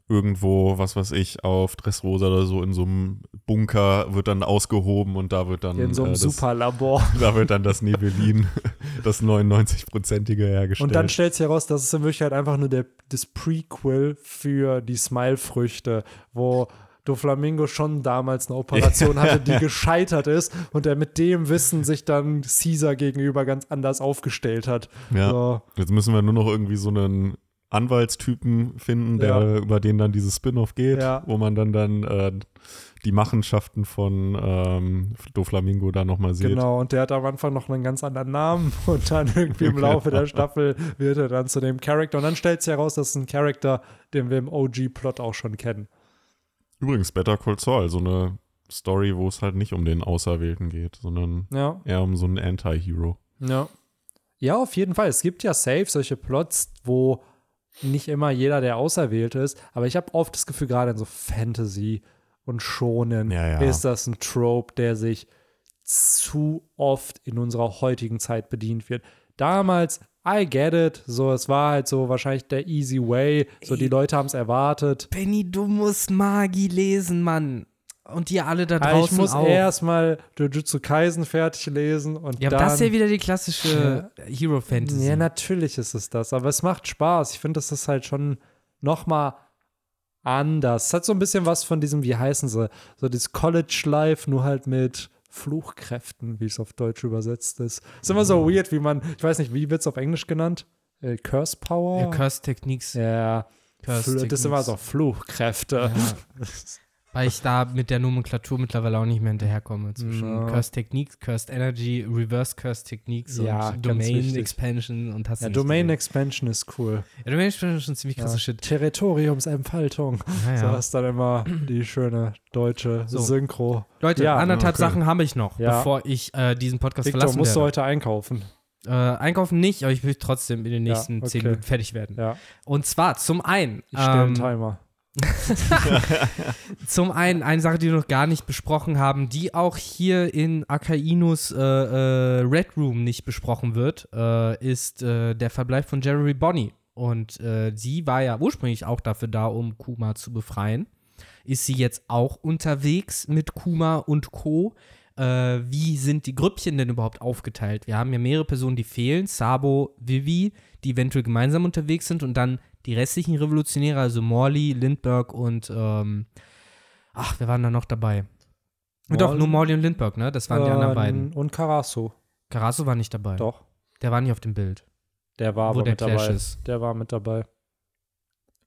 irgendwo, was weiß ich, auf Dressrosa oder so in so einem Bunker wird dann ausgehoben und da wird dann. In so einem äh, Superlabor. (laughs) Da wird dann das Nebelin, (laughs) das 99-prozentige hergestellt. Und dann stellt sich heraus, dass es in Wirklichkeit einfach nur der, das Prequel für die Smile-Früchte, wo Doflamingo schon damals eine Operation (laughs) hatte, die gescheitert ist und er mit dem Wissen sich dann Caesar gegenüber ganz anders aufgestellt hat. Ja. So. Jetzt müssen wir nur noch irgendwie so einen Anwaltstypen finden, der ja. über den dann dieses Spin-off geht, ja. wo man dann dann äh, die Machenschaften von ähm, Doflamingo da nochmal sieht. Genau, und der hat am Anfang noch einen ganz anderen Namen (laughs) und dann irgendwie im (laughs) Laufe der Staffel wird er dann zu dem Charakter und dann stellt sich heraus, das ist ein Charakter, den wir im OG-Plot auch schon kennen. Übrigens, Better Call Saul, so eine Story, wo es halt nicht um den Auserwählten geht, sondern ja. eher um so einen Anti-Hero. Ja. Ja, auf jeden Fall. Es gibt ja safe solche Plots, wo nicht immer jeder, der auserwählt ist, aber ich habe oft das Gefühl, gerade in so Fantasy und Schonen ja, ja. ist das ein Trope, der sich zu oft in unserer heutigen Zeit bedient wird. Damals, I get it, so es war halt so wahrscheinlich der easy way, so Ey, die Leute haben es erwartet. Benny, du musst Magi lesen, Mann und die alle da draußen Ich muss auch. erstmal Jujutsu Kaisen fertig lesen und ja, dann. Ja, das ist ja wieder die klassische Hero Fantasy. Ja, natürlich ist es das, aber es macht Spaß. Ich finde, das ist halt schon noch mal anders. Es hat so ein bisschen was von diesem, wie heißen sie, so dieses College Life, nur halt mit Fluchkräften, wie es auf Deutsch übersetzt ist. Ist immer so weird, wie man, ich weiß nicht, wie wird es auf Englisch genannt? Äh, Curse Power? Ja, Curse Techniques. Ja. Curse das ist immer so Fluchkräfte. Ja. (laughs) Weil ich da mit der Nomenklatur mittlerweile auch nicht mehr hinterherkomme. Zwischen no. Cursed Techniques, Cursed Energy, Reverse Cursed Techniques ja, und Domain Expansion und hast Ja, Domain Expansion ist cool. Ja, Domain Expansion ist schon ziemlich krasser ja. Shit. Territoriumsentfaltung. Ja, ja. So ist dann immer die schöne deutsche so. Synchro. Leute, ja, anderthalb okay. Sachen habe ich noch, bevor ich äh, diesen Podcast Victor, verlassen musst werde. du heute einkaufen? Äh, einkaufen nicht, aber ich will trotzdem in den nächsten okay. zehn Minuten fertig werden. Ja. Und zwar zum einen. Ich stelle ähm, einen Timer. (laughs) Zum einen eine Sache, die wir noch gar nicht besprochen haben, die auch hier in Akainus äh, äh, Red Room nicht besprochen wird, äh, ist äh, der Verbleib von Jeremy Bonnie. Und äh, sie war ja ursprünglich auch dafür da, um Kuma zu befreien. Ist sie jetzt auch unterwegs mit Kuma und Co. Äh, wie sind die Grüppchen denn überhaupt aufgeteilt? Wir haben ja mehrere Personen, die fehlen. Sabo, Vivi, die eventuell gemeinsam unterwegs sind und dann die restlichen Revolutionäre, also Morley, Lindbergh und ähm, ach, wer waren da noch dabei? Morley, Doch, nur Morley und Lindbergh, ne? Das waren äh, die anderen beiden. Und Carasso. Carasso war nicht dabei. Doch. Der war nicht auf dem Bild. Der war aber mit dabei. Ist. Der war mit dabei.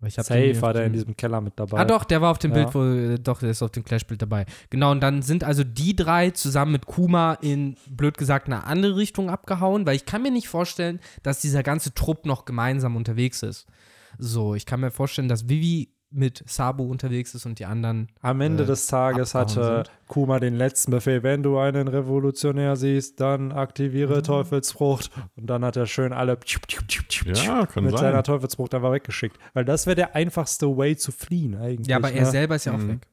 Safe war der in diesem Keller mit dabei. Ah, doch, der war auf dem ja. Bild, wo, äh, doch, der ist auf dem Clash-Bild dabei. Genau, und dann sind also die drei zusammen mit Kuma in, blöd gesagt, eine andere Richtung abgehauen, weil ich kann mir nicht vorstellen, dass dieser ganze Trupp noch gemeinsam unterwegs ist. So, ich kann mir vorstellen, dass Vivi mit Sabo unterwegs ist und die anderen. Am Ende äh, des Tages hatte sind. Kuma den letzten Befehl: Wenn du einen Revolutionär siehst, dann aktiviere mhm. Teufelsfrucht. Und dann hat er schön alle ja, kann mit sein. seiner Teufelsfrucht einfach weggeschickt. Weil das wäre der einfachste Way zu fliehen, eigentlich. Ja, aber ne? er selber ist ja auch mhm. weg.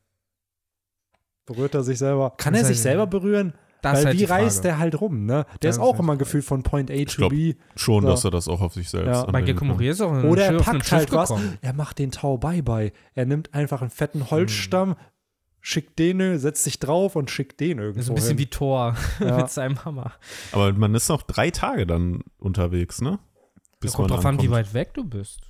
Berührt er sich selber? Kann er sich selber berühren? Das Weil halt wie reist der halt rum, ne? Der ist auch halt immer gefühlt von Point A to B. Schon, so. dass er das auch auf sich selbst ja. Bei Gekomori ist auch ein Oder er packt halt was. Er macht den Tau Bye-Bye. Er nimmt einfach einen fetten Holzstamm, hm. schickt den, setzt sich drauf und schickt den irgendwo. Das ist ein bisschen hin. wie Thor (laughs) ja. mit seinem Hammer. Aber man ist noch drei Tage dann unterwegs, ne? Bis ja, kommt drauf an, wie weit weg du bist.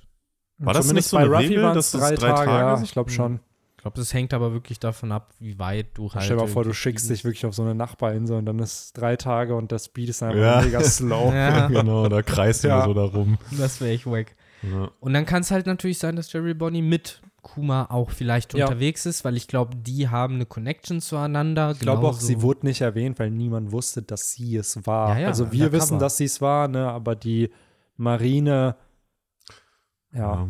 War das Zumindest nicht so bei Ruffy Regel, dass drei, drei Tage? Tage? Ja, ich glaube schon. Glaube, das hängt aber wirklich davon ab, wie weit du halt. Stell dir mal vor, du schickst dich wirklich auf so eine Nachbarinsel und dann ist drei Tage und das Speed ist einfach ja. mega slow. (laughs) ja. (laughs) genau, da kreist du ja. so darum. Das wäre echt wack. Ja. Und dann kann es halt natürlich sein, dass Jerry Bonnie mit Kuma auch vielleicht ja. unterwegs ist, weil ich glaube, die haben eine Connection zueinander. Ich glaube auch, sie wurde nicht erwähnt, weil niemand wusste, dass sie es war. Ja, ja, also wir wissen, dass sie es war, ne, aber die Marine, ja.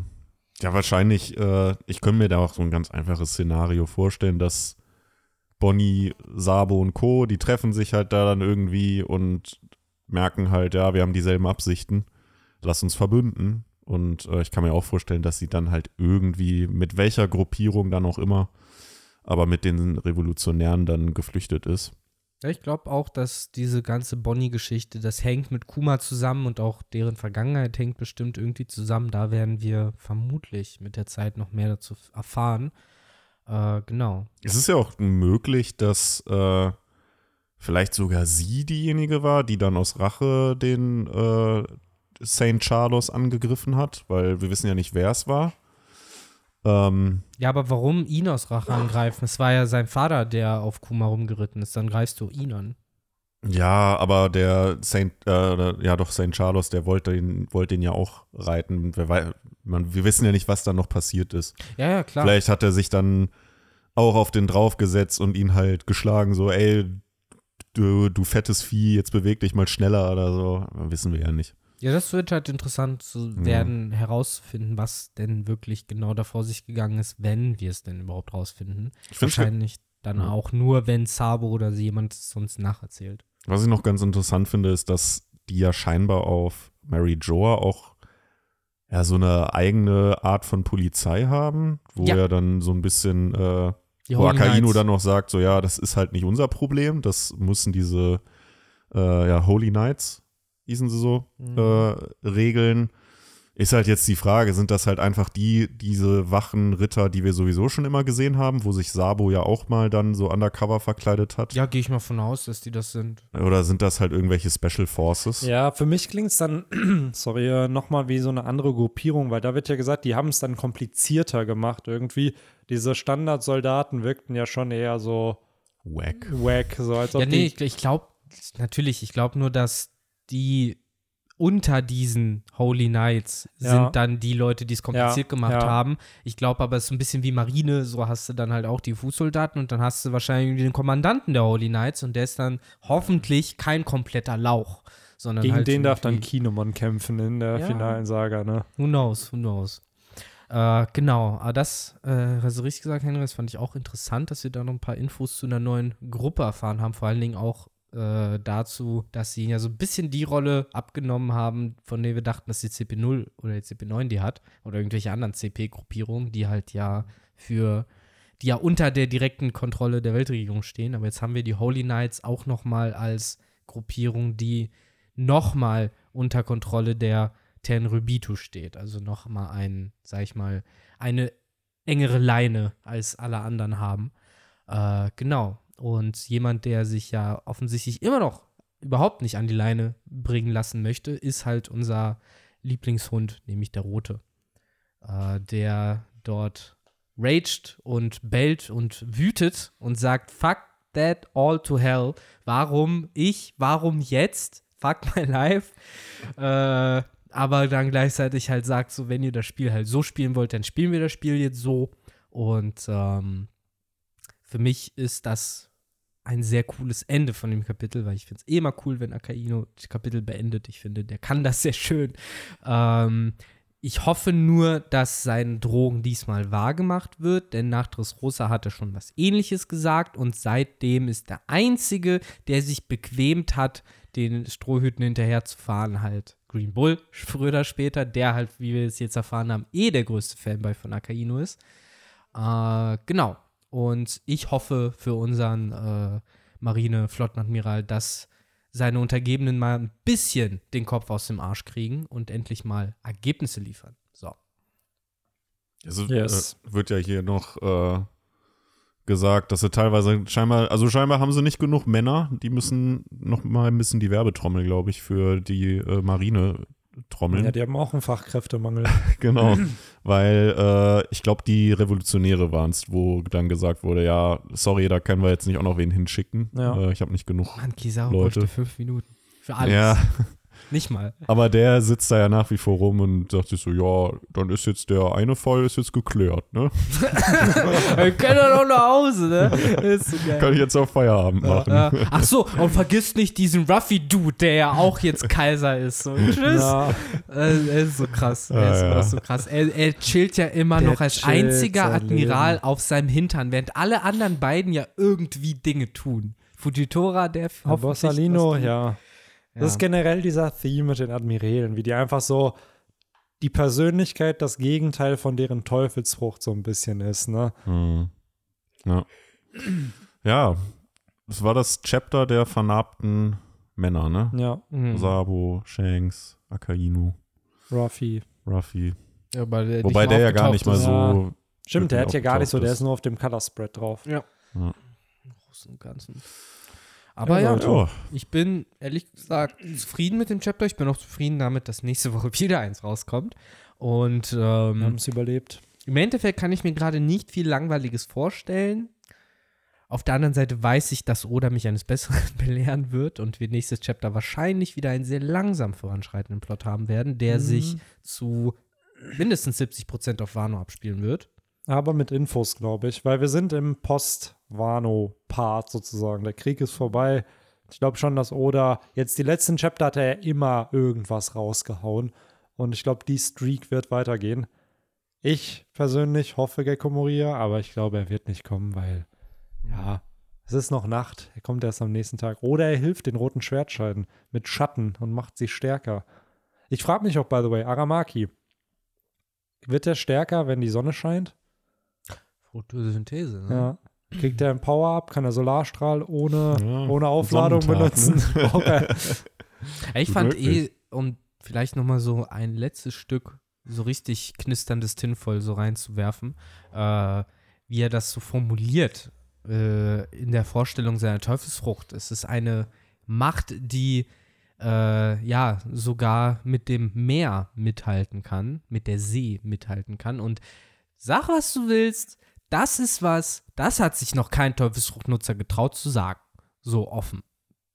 Ja, wahrscheinlich, äh, ich könnte mir da auch so ein ganz einfaches Szenario vorstellen, dass Bonnie, Sabo und Co., die treffen sich halt da dann irgendwie und merken halt, ja, wir haben dieselben Absichten, lass uns verbünden. Und äh, ich kann mir auch vorstellen, dass sie dann halt irgendwie, mit welcher Gruppierung dann auch immer, aber mit den Revolutionären dann geflüchtet ist. Ich glaube auch, dass diese ganze Bonnie-Geschichte, das hängt mit Kuma zusammen und auch deren Vergangenheit hängt bestimmt irgendwie zusammen. Da werden wir vermutlich mit der Zeit noch mehr dazu erfahren. Äh, genau. Es ist ja auch möglich, dass äh, vielleicht sogar sie diejenige war, die dann aus Rache den äh, St. Charles angegriffen hat, weil wir wissen ja nicht, wer es war. Ähm, ja, aber warum ihn aus Rache angreifen? Es war ja sein Vater, der auf Kuma rumgeritten ist. Dann greifst du ihn an. Ja, aber der Saint, äh, ja doch, St. Charles, der wollte ihn, wollte ihn ja auch reiten. Wir, man, wir wissen ja nicht, was da noch passiert ist. Ja, ja, klar. Vielleicht hat er sich dann auch auf den draufgesetzt und ihn halt geschlagen, so, ey, du, du fettes Vieh, jetzt beweg dich mal schneller oder so. Wissen wir ja nicht. Ja, das wird halt interessant zu werden, ja. herauszufinden, was denn wirklich genau da vor sich gegangen ist, wenn wir es denn überhaupt rausfinden. Wahrscheinlich dann ja. auch nur, wenn Sabo oder jemand es uns nacherzählt. Was ich noch ganz interessant finde, ist, dass die ja scheinbar auf Mary Joa auch ja so eine eigene Art von Polizei haben, wo ja. er dann so ein bisschen äh, wo Akainu dann noch sagt, so ja, das ist halt nicht unser Problem, das müssen diese äh, ja, Holy Knights hießen sie so, mhm. äh, Regeln. Ist halt jetzt die Frage, sind das halt einfach die, diese wachen Ritter, die wir sowieso schon immer gesehen haben, wo sich Sabo ja auch mal dann so undercover verkleidet hat? Ja, gehe ich mal von aus, dass die das sind. Oder sind das halt irgendwelche Special Forces? Ja, für mich klingt es dann, (clears throat) sorry, äh, nochmal wie so eine andere Gruppierung, weil da wird ja gesagt, die haben es dann komplizierter gemacht irgendwie. Diese Standardsoldaten wirkten ja schon eher so Wack. Wack, so als ob Ja, nee, ich, ich glaube, natürlich, ich glaube nur, dass die unter diesen Holy Knights Ja. sind dann die Leute, die es kompliziert Ja, gemacht ja. haben. Ich glaube aber, es ist so ein bisschen wie Marine, so hast du dann halt auch die Fußsoldaten und dann hast du wahrscheinlich den Kommandanten der Holy Knights und der ist dann hoffentlich kein kompletter Lauch, sondern Gegen halt den darf dann Kinemon kämpfen in der Ja. finalen Saga, ne? Who knows, who knows. Äh, genau, aber das, äh, hast du richtig gesagt, Henry, das fand ich auch interessant, dass wir da noch ein paar Infos zu einer neuen Gruppe erfahren haben. Vor allen Dingen auch äh, dazu, dass sie ja so ein bisschen die Rolle abgenommen haben, von der wir dachten, dass die CP0 oder die CP9 die hat. Oder irgendwelche anderen CP-Gruppierungen, die halt ja für, die ja unter der direkten Kontrolle der Weltregierung stehen. Aber jetzt haben wir die Holy Knights auch nochmal als Gruppierung, die nochmal unter Kontrolle der Tenrybitu steht. Also nochmal ein, sag ich mal, eine engere Leine als alle anderen haben. Äh, genau. Und jemand, der sich ja offensichtlich immer noch überhaupt nicht an die Leine bringen lassen möchte, ist halt unser Lieblingshund, nämlich der Rote. Äh, der dort raged und bellt und wütet und sagt, fuck that all to hell. Warum ich? Warum jetzt? Fuck my life. Äh, aber dann gleichzeitig halt sagt, so, wenn ihr das Spiel halt so spielen wollt, dann spielen wir das Spiel jetzt so. Und ähm, für mich ist das ein sehr cooles Ende von dem Kapitel, weil ich finde es eh immer cool, wenn Akaino das Kapitel beendet. Ich finde, der kann das sehr schön. Ähm, ich hoffe nur, dass seine Drohung diesmal wahrgemacht wird, denn nach Dressrosa hat er schon was ähnliches gesagt und seitdem ist der Einzige, der sich bequemt hat, den Strohhüten hinterher zu fahren, halt Green Bull, früher oder später, der halt, wie wir es jetzt erfahren haben, eh der größte Fanboy von Akaino ist. Äh, genau. Und ich hoffe für unseren äh, Marine-Flottenadmiral, dass seine Untergebenen mal ein bisschen den Kopf aus dem Arsch kriegen und endlich mal Ergebnisse liefern. So. Also Yes. äh, wird ja hier noch äh, gesagt, dass sie teilweise scheinbar, also scheinbar haben sie nicht genug Männer, die müssen noch mal ein bisschen die Werbetrommel, glaube ich, für die äh, Marine trommeln. Ja, die haben auch einen Fachkräftemangel. (laughs) Genau, (clears throat) weil äh, ich glaube, die Revolutionäre waren es, wo dann gesagt wurde, ja, sorry, da können wir jetzt nicht auch noch wen hinschicken. Ja. Äh, ich habe nicht genug. Mann, Kisao Leute. fünf Minuten. Für alles. Ja, (laughs) Nicht mal. aber der sitzt da ja nach wie vor rum und sagt sich so, ja, dann ist jetzt der eine Fall ist jetzt geklärt, ne? (laughs) Wir können ja noch nach Hause, ne? So geil. Kann ich jetzt auch Feierabend machen. Ja. Ach so, und vergiss nicht diesen Ruffy-Dude, der ja auch jetzt Kaiser ist. So, tschüss. Ja, Äh, er ist so krass. Er ist ja. so krass. Er, er chillt ja immer Der noch als einziger Admiral Leben. auf seinem Hintern, während alle anderen beiden ja irgendwie Dinge tun. Fujitora, der hoffentlich Borsalino, ja. Ja. Das ist generell dieser Theme mit den Admirälen, wie die einfach so die Persönlichkeit das Gegenteil von deren Teufelsfrucht so ein bisschen ist, ne? Hm. Ja. ja, das war das Chapter der vernarbten Männer, ne? Ja, Mhm. Sabo, Shanks, Akainu, Ruffy. Ruffy. Ja, weil der Wobei der ja gar nicht mal so. Stimmt, der hat hier gar nicht so, der ist. nur auf dem Color-Spread drauf. ist. Ja. Ja. Im Großen und Ganzen. Aber ja, Leute. Oh, ich bin ehrlich gesagt zufrieden mit dem Chapter. Ich bin auch zufrieden damit, dass nächste (laughs) Woche wieder eins rauskommt. Und Wir ähm, haben es überlebt. Im Endeffekt kann ich mir gerade nicht viel Langweiliges vorstellen. Auf der anderen Seite weiß ich, dass Oda mich eines Besseren (laughs) belehren wird und wir nächstes Chapter wahrscheinlich wieder einen sehr langsam voranschreitenden Plot haben werden, der Mhm. sich zu mindestens 70% auf Wano abspielen wird. Aber mit Infos, glaube ich, weil wir sind im Post-Wano-Part sozusagen. Der Krieg ist vorbei. Ich glaube schon, dass Oda jetzt die letzten Chapter hat er ja immer irgendwas rausgehauen. Und ich glaube, die Streak wird weitergehen. Ich persönlich hoffe Gecko Moria, aber ich glaube, er wird nicht kommen, weil ja, es ist noch Nacht. Er kommt erst am nächsten Tag. Oder er hilft den roten Schwertscheiden mit Schatten und macht sie stärker. Ich frage mich auch, by the way, Aramaki. Wird er stärker, wenn die Sonne scheint? Photosynthese, ne? Ja. Kriegt er ein Power-Up? Kann er Solarstrahl ohne, Ja, ohne Aufladung ne? benutzen? (laughs) (laughs) Ja, ich fand eh, um vielleicht noch mal so ein letztes Stück so richtig knisterndes Tinfoil so reinzuwerfen, äh, wie er das so formuliert äh, in der Vorstellung seiner Teufelsfrucht. Es ist eine Macht, die äh, ja sogar mit dem Meer mithalten kann, mit der See mithalten kann. Und sag, was du willst, das ist was, das hat sich noch kein Teufelsfruchtnutzer getraut zu sagen. So offen,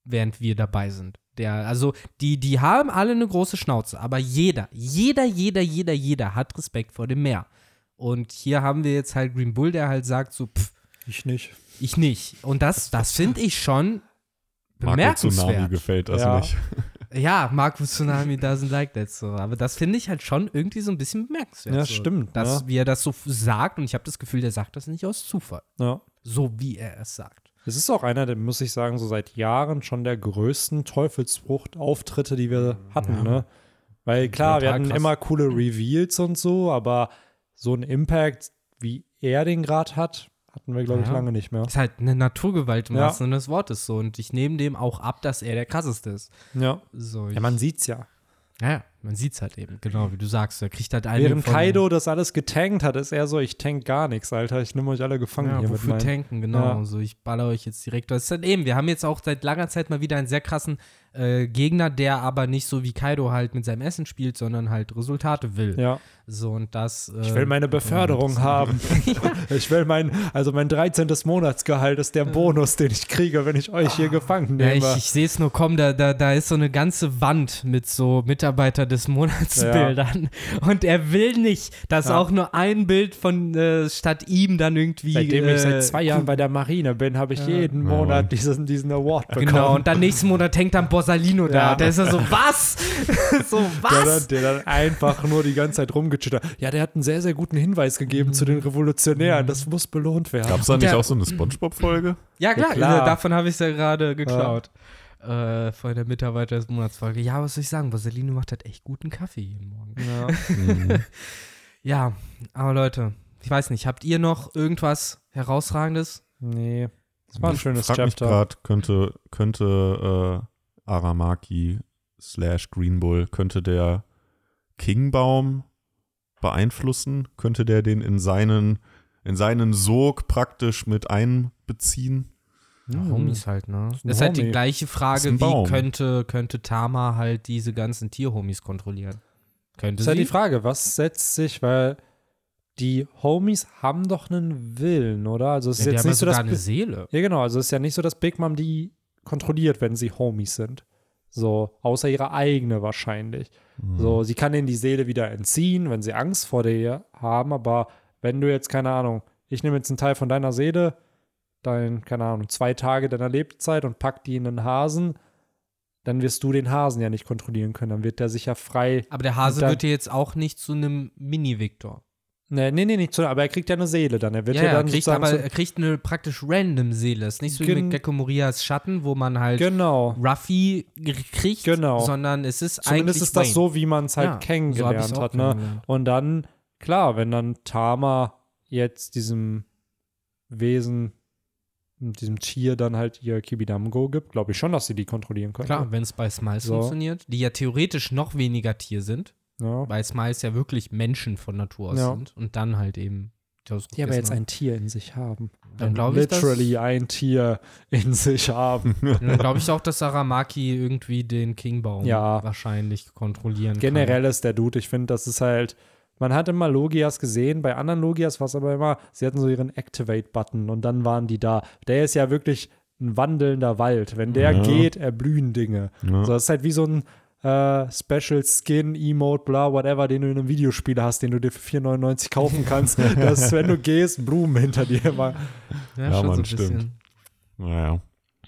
während wir dabei sind. Der, also, die, die haben alle eine große Schnauze, aber jeder, jeder, jeder, jeder, jeder hat Respekt vor dem Meer. Und hier haben wir jetzt halt Green Bull, der halt sagt so, pff, ich nicht. Ich nicht. Und das, das finde ich schon bemerkenswert. Marco Tsunami gefällt das ja. nicht. Ja, Marco Tsunami doesn't like that so. Aber das finde ich halt schon irgendwie so ein bisschen bemerkenswert. Ja, so. stimmt. Dass, ja. wie er das so sagt und ich habe das Gefühl, der sagt das nicht aus Zufall. Ja. So wie er es sagt. Es ist auch einer, der, muss ich sagen, so seit Jahren schon der größten Teufelsfrucht-Auftritte, die wir hatten, ja. ne? Weil klar, wir hatten krass. immer coole Reveals und so, aber so ein Impact, wie er den gerade hat, hatten wir, glaube ich, lange nicht mehr. Ist halt eine Naturgewalt im ja. wahrsten Sinne des Wortes so. Und ich nehme dem auch ab, dass er der krasseste ist. Ja. So, ja, man sieht's ja. Ja, man sieht es halt eben, genau wie du sagst. Er kriegt halt einen. Während Kaido das alles getankt hat, ist er so: Ich tank gar nichts, Alter. Ich nehme euch alle gefangen ja, hier wofür mit tanken, genau. Ja. So, ich baller euch jetzt direkt. Das ist halt eben, wir haben jetzt auch seit langer Zeit mal wieder einen sehr krassen äh, Gegner, der aber nicht so wie Kaido halt mit seinem Essen spielt, sondern halt Resultate will. Ja. So und das. Äh, ich will meine Beförderung haben. (laughs) (laughs) ich will mein, also mein 13. Monatsgehalt ist der Bonus, den ich kriege, wenn ich euch hier gefangen nehme. Ja, ich, ich sehe es nur kommen, da, da, da ist so eine ganze Wand mit so Mitarbeiter des Monatsbildern. Ja. Und er will nicht, dass ja. auch nur ein Bild von äh, statt ihm dann irgendwie. Seitdem äh, ich seit zwei Jahren bei der Marine bin, habe ich jeden Monat diesen, diesen Award bekommen. Genau, und dann nächsten Monat hängt dann Borsalino da. Der ist ja so, was? (laughs) so, was? Der dann, der dann einfach nur die ganze Zeit rumgechittert. Ja, der hat einen sehr, sehr guten Hinweis gegeben mhm. zu den Revolutionären. Das muss belohnt werden. Gab es da nicht der, auch so eine Spongebob-Folge? Ja, klar. Ja, klar. Davon habe ich es ja gerade geklaut. Ja. Äh, von der Mitarbeiter des Monatsfolge. Ja, was soll ich sagen? Borsalino macht halt echt guten Kaffee jeden Morgen. Ja. (laughs) mhm. ja, aber Leute, ich weiß nicht, habt ihr noch irgendwas Herausragendes? Nee. Das war ein schönes frag Chapter. Mich grad, könnte, könnte äh, Aramaki slash Green Bull, könnte der Kingbaum beeinflussen? Könnte der den in seinen, in seinen Sog praktisch mit einbeziehen? Ja, Homies halt, ne? Das ist, das ist halt die gleiche Frage, wie könnte, könnte Tama halt diese ganzen Tierhomies kontrollieren? Könnte das ist halt die Frage, was setzt sich, weil die Homies haben doch einen Willen, oder? Also es ist ja, jetzt nicht so, dass eine Seele. Ja, genau, also es ist ja nicht so, dass Big Mom die kontrolliert, wenn sie Homies sind. So, außer ihre eigene wahrscheinlich. Mhm. So, sie kann ihnen die Seele wieder entziehen, wenn sie Angst vor dir haben, aber wenn du jetzt, keine Ahnung, ich nehme jetzt einen Teil von deiner Seele, dein, keine Ahnung, zwei Tage deiner Lebzeit und pack die in einen Hasen, dann wirst du den Hasen ja nicht kontrollieren können. Dann wird der sicher frei. Aber der Hase wird dir jetzt auch nicht zu einem Mini-Victor. Nee, nee, nee, nicht zu, aber er kriegt ja eine Seele dann. Er wird ja, ja dann kriegt, aber er kriegt eine praktisch random Seele. Es ist nicht so wie mit Gecko Morias Schatten, wo man halt genau. Ruffy kriegt, genau. sondern es ist Zumindest eigentlich ist das Wayne. so, wie man es halt ja, kennengelernt so hat. Ne? Und dann, klar, wenn dann Tama jetzt diesem Wesen, diesem Tier dann halt ihr Kibidamgo gibt, glaube ich schon, dass sie die kontrollieren können. Klar, wenn es bei Smiles so. funktioniert, die ja theoretisch noch weniger Tier sind. Ja. Weil Smiles ja wirklich Menschen von Natur aus ja. sind und dann halt eben. Die aber jetzt ein Tier in sich haben. Dann glaube ich, literally ein Tier in sich haben. dann glaube ich auch, dass Saramaki irgendwie den Kingbaum ja. wahrscheinlich kontrollieren Generell kann. Generell ist der Dude, ich finde, das ist halt, man hat immer Logias gesehen, bei anderen Logias war es aber immer, sie hatten so ihren Activate-Button und dann waren die da. Der ist ja wirklich ein wandelnder Wald. Wenn der ja. geht, erblühen Dinge. Ja. Also das ist halt wie so ein äh, Special Skin, Emote, bla, whatever, den du in einem Videospiel hast, den du dir für 4,99 kaufen kannst, (laughs) dass, wenn du gehst, Blumen hinter dir immer. Ja, ja man, so stimmt. Naja.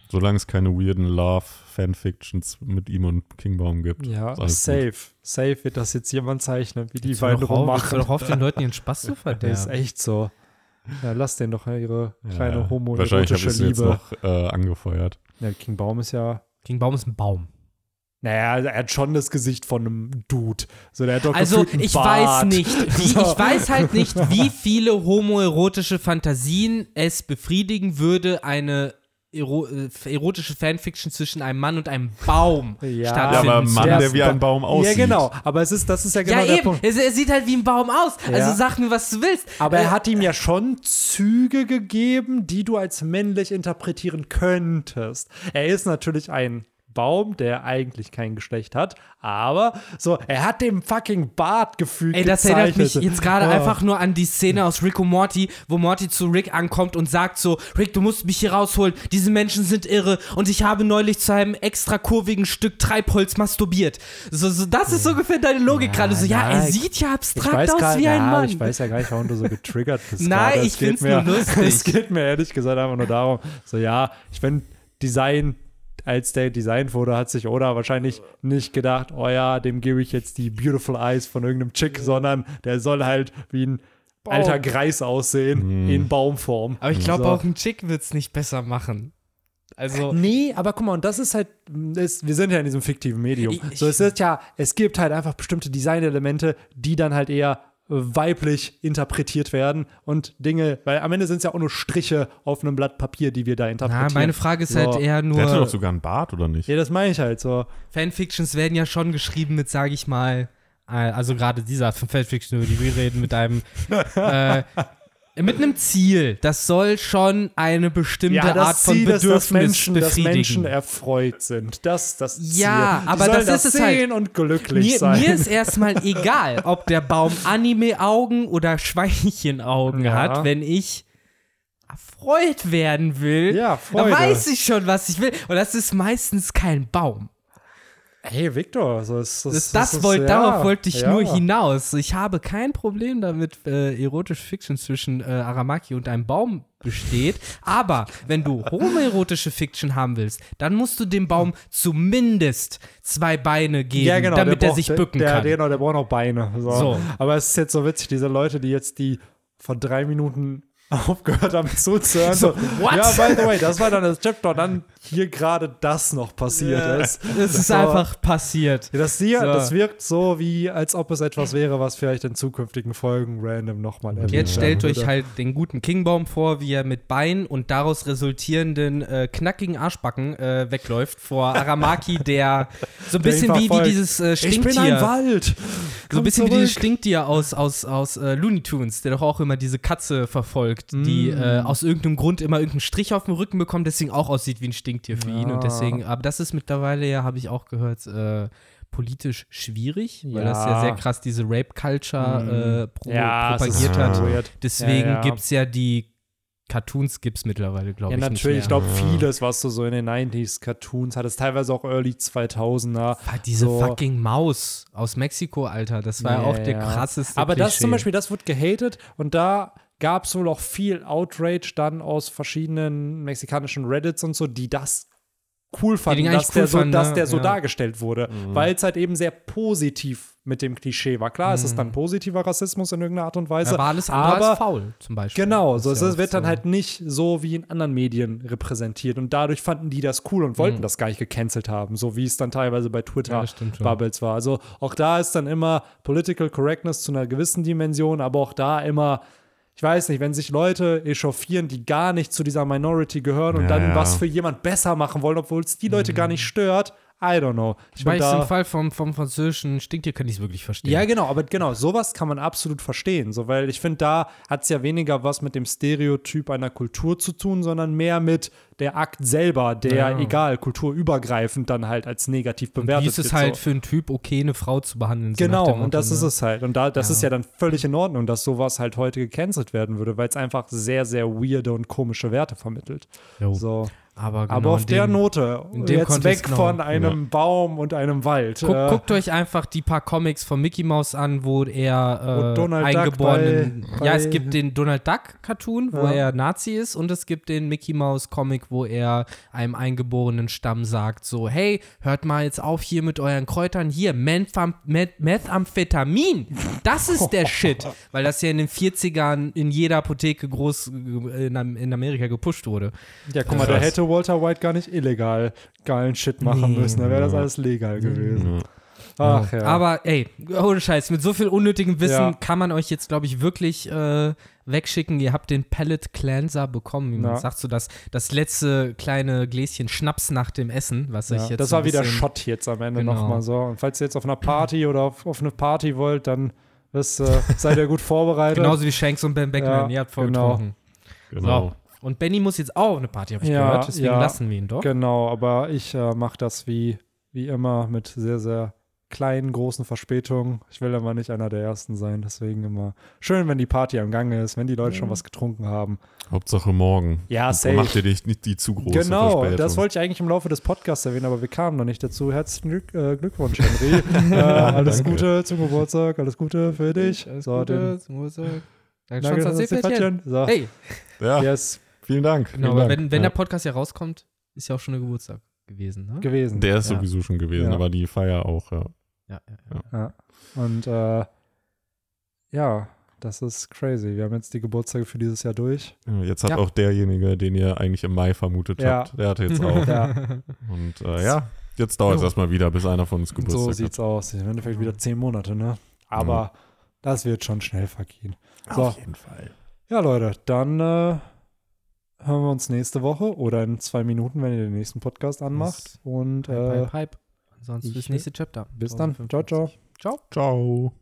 Solange es keine weirden Love-Fanfictions mit ihm und Kingbaum gibt. Ja, safe. Gut. Safe wird das jetzt jemand zeichnen, wie die beiden rummachen. doch auf den Leuten ihren Spaß zu (laughs) verderben. Das ist echt so. Ja, lass den doch ihre kleine ja, homo Wahrscheinlich habe ich jetzt noch äh, angefeuert. Ja, King Baum ist ja. King Baum ist ein Baum. Naja, er hat schon das Gesicht von einem Dude. So, der hat doch also ich Bart. weiß nicht, (laughs) wie, ich weiß halt nicht, wie viele homoerotische Fantasien es befriedigen würde, eine ero äh, erotische Fanfiction zwischen einem Mann und einem Baum ja. stattfinden. Ja, aber ein Mann, der wie ein Baum aussieht. Ja, genau. Aber es ist, das ist ja genau ja, der eben. Punkt. Er sieht halt wie ein Baum aus. Ja. Also sag mir, was du willst. Aber er äh, hat ihm ja schon Züge gegeben, die du als männlich interpretieren könntest. Er ist natürlich ein Baum, der eigentlich kein Geschlecht hat, aber so, er hat dem fucking Bart gefühlt. Ey, das erinnert mich jetzt gerade oh. einfach nur an die Szene aus Rick und Morty, wo Morty zu Rick ankommt und sagt so: Rick, du musst mich hier rausholen, diese Menschen sind irre und ich habe neulich zu einem extra kurvigen Stück Treibholz masturbiert. So, so das ist so ungefähr deine Logik ja, gerade. So, ja, er sieht ja abstrakt aus grad, wie ein ja, Mann. Ich weiß ja gar nicht, warum du so getriggert bist. (laughs) Nein, ich find's mir, nur lustig. (laughs) Es geht mir ehrlich gesagt einfach nur darum, so, ja, ich bin Design als der designt wurde, hat sich Oda wahrscheinlich nicht gedacht, oh ja, dem gebe ich jetzt die Beautiful Eyes von irgendeinem Chick, sondern der soll halt wie ein Baum. alter Greis aussehen, mhm. in Baumform. Aber ich glaube, so. auch ein Chick wird es nicht besser machen. Also nee, aber guck mal, und das ist halt, das, wir sind ja in diesem fiktiven Medium. Ich, so, es ist ja, es gibt halt einfach bestimmte Designelemente, die dann halt eher weiblich interpretiert werden und Dinge, weil am Ende sind es ja auch nur Striche auf einem Blatt Papier, die wir da interpretieren. Ja, meine Frage ist so. halt eher nur. Der hatte doch sogar einen Bart, oder nicht? Ja, das meine ich halt so. Fanfictions werden ja schon geschrieben mit, sage ich mal, äh, also gerade dieser Fanfiction, über die wir reden, mit einem (laughs) äh, mit einem Ziel. Das soll schon eine bestimmte ja, Art von Ziel, Bedürfnis dass Menschen, befriedigen. Dass Menschen erfreut sind. Das das Ziel. Ja, aber das, das ist es halt. und glücklich mir, sein. Mir ist erstmal egal, ob der Baum Anime-Augen oder Schweinchenaugen ja. hat, wenn ich erfreut werden will. Ja, Freude. Dann weiß ich schon, was ich will. Und das ist meistens kein Baum. Hey Victor, also ist, das, das, das, das wollt, ja, darauf wollte ich ja. nur hinaus. Ich habe kein Problem damit, äh, erotische Fiction zwischen äh, Aramaki und einem Baum besteht. Aber wenn du homoerotische Fiction haben willst, dann musst du dem Baum zumindest zwei Beine geben, ja, genau, damit er sich bücken der, kann. Der, genau, der braucht noch Beine. So. so. Aber es ist jetzt so witzig, diese Leute, die jetzt die von drei Minuten (laughs) aufgehört haben zuzuhören. So, what? Ja, by the way, das war dann das Chapter. Dann hier gerade das noch passiert yeah. ist. (laughs) Es ist so, einfach passiert. Das, hier, so. das wirkt so, wie als ob es etwas wäre, was vielleicht in zukünftigen Folgen random nochmal erwähnt Jetzt stellt euch halt den guten Kingbaum vor, wie er mit Beinen und daraus resultierenden äh, knackigen Arschbacken äh, wegläuft vor Aramaki, der so ein bisschen wie, wie dieses äh, Stinktier. Ich bin ein Wald. so ein bisschen zurück. wie dieses Stinktier aus, aus, aus äh, Looney Tunes, der doch auch immer diese Katze verfolgt, mm. die äh, aus irgendeinem Grund immer irgendeinen Strich auf dem Rücken bekommt, deswegen auch aussieht wie ein Stinktier. Stinktier für ja. ihn und deswegen, aber das ist mittlerweile ja, habe ich auch gehört, äh, politisch schwierig, weil ja. das ja sehr krass diese Rape-Culture mhm. äh, pro ja, propagiert hat. Weird. Deswegen ja, ja. gibt es ja die Cartoons gibt es mittlerweile, glaube ich. Ja, natürlich. Ich glaube, vieles, was du so in den 90s Cartoons hattest, teilweise auch Early 2000er. Diese so. fucking Maus aus Mexiko, Alter. Das war ja, auch der krasseste. Aber Klischee. das zum Beispiel, das wird gehatet und da gab es wohl auch viel Outrage dann aus verschiedenen mexikanischen Reddits und so, die das cool fanden, dass, cool der so, fanden, dass der so ja. dargestellt wurde, mhm. weil es halt eben sehr positiv mit dem Klischee war. Klar, mhm. es ist dann positiver Rassismus in irgendeiner Art und Weise. Ja, war alles aber als faul zum Beispiel. Genau, so, es wird dann halt nicht so wie in anderen Medien repräsentiert und dadurch fanden die das cool und wollten mhm. das gar nicht gecancelt haben, so wie es dann teilweise bei Twitter ja, Bubbles war. Also auch da ist dann immer Political Correctness zu einer gewissen Dimension, aber auch da immer ich weiß nicht, wenn sich Leute echauffieren, die gar nicht zu dieser Minority gehören und ja, dann ja. was für jemand besser machen wollen, obwohl es die Leute mhm. gar nicht stört, I don't know. Ich Weil im Fall vom, vom französischen Stinktier kann ich es wirklich verstehen. Ja, genau, aber genau, sowas kann man absolut verstehen. So, weil ich finde, da hat es ja weniger was mit dem Stereotyp einer Kultur zu tun, sondern mehr mit der Akt selber, der, ja. egal, kulturübergreifend dann halt als negativ bewertet wird. Wie ist es halt so. für einen Typ okay, eine Frau zu behandeln? So genau, und das ne? ist es halt. Und da, das ja. ist ja dann völlig in Ordnung, dass sowas halt heute gecancelt werden würde, weil es einfach sehr, sehr weirde und komische Werte vermittelt. Jo. So. Aber, genau, Aber auf der dem, Note, jetzt Kontext weg genau. von einem ja. Baum und einem Wald. Guck, äh, guckt euch einfach die paar Comics von Mickey Mouse an, wo er äh, eingeborenen. Bei, bei ja, es gibt den Donald Duck Cartoon, wo ja. er Nazi ist, und es gibt den Mickey Mouse Comic, wo er einem eingeborenen Stamm sagt: so, hey, hört mal jetzt auf hier mit euren Kräutern. Hier, Methamphetamin. Das ist der Shit. (laughs) Weil das ja in den 40ern in jeder Apotheke groß äh, in, in Amerika gepusht wurde. Ja, guck mal, der hätte hätte Walter White gar nicht illegal geilen Shit machen nee. müssen. Dann wäre das alles legal gewesen. Ja. Ach, ja. Aber ey, ohne Scheiß, mit so viel unnötigem Wissen ja. kann man euch jetzt, glaube ich, wirklich äh, wegschicken. Ihr habt den Palette Cleanser bekommen, wie man ja. sagt, so das, das letzte kleine Gläschen Schnaps nach dem Essen, was ich jetzt. Das war wieder Shot jetzt am Ende genau. nochmal so. Und falls ihr jetzt auf einer Party oder auf, auf eine Party wollt, dann das, äh, seid ihr gut (laughs) vorbereitet. Genauso wie Shanks und Ben Beckman, ihr habt voll genau. getrunken. Genau. So. Und Benny muss jetzt auch eine Party, habe ich ja, gehört. Deswegen ja, lassen wir ihn doch. Genau, aber ich äh, mache das wie, wie immer mit sehr, sehr kleinen, großen Verspätungen. Ich will aber nicht einer der Ersten sein, deswegen immer schön, wenn die Party am Gange ist, wenn die Leute ja. schon was getrunken haben. Hauptsache morgen. Ja, safe. Macht ihr dich nicht die zu große Genau, Verspätung. das wollte ich eigentlich im Laufe des Podcasts erwähnen, aber wir kamen noch nicht dazu. Herzlichen Glück, äh, Glückwunsch, Henry. (laughs) äh, alles Danke. Gute zum Geburtstag, alles Gute für dich. Alles so, Gute zum Geburtstag. Danke, so. Hey. Ja, yes. Vielen Dank. Genau, vielen Dank. wenn, wenn ja. der Podcast ja rauskommt, ist ja auch schon der Geburtstag gewesen, ne? Gewesen. Der ist ja. sowieso schon gewesen, ja. aber die Feier auch, ja. Ja, ja, ja. Und äh, ja, das ist crazy. Wir haben jetzt die Geburtstage für dieses Jahr durch. Jetzt hat auch derjenige, den ihr eigentlich im Mai vermutet habt, der hatte jetzt (laughs) auch. Und äh, ja, jetzt dauert es erstmal wieder, bis einer von uns Geburtstag hat. So sieht's aus. Im Endeffekt wieder zehn Monate, ne? Aber das wird schon schnell vergehen. So. Auf jeden Fall. Ja, Leute, dann äh, hören wir uns nächste Woche oder in zwei Minuten, wenn ihr den nächsten Podcast anmacht. Und äh, Pipe, Pipe. Sonst bis nächste Chapter. Bis dann. Ciao, ciao. Ciao. Ciao.